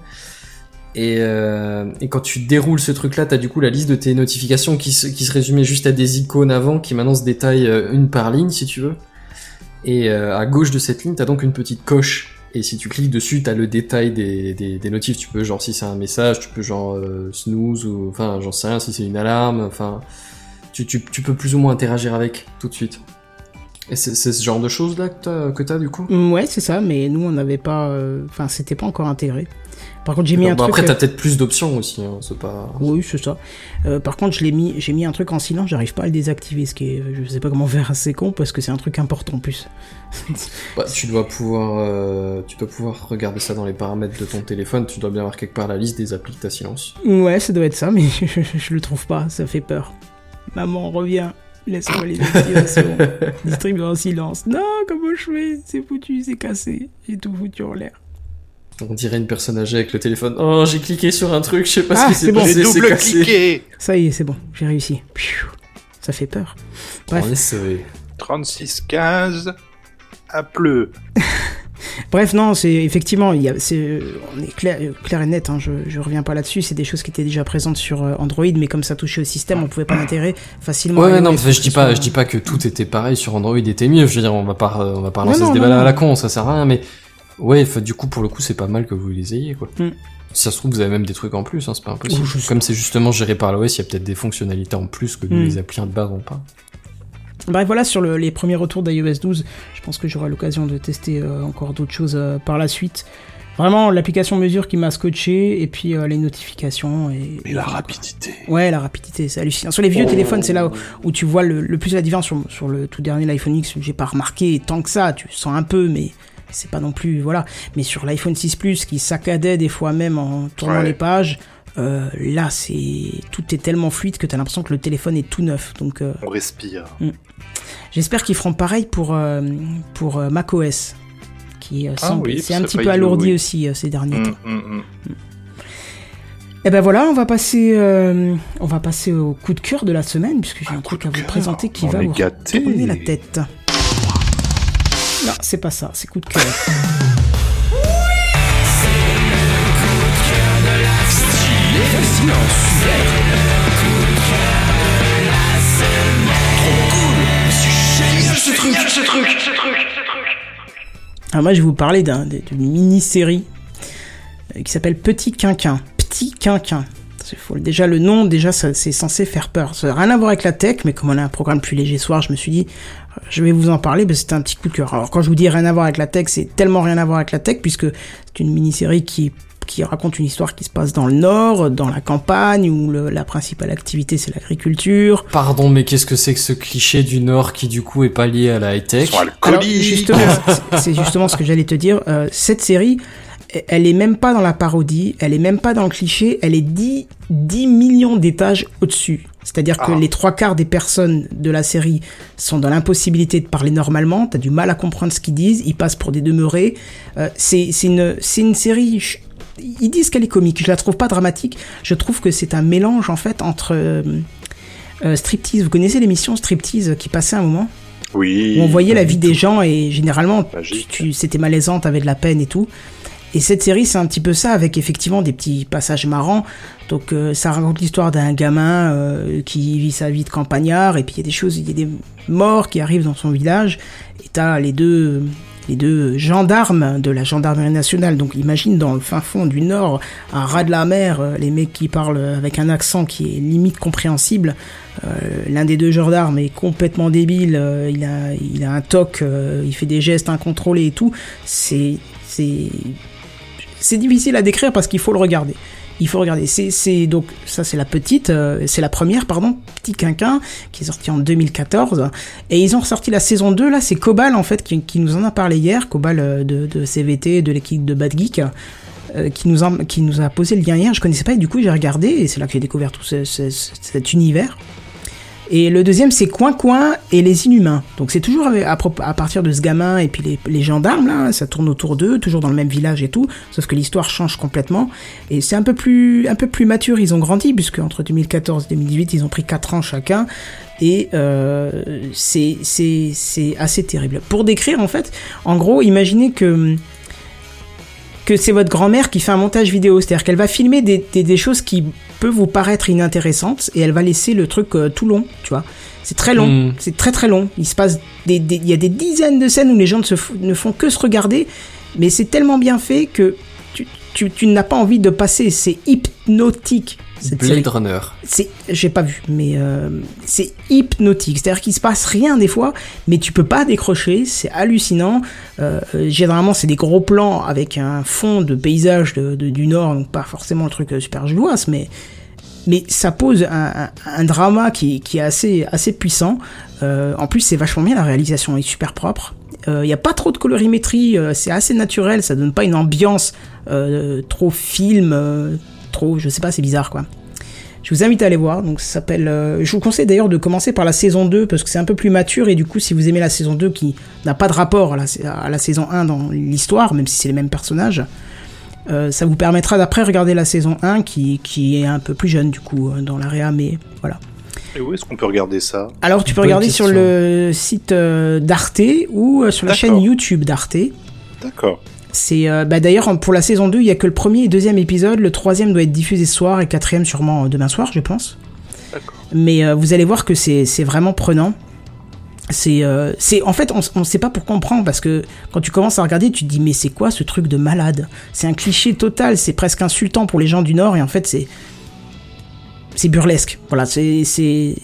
S3: Et, euh, et quand tu déroules ce truc-là, t'as du coup la liste de tes notifications qui se, qui se résumait juste à des icônes avant, qui maintenant se détaillent une par ligne, si tu veux. Et à gauche de cette ligne, t'as donc une petite coche. Et si tu cliques dessus, t'as le détail des, des, notifs. Tu peux, genre, si c'est un message, tu peux, genre, snooze, ou, enfin, j'en sais rien, si c'est une alarme, enfin, tu, tu, tu peux plus ou moins interagir avec tout de suite. Et c'est ce genre de choses là que t'as, du coup?
S1: Mm, Ouais, c'est ça, mais nous, on n'avait pas. euh, Enfin, c'était pas encore intégré. Par contre, j'ai mis un truc.
S3: Après,
S1: euh,
S3: t'as peut-être plus d'options aussi, hein, c'est pas.
S1: Oui, c'est ça. Euh, par contre, je l'ai mis, j'ai mis un truc en silence, j'arrive pas à le désactiver, ce qui est, je sais pas comment faire, c'est con parce que c'est un truc important en plus.
S3: Bah, tu dois pouvoir, euh, tu dois pouvoir regarder ça dans les paramètres de ton téléphone. Tu dois bien avoir quelque part la liste des applis que t'as silence.
S1: Ouais, ça doit être ça, mais je, je le trouve pas, ça fait peur. Maman, reviens, laisse-moi les activations. Distribuer en silence. Non, comment je fais C'est foutu, c'est cassé, j'ai tout foutu en l'air.
S3: On dirait une personne âgée avec le téléphone. Oh, j'ai cliqué sur un truc, je sais pas
S1: Ah,
S3: ce qui
S1: c'est
S3: s'est
S1: bon.
S3: passé,
S4: J'ai
S3: c'est
S4: double
S3: cassé.
S4: cliqué
S1: Ça y est, c'est bon, j'ai réussi. Ça fait peur. Bref.
S3: On est sauvé.
S4: 36-15 à pleu.
S1: Bref, non, c'est effectivement, il y a, c'est, on est clair, clair et net. Hein, je, je reviens pas là-dessus. C'est des choses qui étaient déjà présentes sur euh, Android, mais comme ça touchait au système, on pouvait pas l'intégrer facilement.
S3: Ouais, non, je dis pas, je dis pas que tout était pareil sur Android était mieux. Je veux dire, on va pas, euh, on va pas lancer
S1: non,
S3: ce débat
S1: non,
S3: à la con, ça sert à rien, mais ouais, du coup, pour le coup, c'est pas mal que vous les ayez, quoi.
S1: Mm.
S3: Si ça se trouve, vous avez même des trucs en plus, hein, c'est pas impossible. Comme c'est justement géré par l'OS, il y a peut-être des fonctionnalités en plus que nous,
S1: Mm.
S3: les applis de base ont pas.
S1: Bref, voilà, sur le- les premiers retours d'iOS 12, je pense que j'aurai l'occasion de tester euh, encore d'autres choses euh, par la suite. Vraiment, l'application mesure qui m'a scotché, et puis euh, les notifications. Et,
S4: Mais la rapidité.
S1: Ouais, la rapidité, c'est hallucinant. Sur les vieux téléphones, c'est là où, où tu vois le, le plus la différence. Sur, sur le tout dernier l'iPhone X, j'ai pas remarqué tant que ça, tu sens un peu, mais c'est pas non plus. Voilà. Mais sur l'iPhone 6 Plus, qui saccadait des fois même en tournant
S4: Ouais.
S1: les pages, euh, là, c'est tout est tellement fluide que t'as l'impression que le téléphone est tout neuf. Donc, euh,
S4: On respire.
S1: j'espère qu'ils feront pareil pour, euh, pour euh, macOS. Qui euh,
S4: Ah
S1: semble-
S4: oui,
S1: c'est un petit peu alourdi
S4: oui.
S1: aussi euh, ces derniers temps.
S4: Hum, hum, hum.
S1: Et ben voilà, on va passer, euh, on va passer au coup de cœur de la semaine puisque j'ai un,
S4: coup
S1: truc à vous présenter qui
S4: on
S1: va vous
S4: gâtés.
S1: tourner la tête. Non, c'est pas ça, c'est coup de cœur. Alors moi, je vais vous parler d'un- d'une mini-série euh, qui s'appelle Petit Quinquin. Petit Quinquin. Déjà, le nom, déjà, c'est censé faire peur. Ça n'a rien à voir avec la tech, mais comme on a un programme plus léger soir, je me suis dit, euh, je vais vous en parler, parce que c'était un petit coup de cœur. Alors, quand je vous dis rien à voir avec la tech, c'est tellement rien à voir avec la tech, puisque c'est une mini-série qui qui raconte une histoire qui se passe dans le nord, dans la campagne, où le- la principale activité c'est l'agriculture.
S3: Pardon, mais qu'est-ce que c'est que ce cliché du Nord qui du coup est pas lié à la high-tech
S1: justement, c'est- justement ce que j'allais te dire. Euh, cette série, elle est même pas dans la parodie, elle est même pas dans le cliché, elle est 10, 10 millions d'étages au-dessus. C'est-à-dire que
S4: Ah.
S1: les trois quarts des personnes de la série sont dans l'impossibilité de parler normalement, t'as du mal à comprendre ce qu'ils disent, ils passent pour des demeurés. Euh, c'est c'est une, c'est une série... Ils disent qu'elle est comique, je la trouve pas dramatique, je trouve que c'est un mélange en fait entre... euh, euh, striptease, vous connaissez l'émission Striptease qui passait un moment?
S4: Oui.
S1: où on voyait la vie des gens et généralement tu,
S4: Magique.
S1: tu- c'était malaisant, t'avais de la peine et tout. Et cette série, c'est un petit peu ça, avec effectivement des petits passages marrants. Donc euh, ça raconte l'histoire d'un gamin euh, qui vit sa vie de campagnard, et puis il y a des choses, il y a des morts qui arrivent dans son village, et t'as les deux les deux gendarmes de la gendarmerie nationale. Donc imagine dans le fin fond du nord, à ras de la mer, euh, les mecs qui parlent avec un accent qui est limite compréhensible. Euh, L'un des deux gendarmes est complètement débile, euh, il, a, un toc, il fait des gestes incontrôlés et tout. C'est difficile à décrire parce qu'il faut le regarder. Il faut regarder. C'est donc ça c'est la petite, euh, c'est la première pardon, petit quinquin qui est sorti en 2014 et ils ont ressorti la saison 2 là, c'est Cobal en fait qui, nous en a parlé hier, Cobal euh, de, CVT, de l'équipe de Bad Geek. euh, qui nous, a, posé le lien hier, je connaissais pas et du coup j'ai regardé et c'est là que j'ai découvert tout ce- cet univers. Et le deuxième, c'est Coin Coin et les Inhumains. Donc c'est toujours à, partir de ce gamin et puis les, gendarmes, là, ça tourne autour d'eux, toujours dans le même village et tout, sauf que l'histoire change complètement. Et c'est un peu plus un peu plus mature, ils ont grandi, puisque entre 2014 et 2018, ils ont pris 4 ans chacun. Et euh, c'est assez terrible. Pour décrire, en fait, en gros, imaginez que que c'est votre grand-mère qui fait un montage vidéo, c'est-à-dire qu'elle va filmer des, des, des choses qui peuvent vous paraître inintéressantes et elle va laisser le truc euh, tout long, tu vois. C'est très long,
S3: Mm.
S1: c'est très très long. Il se passe des, des- il y a des dizaines de scènes où les gens ne, se ne font que se regarder, mais c'est tellement bien fait que tu, tu, tu n'as pas envie de passer. C'est hypnotique. Cette série.
S3: Blade Runner.
S1: C'est, j'ai pas vu, mais euh, c'est hypnotique. C'est-à-dire qu'il se passe rien des fois, mais tu peux pas décrocher. C'est hallucinant. Euh, euh, généralement, c'est des gros plans avec un fond de paysage de, de- du Nord, donc pas forcément le truc euh, super jouasse, mais mais ça pose un, un- un drama qui, qui est assez assez puissant. Euh, en plus, c'est vachement bien. La réalisation est super propre. Il y a pas trop de colorimétrie. euh, c'est assez naturel. Ça donne pas une ambiance euh, trop film, euh, trop. Je sais pas. C'est bizarre quoi. Je vous invite à aller voir. Donc ça s'appelle. euh, je vous conseille d'ailleurs de commencer par la saison 2 parce que c'est un peu plus mature et du coup si vous aimez la saison 2 qui n'a pas de rapport à la, à la saison 1 dans l'histoire, même si c'est les mêmes personnages, euh, ça vous permettra d'après regarder la saison 1 qui, qui est un peu plus jeune du coup euh, dans l'area, mais voilà.
S4: Et où est-ce qu'on peut regarder ça?
S1: Alors tu peux
S3: Bonne
S1: regarder
S3: question.
S1: sur le site euh, d'Arte ou euh, sur la chaîne YouTube d'Arte.
S4: D'accord.
S1: C'est euh, bah d'ailleurs pour la saison 2, il y a que le premier et deuxième épisode, le troisième doit être diffusé ce soir et le quatrième sûrement euh, demain soir, je pense. Mais euh, vous allez voir que c'est vraiment prenant. C'est euh, en fait on, on sait pas pourquoi on prend parce que quand tu commences à regarder, tu te dis mais c'est quoi ce truc de malade? C'est un cliché total, c'est presque insultant pour les gens du Nord et en fait c'est c'est burlesque. Voilà, c'est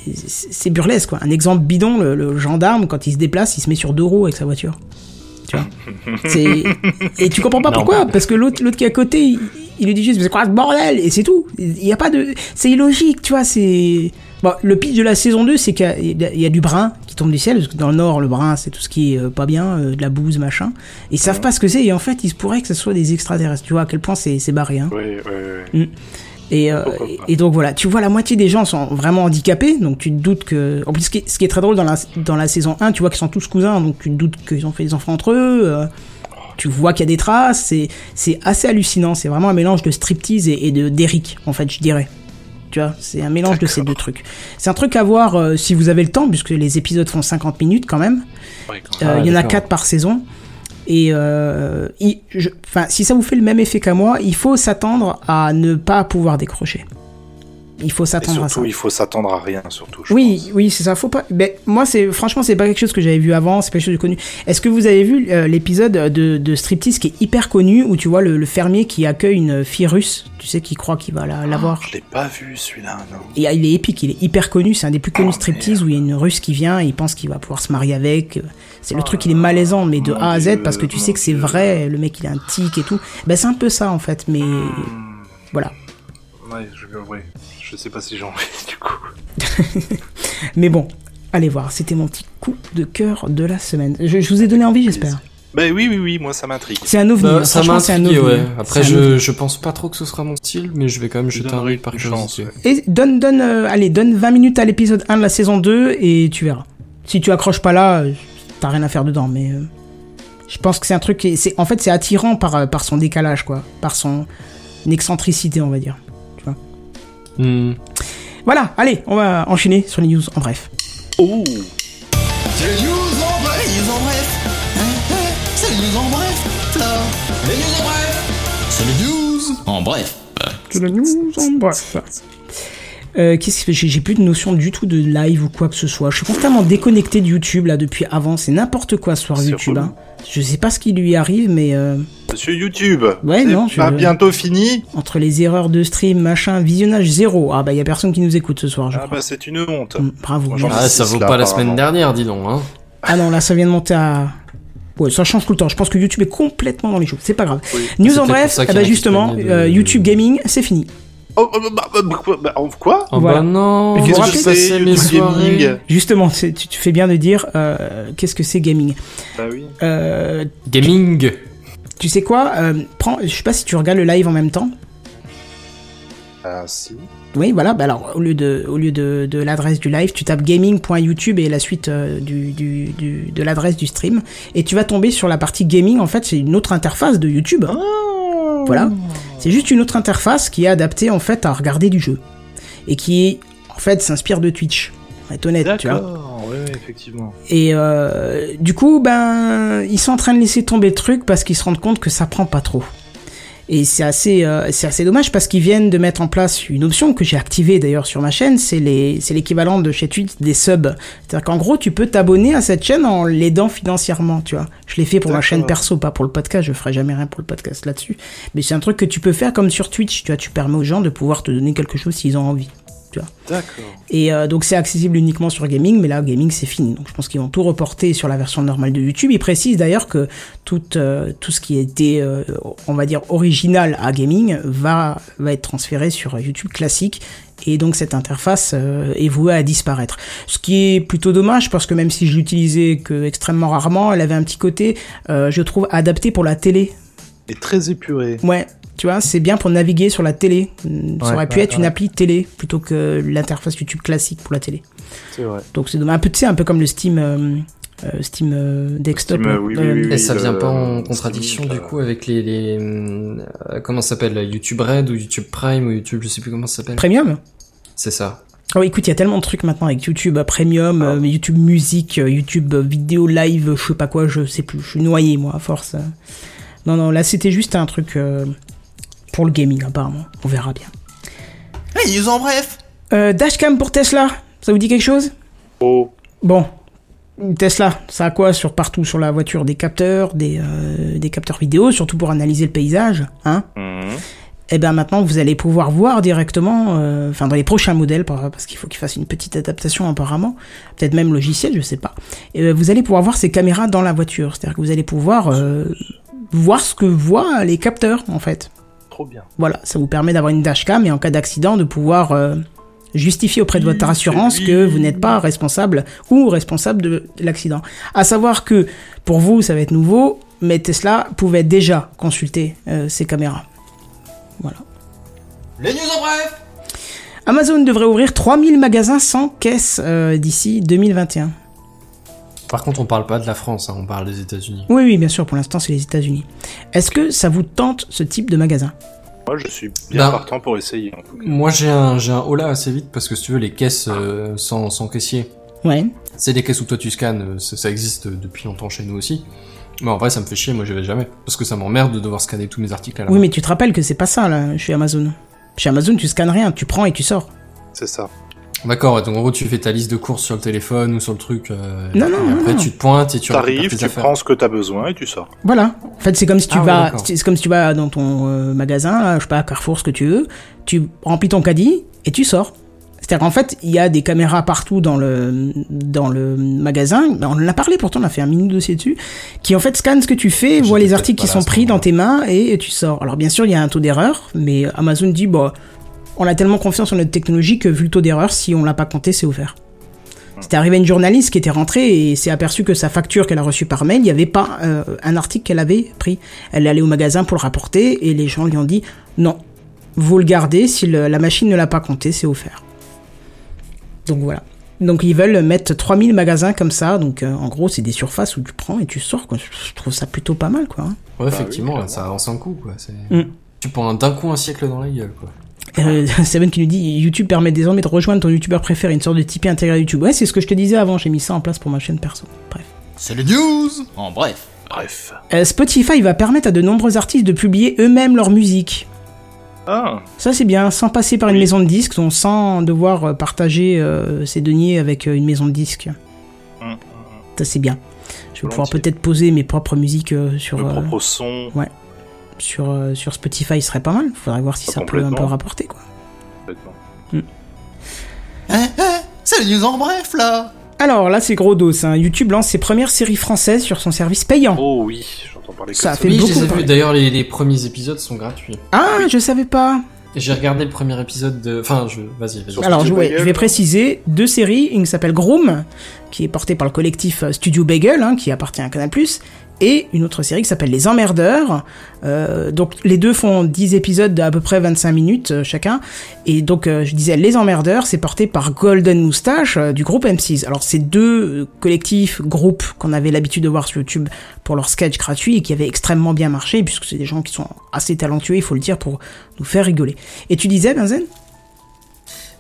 S1: burlesque quoi. Un exemple bidon, le, le gendarme quand il se déplace, il se met sur deux roues avec sa voiture. Tu vois C'est et tu comprends pas pourquoi parce que l'autre l'autre qui est à côté, il, il lui dit juste c'est quoi ce bordel? Et c'est tout. Il y a pas de c'est illogique, tu vois, c'est Bon, le pitch de la saison 2, c'est qu'il y a- y, du brun qui tombe du ciel, parce que dans le nord, le brun, c'est tout ce qui est euh, pas bien, euh, de la bouse, machin. Ils savent pas ce que c'est, et en fait, il se pourrait que ce soit des extraterrestres. Tu vois à quel point c'est c'est barré, hein.
S4: Oui, oui, oui.
S1: Et, euh, et donc voilà, tu vois la moitié des gens sont vraiment handicapés, donc tu te doutes que... En plus, ce qui est, ce qui est très drôle dans la, dans la saison 1, tu vois qu'ils sont tous cousins, donc tu te doutes qu'ils ont fait des enfants entre eux, euh, tu vois qu'il y a des traces, c'est c'est assez hallucinant, c'est vraiment un mélange de striptease et, et de d'Eric, en fait, je dirais. Tu vois, c'est un mélange de ces deux trucs. C'est un truc à voir euh, si vous avez le temps, puisque les épisodes font 50 minutes quand même.
S4: Ouais,
S1: Euh,
S3: Ah,
S1: il y en a
S3: d'accord.
S1: 4 par saison. Et euh, si ça vous fait le même effet qu'à moi, il faut s'attendre à ne pas pouvoir décrocher. Il faut s'attendre à ça.
S4: surtout, il faut s'attendre à rien, surtout. je
S1: Oui,
S4: pense.
S1: oui, c'est ça. Faut pas. Ben, moi, c'est franchement, c'est pas quelque chose que j'avais vu avant. C'est pas quelque chose de connu. Est-ce que vous avez vu euh, l'épisode de, de Striptease qui est hyper connu où tu vois le, le fermier qui accueille une fille russe, tu sais, qui croit qu'il va la- l'avoir.
S4: Je l'ai pas vu celui-là, non.
S1: Et, euh, il est épique, il est hyper connu. C'est un des plus connus
S4: Oh,
S1: striptease où il y a une russe qui vient et il pense qu'il va pouvoir se marier avec. C'est le
S4: Oh
S1: truc, il est malaisant, mais de A à Z parce que tu sais que c'est vrai. Le mec, il a un tic et tout. Ben, c'est un peu ça en fait, mais
S4: Hmm.
S1: voilà.
S4: Ouais, je, ouais. Je sais pas si j'ai envie, du coup.
S1: Mais bon, allez voir. C'était mon petit coup de cœur de la semaine. Je, je vous ai donné envie, j'espère.
S4: Bah oui, oui, oui, moi ça m'intrigue.
S1: C'est un ovni.
S3: Bah, ça ouais. Après, je, je pense pas trop que ce sera mon style, mais je vais quand même jeter un œil par
S4: chance, ouais.
S1: Et donne, donne, euh, allez, donne 20 minutes à l'épisode 1 de la saison 2 et tu verras. Si tu accroches pas là, euh, t'as rien à faire dedans, mais euh, je pense que c'est un truc qui est, en fait, c'est attirant par, par son décalage, quoi, par son excentricité, on va dire.
S3: Hmm.
S1: Voilà, allez, on va enchaîner sur les news en bref.
S4: Oh
S7: C'est les news en bref, les news en bref. C'est les news en bref. Les news en bref. C'est les news en bref.
S1: Que la news en bref. Euh, qu'est-ce que j'ai, plus de notion du tout de live ou quoi que ce soit. Je suis constamment déconnecté de YouTube là depuis avant. C'est n'importe quoi ce soir YouTube. hein. Je sais pas ce qui lui arrive, mais euh,
S4: Monsieur YouTube
S1: Ouais,
S4: c'est
S1: non,
S4: pas
S1: je-
S4: bientôt fini
S1: entre les erreurs de stream, machin, visionnage zéro. Ah bah y a personne qui nous écoute ce soir, je
S4: Ah
S1: crois.
S4: bah c'est une honte.
S1: Mm, Bravo.
S4: Moi.
S3: Ah, ça vaut
S4: là,
S3: pas la semaine dernière, dis donc. Hein.
S1: Ah non, là ça vient de monter à. Ouais, ça change tout le temps. Je pense que YouTube est complètement dans les choses. C'est pas grave.
S4: Oui.
S1: News en bref, eh ben
S3: se
S1: justement,
S3: de-
S1: euh, YouTube Gaming, c'est fini.
S4: Oh, oh, bah, bah, bah, quoi, bah, oh,
S1: Voilà.
S3: bah non, qu'est-ce que passais mes
S4: Gaming
S1: Justement, c'est- tu, tu fais bien de dire euh, qu'est-ce que c'est gaming.
S4: Bah oui.
S1: Euh,
S3: Gaming.
S1: tu sais quoi euh, prends, Je sais pas si tu regardes le live en même temps.
S4: Ah si.
S1: Oui, voilà. Bah alors, au lieu de, au lieu de, de l'adresse du live, tu tapes gaming.youtube et la suite euh, du, du, du- de l'adresse du stream. Et tu vas tomber sur la partie gaming. En fait, c'est une autre interface de YouTube. hein. Voilà. C'est juste une autre interface qui est adaptée, en fait, à regarder du jeu. Et qui, en fait, s'inspire de Twitch. Être honnête, tu vois.
S4: Ouais, effectivement.
S1: Et euh, du coup, ben, ils sont en train de laisser tomber le truc parce qu'ils se rendent compte que ça prend pas trop. Et c'est assez, euh, c'est assez dommage parce qu'ils viennent de mettre en place une option que j'ai activée d'ailleurs sur ma chaîne, c'est les, c'est l'équivalent de chez Twitch des subs. C'est-à-dire qu'en gros, tu peux t'abonner à cette chaîne en l'aidant financièrement, tu vois. Je l'ai fait pour ma chaîne perso, pas pour le podcast. Je ferai jamais rien pour le podcast là-dessus. Mais c'est un truc que tu peux faire comme sur Twitch, tu vois. Tu permets aux gens de pouvoir te donner quelque chose s'ils ont envie.
S4: D'accord.
S1: Et euh, donc c'est accessible uniquement sur gaming, mais là gaming c'est fini. Donc je pense qu'ils vont tout reporter sur la version normale de YouTube. Ils précisent d'ailleurs que tout euh, tout ce qui était, euh, on va dire original à gaming va va être transféré sur YouTube classique. Et donc cette interface est vouée à disparaître. Ce qui est plutôt dommage parce que même si je l'utilisais que extrêmement rarement, elle avait un petit côté, je trouve, adapté pour la télé.
S4: Et très épuré.
S1: Ouais, tu vois, c'est bien pour naviguer sur la télé. Ça
S3: Ouais,
S1: aurait pu
S3: ouais,
S1: être une appli télé plutôt que l'interface YouTube classique pour la télé.
S4: C'est vrai.
S1: Donc c'est dommage. un peu, tu sais, un peu comme le Steam, euh, euh, Steam euh, Desktop.
S4: Steam,
S1: là.
S4: euh, oui,
S1: Euh,
S4: oui, oui,
S3: Et ça
S4: le-
S3: vient pas en
S4: Steam
S3: contradiction du coup avec les, les euh, comment ça s'appelle YouTube Red ou YouTube Prime ou YouTube je sais plus comment ça s'appelle.
S1: Premium
S3: C'est ça.
S1: Oh, écoute, il y a tellement de trucs maintenant avec YouTube euh, Premium,
S4: Ah.
S1: euh, YouTube Musique, euh, YouTube euh, Vidéo Live, je sais pas quoi, je sais plus. Je suis noyé, moi, à force. euh. Non, non, là, c'était juste un truc euh, pour le gaming, apparemment. On verra bien.
S7: Les news en bref.
S1: Euh, dashcam pour Tesla, ça vous dit quelque chose?
S4: Oh,
S1: Bon, Tesla, ça a quoi sur partout sur la voiture? Des capteurs, des, euh, des capteurs vidéo, surtout pour analyser le paysage, hein?
S4: Mhm.
S1: Et bien maintenant, vous allez pouvoir voir directement, euh, enfin dans les prochains modèles, par- parce qu'il faut qu'ils fassent une petite adaptation apparemment, peut-être même logiciel, je sais pas. Et ben, vous allez pouvoir voir ces caméras dans la voiture, c'est-à-dire que vous allez pouvoir euh, voir ce que voient les capteurs en fait.
S4: Trop bien.
S1: Voilà, ça vous permet d'avoir une dashcam et en cas d'accident de pouvoir euh, justifier auprès de votre assurance que vous n'êtes pas responsable ou responsable de l'accident. À savoir que pour vous, ça va être nouveau, mais Tesla pouvait déjà consulter euh, ces caméras. Voilà.
S7: Les news en bref.
S1: Amazon devrait ouvrir 3000 magasins sans caisse euh, d'ici 2021.
S3: Par contre, on parle pas de la France, hein, on parle des États-Unis.
S1: Oui, oui, bien sûr, pour l'instant, c'est les États-Unis. Est-ce que ça vous tente ce type de magasin?
S4: Moi, je suis bien
S3: Bah.
S4: partant pour essayer. En tout cas.
S3: Moi, j'ai un j'ai un holà assez vite parce que si tu veux les caisses euh, sans sans caissier,
S1: Ouais.
S3: c'est des caisses où toi tu scannes, euh, ça, ça existe depuis longtemps chez nous aussi. Mais en vrai, ça me fait chier, moi j'y vais jamais parce que ça m'emmerde de devoir scanner tous mes articles à la
S1: Oui,
S3: main.
S1: mais tu te rappelles que c'est pas ça, là, chez Amazon. Chez Amazon, tu scannes rien, tu prends et tu sors.
S4: C'est ça.
S3: D'accord, ouais, donc en gros tu fais ta liste de courses sur le téléphone ou sur le truc. euh,
S1: Non,
S3: et
S1: non,
S3: après
S1: non.
S3: tu te pointes et tu tes
S4: tu
S3: affaires.
S4: prends ce que t'as besoin et tu sors.
S1: Voilà. En fait, c'est comme si tu
S3: Ah ouais,
S1: vas, c'est comme si tu vas dans ton euh, magasin, là, je sais pas, Carrefour, ce que tu veux, tu remplis ton caddie et tu sors. C'est-à-dire qu'en fait, il y a des caméras partout dans le dans le magasin. On en a parlé pourtant, on a fait un mini dossier dessus, qui en fait scannent ce que tu fais,
S3: J'étais
S1: voit les articles qui sont pris dans tes mains et, tu sors. Alors bien sûr, il y a un taux d'erreur, mais Amazon dit bon, on a tellement confiance en notre technologie que vu le taux d'erreur, si on l'a pas compté, c'est offert. C'était arrivé à une journaliste qui était rentrée et s'est aperçue que sa facture qu'elle a reçue par mail, il n'y avait pas euh, un article qu'elle avait pris. Elle est allée au magasin pour le rapporter et les gens lui ont dit non, vous le gardez, si le- la machine ne l'a pas compté, c'est offert. Donc voilà. Donc ils veulent mettre 3000 magasins comme ça, donc euh, en gros c'est des surfaces où tu prends et tu sors, quoi. Je trouve ça plutôt pas mal, quoi. hein.
S3: Ouais, effectivement,
S4: oui,
S3: là, ça avance un coup quoi.
S1: Mm.
S3: Tu prends un- d'un coup un siècle dans la gueule quoi.
S1: Euh, Seven qui nous dit YouTube permet désormais de rejoindre ton youtubeur préféré, une sorte de Tipeee intégré à YouTube. Ouais, c'est ce que je te disais avant, j'ai mis ça en place pour ma chaîne perso. Bref.
S7: C'est les news en bref.
S4: Bref.
S1: Euh, Spotify va permettre à de nombreux artistes de publier eux-mêmes leur musique.
S4: Ah,
S1: Ça c'est bien, sans passer par une maison de disques, donc sans devoir euh, partager euh, ses deniers avec euh, une maison de disques.
S4: Hum,
S1: Ça c'est bien. Je vais pouvoir peut-être poser mes propres musiques euh, sur,
S4: le
S1: euh,
S4: propre son.
S1: Sur, euh, sur Spotify, serait pas mal. Faudrait voir si
S4: Pas
S1: ça peut un peu rapporter quoi.
S4: complètement.
S7: Hein, hein, c'est les news en bref là.
S1: Alors là c'est gros dos, hein. YouTube lance ses premières séries françaises sur son service payant.
S4: Oh oui, j'entends parler que
S1: Ça
S4: de
S1: a fait
S3: Oui,
S1: beaucoup
S3: les. D'ailleurs, les, les premiers épisodes sont gratuits.
S1: Ah, je savais pas.
S3: Et J'ai regardé le premier épisode de. Enfin, je. Vas-y, vas-y.
S1: Alors, je, ouais, vais préciser deux séries. Une qui s'appelle Groom, qui est portée par le collectif euh, Studio Bagel, hein, qui appartient à Canal+, et une autre série qui s'appelle Les Emmerdeurs. Euh, donc, les deux font 10 épisodes d'à peu près 25 minutes euh, chacun. Et donc, euh, je disais, Les Emmerdeurs, c'est porté par Golden Moustache euh, du groupe M6. Alors, c'est deux collectifs, groupes qu'on avait l'habitude de voir sur YouTube pour leurs sketchs gratuits et qui avaient extrêmement bien marché, puisque c'est des gens qui sont assez talentueux, il faut le dire, pour nous faire rigoler. Et tu disais, Benzen?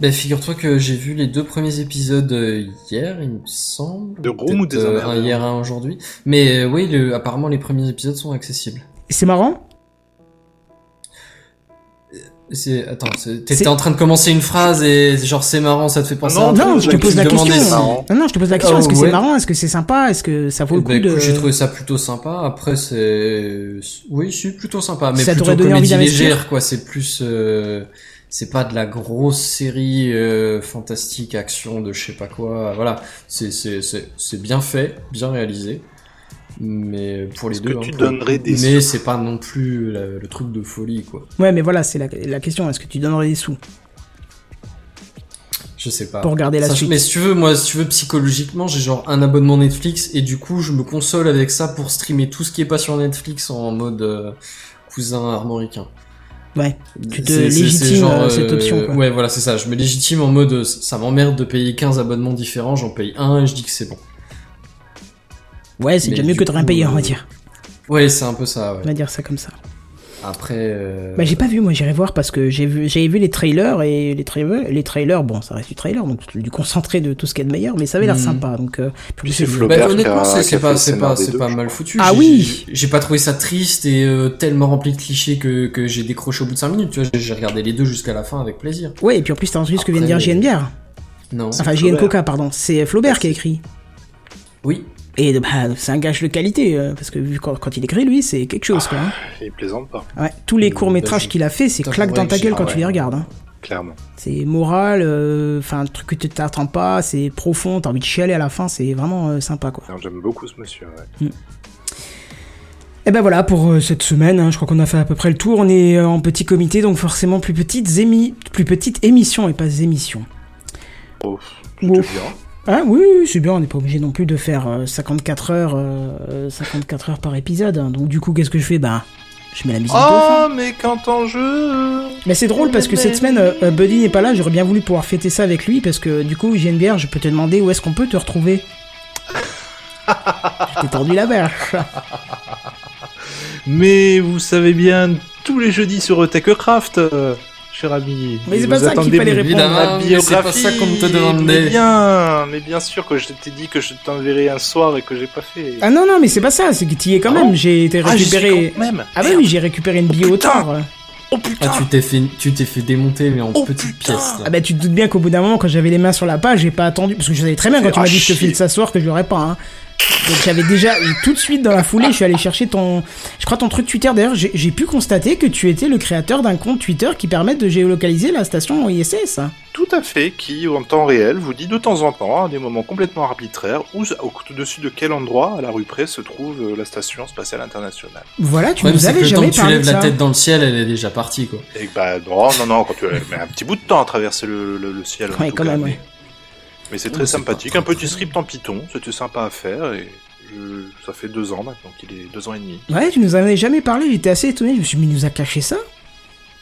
S3: Ben, figure-toi que j'ai vu les deux premiers épisodes euh, hier, il me semble.
S4: De Groom ou des
S3: euh, Un hier, un aujourd'hui. Mais euh, oui, le- apparemment, les premiers épisodes sont accessibles.
S1: C'est marrant
S3: C'est attends, c'est-
S1: C'est-
S3: t'étais en train de commencer une phrase et genre c'est marrant, ça te fait penser
S4: Non,
S3: à un
S1: Non,
S3: truc,
S1: je te pose la question.
S3: si-.
S1: Non, non, je te pose la question.
S3: Oh,
S1: est-ce que
S3: ouais.
S1: c'est marrant Est-ce que c'est sympa Est-ce que ça vaut le
S3: Eh
S1: coup
S3: ben,
S1: de
S3: écoute, j'ai trouvé ça plutôt sympa. Après, c'est, oui, c'est plutôt sympa, mais
S1: Ça
S3: plutôt
S1: t'aurait donné envie
S3: comédie
S1: d'investir
S3: légère, quoi. C'est plus, euh, c'est pas de la grosse série euh, fantastique, action de je sais pas quoi. Voilà, c'est c'est c'est c'est bien fait, bien réalisé. Mais pour les
S4: Est-ce
S3: deux,
S4: que
S3: hein,
S4: tu
S3: pour-
S4: donnerais des
S3: mais c'est pas non plus la- le truc de folie, quoi.
S1: Ouais, mais voilà, c'est la, la question. Est-ce que tu donnerais des sous?
S3: Je sais pas.
S1: pour regarder la
S3: Sach-
S1: suite
S3: Mais si tu veux, moi, si tu veux, psychologiquement, j'ai genre un abonnement Netflix et du coup, je me console avec ça pour streamer tout ce qui est pas sur Netflix en mode euh, cousin armoricain.
S1: Ouais. Tu te légitimes, euh, cette option, quoi.
S3: Ouais, voilà, c'est ça. Je me légitime en mode, euh, ça m'emmerde de payer 15 abonnements différents, j'en paye un et je dis que c'est bon.
S1: Ouais, c'est déjà mieux que de rien payer, on va
S3: euh,
S1: dire.
S3: Ouais, c'est un peu ça,
S1: On
S3: ouais.
S1: va dire ça comme ça.
S3: Après, euh...
S1: Bah j'ai pas vu, moi j'irai voir parce que j'ai vu, j'avais vu les trailers et les trailers, les trailers, bon ça reste du trailer donc du concentré de tout ce qu'il y a de meilleur, mais ça avait l'air
S3: Mhm.
S1: sympa donc. Euh,
S4: Puis
S1: c'est
S4: c'est
S3: Bah,
S4: qui
S3: honnêtement,
S4: a-
S3: c'est pas, c'est pas, c'est
S4: deux,
S3: pas mal
S4: crois.
S3: foutu.
S1: Ah
S3: J'ai-
S1: oui
S3: j'ai- pas trouvé ça triste et euh, tellement rempli de clichés que, que j'ai décroché au bout de 5 minutes. Tu vois, j'ai- regardé les deux jusqu'à la fin avec plaisir.
S1: Ouais et puis en plus t'as entendu ce que vient de dire JN Bière,
S3: Non.
S1: enfin JN. Coca pardon, c'est Flaubert qui a écrit.
S3: Oui.
S1: Et bah, c'est un gage de qualité euh, parce que vu quand, quand il écrit lui c'est quelque chose quoi. hein.
S4: Il plaisante pas,
S1: Ouais, tous les courts métrages
S3: je-
S1: qu'il a fait c'est claque dans ta gueule quand
S3: ah
S1: tu les regardes. Hein.
S4: clairement.
S1: C'est moral, euh, enfin un truc que tu t'attends pas, c'est profond, t'as envie de chialer à la fin, c'est vraiment euh, sympa quoi.
S4: J'aime beaucoup ce monsieur. ouais.
S1: Et ben voilà pour euh, cette semaine, hein, je crois qu'on a fait à peu près le tour, on est euh, en petit comité donc forcément plus petites émi plus petites émissions et pas émissions.
S4: Oh,
S1: Ouf. Ah oui, oui, c'est bien, on n'est pas obligé non plus de faire euh, 54 heures euh, 54 heures par épisode. hein. Donc du coup, qu'est-ce que je fais? Ben je mets la musique.
S4: Oh, mais quand en jeu
S1: Mais c'est drôle parce que cette semaine, euh, euh, Buddy n'est pas là, j'aurais bien voulu pouvoir fêter ça avec lui parce que du coup, JNBR, je peux te demander où est-ce qu'on peut te retrouver. t'ai tendu la perche.
S4: Mais vous savez bien, tous les jeudis sur Techcraft, euh, cher ami.
S1: Mais c'est
S4: Vous
S1: pas ça qu'il
S4: attendez
S1: fallait répondre.
S4: Biographie.
S3: c'est pas ça qu'on te demandait.
S4: Mais bien, mais bien sûr que je t'ai dit que je t'enverrai un soir et que j'ai pas fait.
S1: Ah non, non, mais c'est pas ça, c'est que tu y es quand
S4: Ah
S1: même. J'ai été
S4: Ah,
S1: récupéré.
S4: même.
S1: Ah bah
S4: Merde.
S1: oui, j'ai récupéré une bio au
S4: putain.
S1: tard.
S4: Oh putain
S3: Ah, tu t'es fait, tu t'es fait démonter, mais en
S4: Oh,
S3: petites pièces.
S1: Ah bah tu te doutes bien qu'au bout d'un moment, quand j'avais les mains sur la page, j'ai pas attendu. Parce que je savais très bien quand tu m'as
S4: Ah,
S1: dit je te file soir que je l'aurais pas. Hein. Donc j'avais déjà, tout de suite dans la foulée, je suis allé chercher ton... Je crois ton truc Twitter. D'ailleurs, j'ai pu constater que tu étais le créateur d'un compte Twitter qui permet de géolocaliser la station ISS.
S4: Tout à fait, qui en temps réel vous dit de temps en temps, à des moments complètement arbitraires, où, au-dessus de quel endroit à la rue près se trouve euh, la station spatiale internationale.
S1: Voilà, tu
S3: problème,
S1: nous
S3: que
S1: avais
S3: le temps
S1: jamais
S3: que tu
S1: de
S3: lèves la
S1: ça.
S3: tête dans le ciel, elle est déjà partie, quoi.
S4: Et bah non, non, non, quand tu mets un petit bout de temps à traverser le, le- le ciel. en
S1: Ouais,
S4: tout
S1: quand
S4: cas,
S1: même,
S4: mais-
S1: ouais.
S4: Mais c'est très sympathique, un petit script en Python, c'était sympa à faire et je- ça fait deux ans maintenant qu'il est deux ans et demi.
S1: Ouais, tu nous en avais jamais parlé, j'étais assez étonné. Je me suis dit, mais il nous a caché ça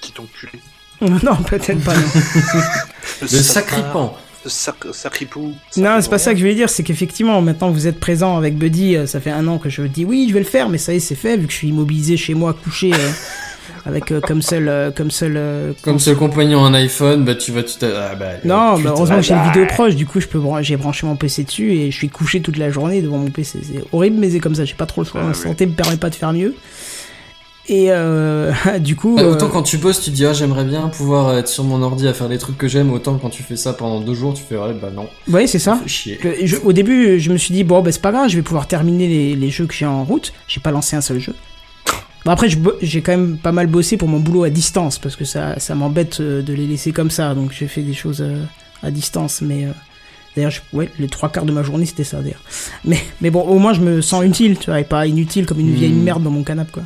S4: Petit enculé.
S1: Non, peut-être pas, non.
S3: Le sacripant.
S4: Le sacripou.
S1: Non, c'est pas ça que je voulais dire, c'est qu'effectivement, maintenant vous êtes présent avec Buddy, euh, ça fait un an que je dis oui, je vais le faire, mais ça y est, c'est fait, vu que je suis immobilisé chez moi, couché, euh, avec euh, comme seul, euh, comme seul. euh,
S3: Comme seul compagnon un iPhone, bah tu vas, tu ah, bah,
S1: Non, mais heureusement que j'ai
S3: bah,
S1: une vidéo proche, du coup je peux bran- j'ai branché mon PC dessus et je suis couché toute la journée devant mon PC. C'est horrible, mais c'est comme ça, j'ai pas trop le choix.
S4: Ah
S1: Ma
S4: oui.
S1: santé me permet pas de faire mieux. Et euh, du coup.
S3: bah,
S1: euh,
S3: autant quand tu bosses, tu te dis ah j'aimerais bien pouvoir être sur mon ordi à faire des trucs que j'aime, autant quand tu fais ça pendant deux jours, tu fais ouais bah non,
S1: Ouais, c'est ça.
S3: chier.
S1: Je- au début, je me suis dit, bon, bah, c'est pas grave, je vais pouvoir terminer les, les jeux que j'ai en route. J'ai pas lancé un seul jeu. Bon, après, j'ai quand même pas mal bossé pour mon boulot à distance, parce que ça, ça m'embête euh, de les laisser comme ça, donc j'ai fait des choses euh, à distance, mais. euh, D'ailleurs, ouais, les trois quarts de ma journée, c'était ça, d'ailleurs. Mais, mais bon, au moins, je me sens utile, tu vois, et pas inutile comme une vieille
S3: Hmm.
S1: merde dans mon canapé, quoi.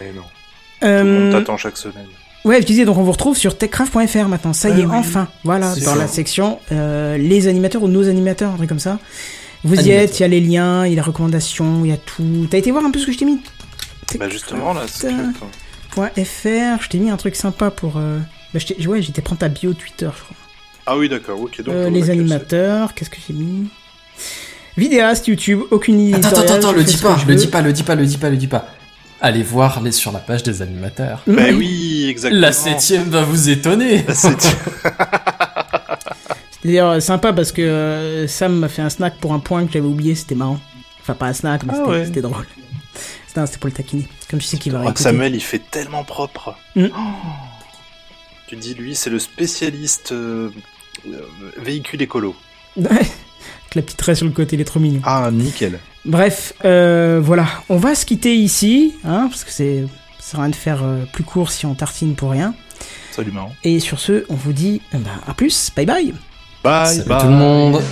S4: Eh non.
S1: Euh,
S4: t'attend chaque semaine.
S1: Ouais, je disais, donc on vous retrouve sur techcraft.fr maintenant. Ça y est,
S4: oui.
S1: enfin. Voilà, dans
S3: ça.
S1: la section euh, les animateurs ou nos animateurs, un truc comme ça. Vous y êtes, il y a les liens, il y a les recommandations, il y a tout. T'as été voir un peu ce que je t'ai mis?
S4: Bah justement là,
S1: .fr, je t'ai mis un truc sympa pour... Euh... Bah, je t'ai- ouais, j'étais prendre ta bio Twitter, je crois.
S4: Ah oui d'accord, ok donc.
S1: Euh,
S4: euh,
S1: les animateurs, qu'est-ce que j'ai mis? Vidéaste, YouTube, aucune idée.
S3: Attends, attends, attends, le dis pas,
S1: je
S3: le dis pas, le dis pas, le dis pas, le dis pas. Allez voir les sur la page des animateurs.
S4: Bah oui, exactement.
S3: La septième va vous étonner.
S4: La septième.
S1: C'est d'ailleurs sympa parce que euh, Sam m'a fait un snack pour un point que j'avais oublié, c'était marrant. Enfin, pas un snack, mais
S4: Ah
S1: c'était
S4: ouais.
S1: c'était drôle. C'était non, c'était pour le taquiner. Comme je sais qu'il va
S4: Oh,
S1: réécouter.
S4: Samuel il fait tellement propre.
S1: Mm.
S4: Tu dis, lui, c'est le spécialiste euh, euh, véhicule écolo.
S1: Ouais. Avec la petite raie sur le côté, il est trop mignon.
S4: Ah, nickel.
S1: Bref, euh, voilà, on va se quitter ici, hein, parce que c'est ça sert à rien de faire euh, plus court si on tartine pour rien.
S4: Absolument.
S1: Et sur ce, on vous dit euh, bah, à plus, bye bye
S4: Bye,
S3: Salut
S4: bye.
S3: tout le monde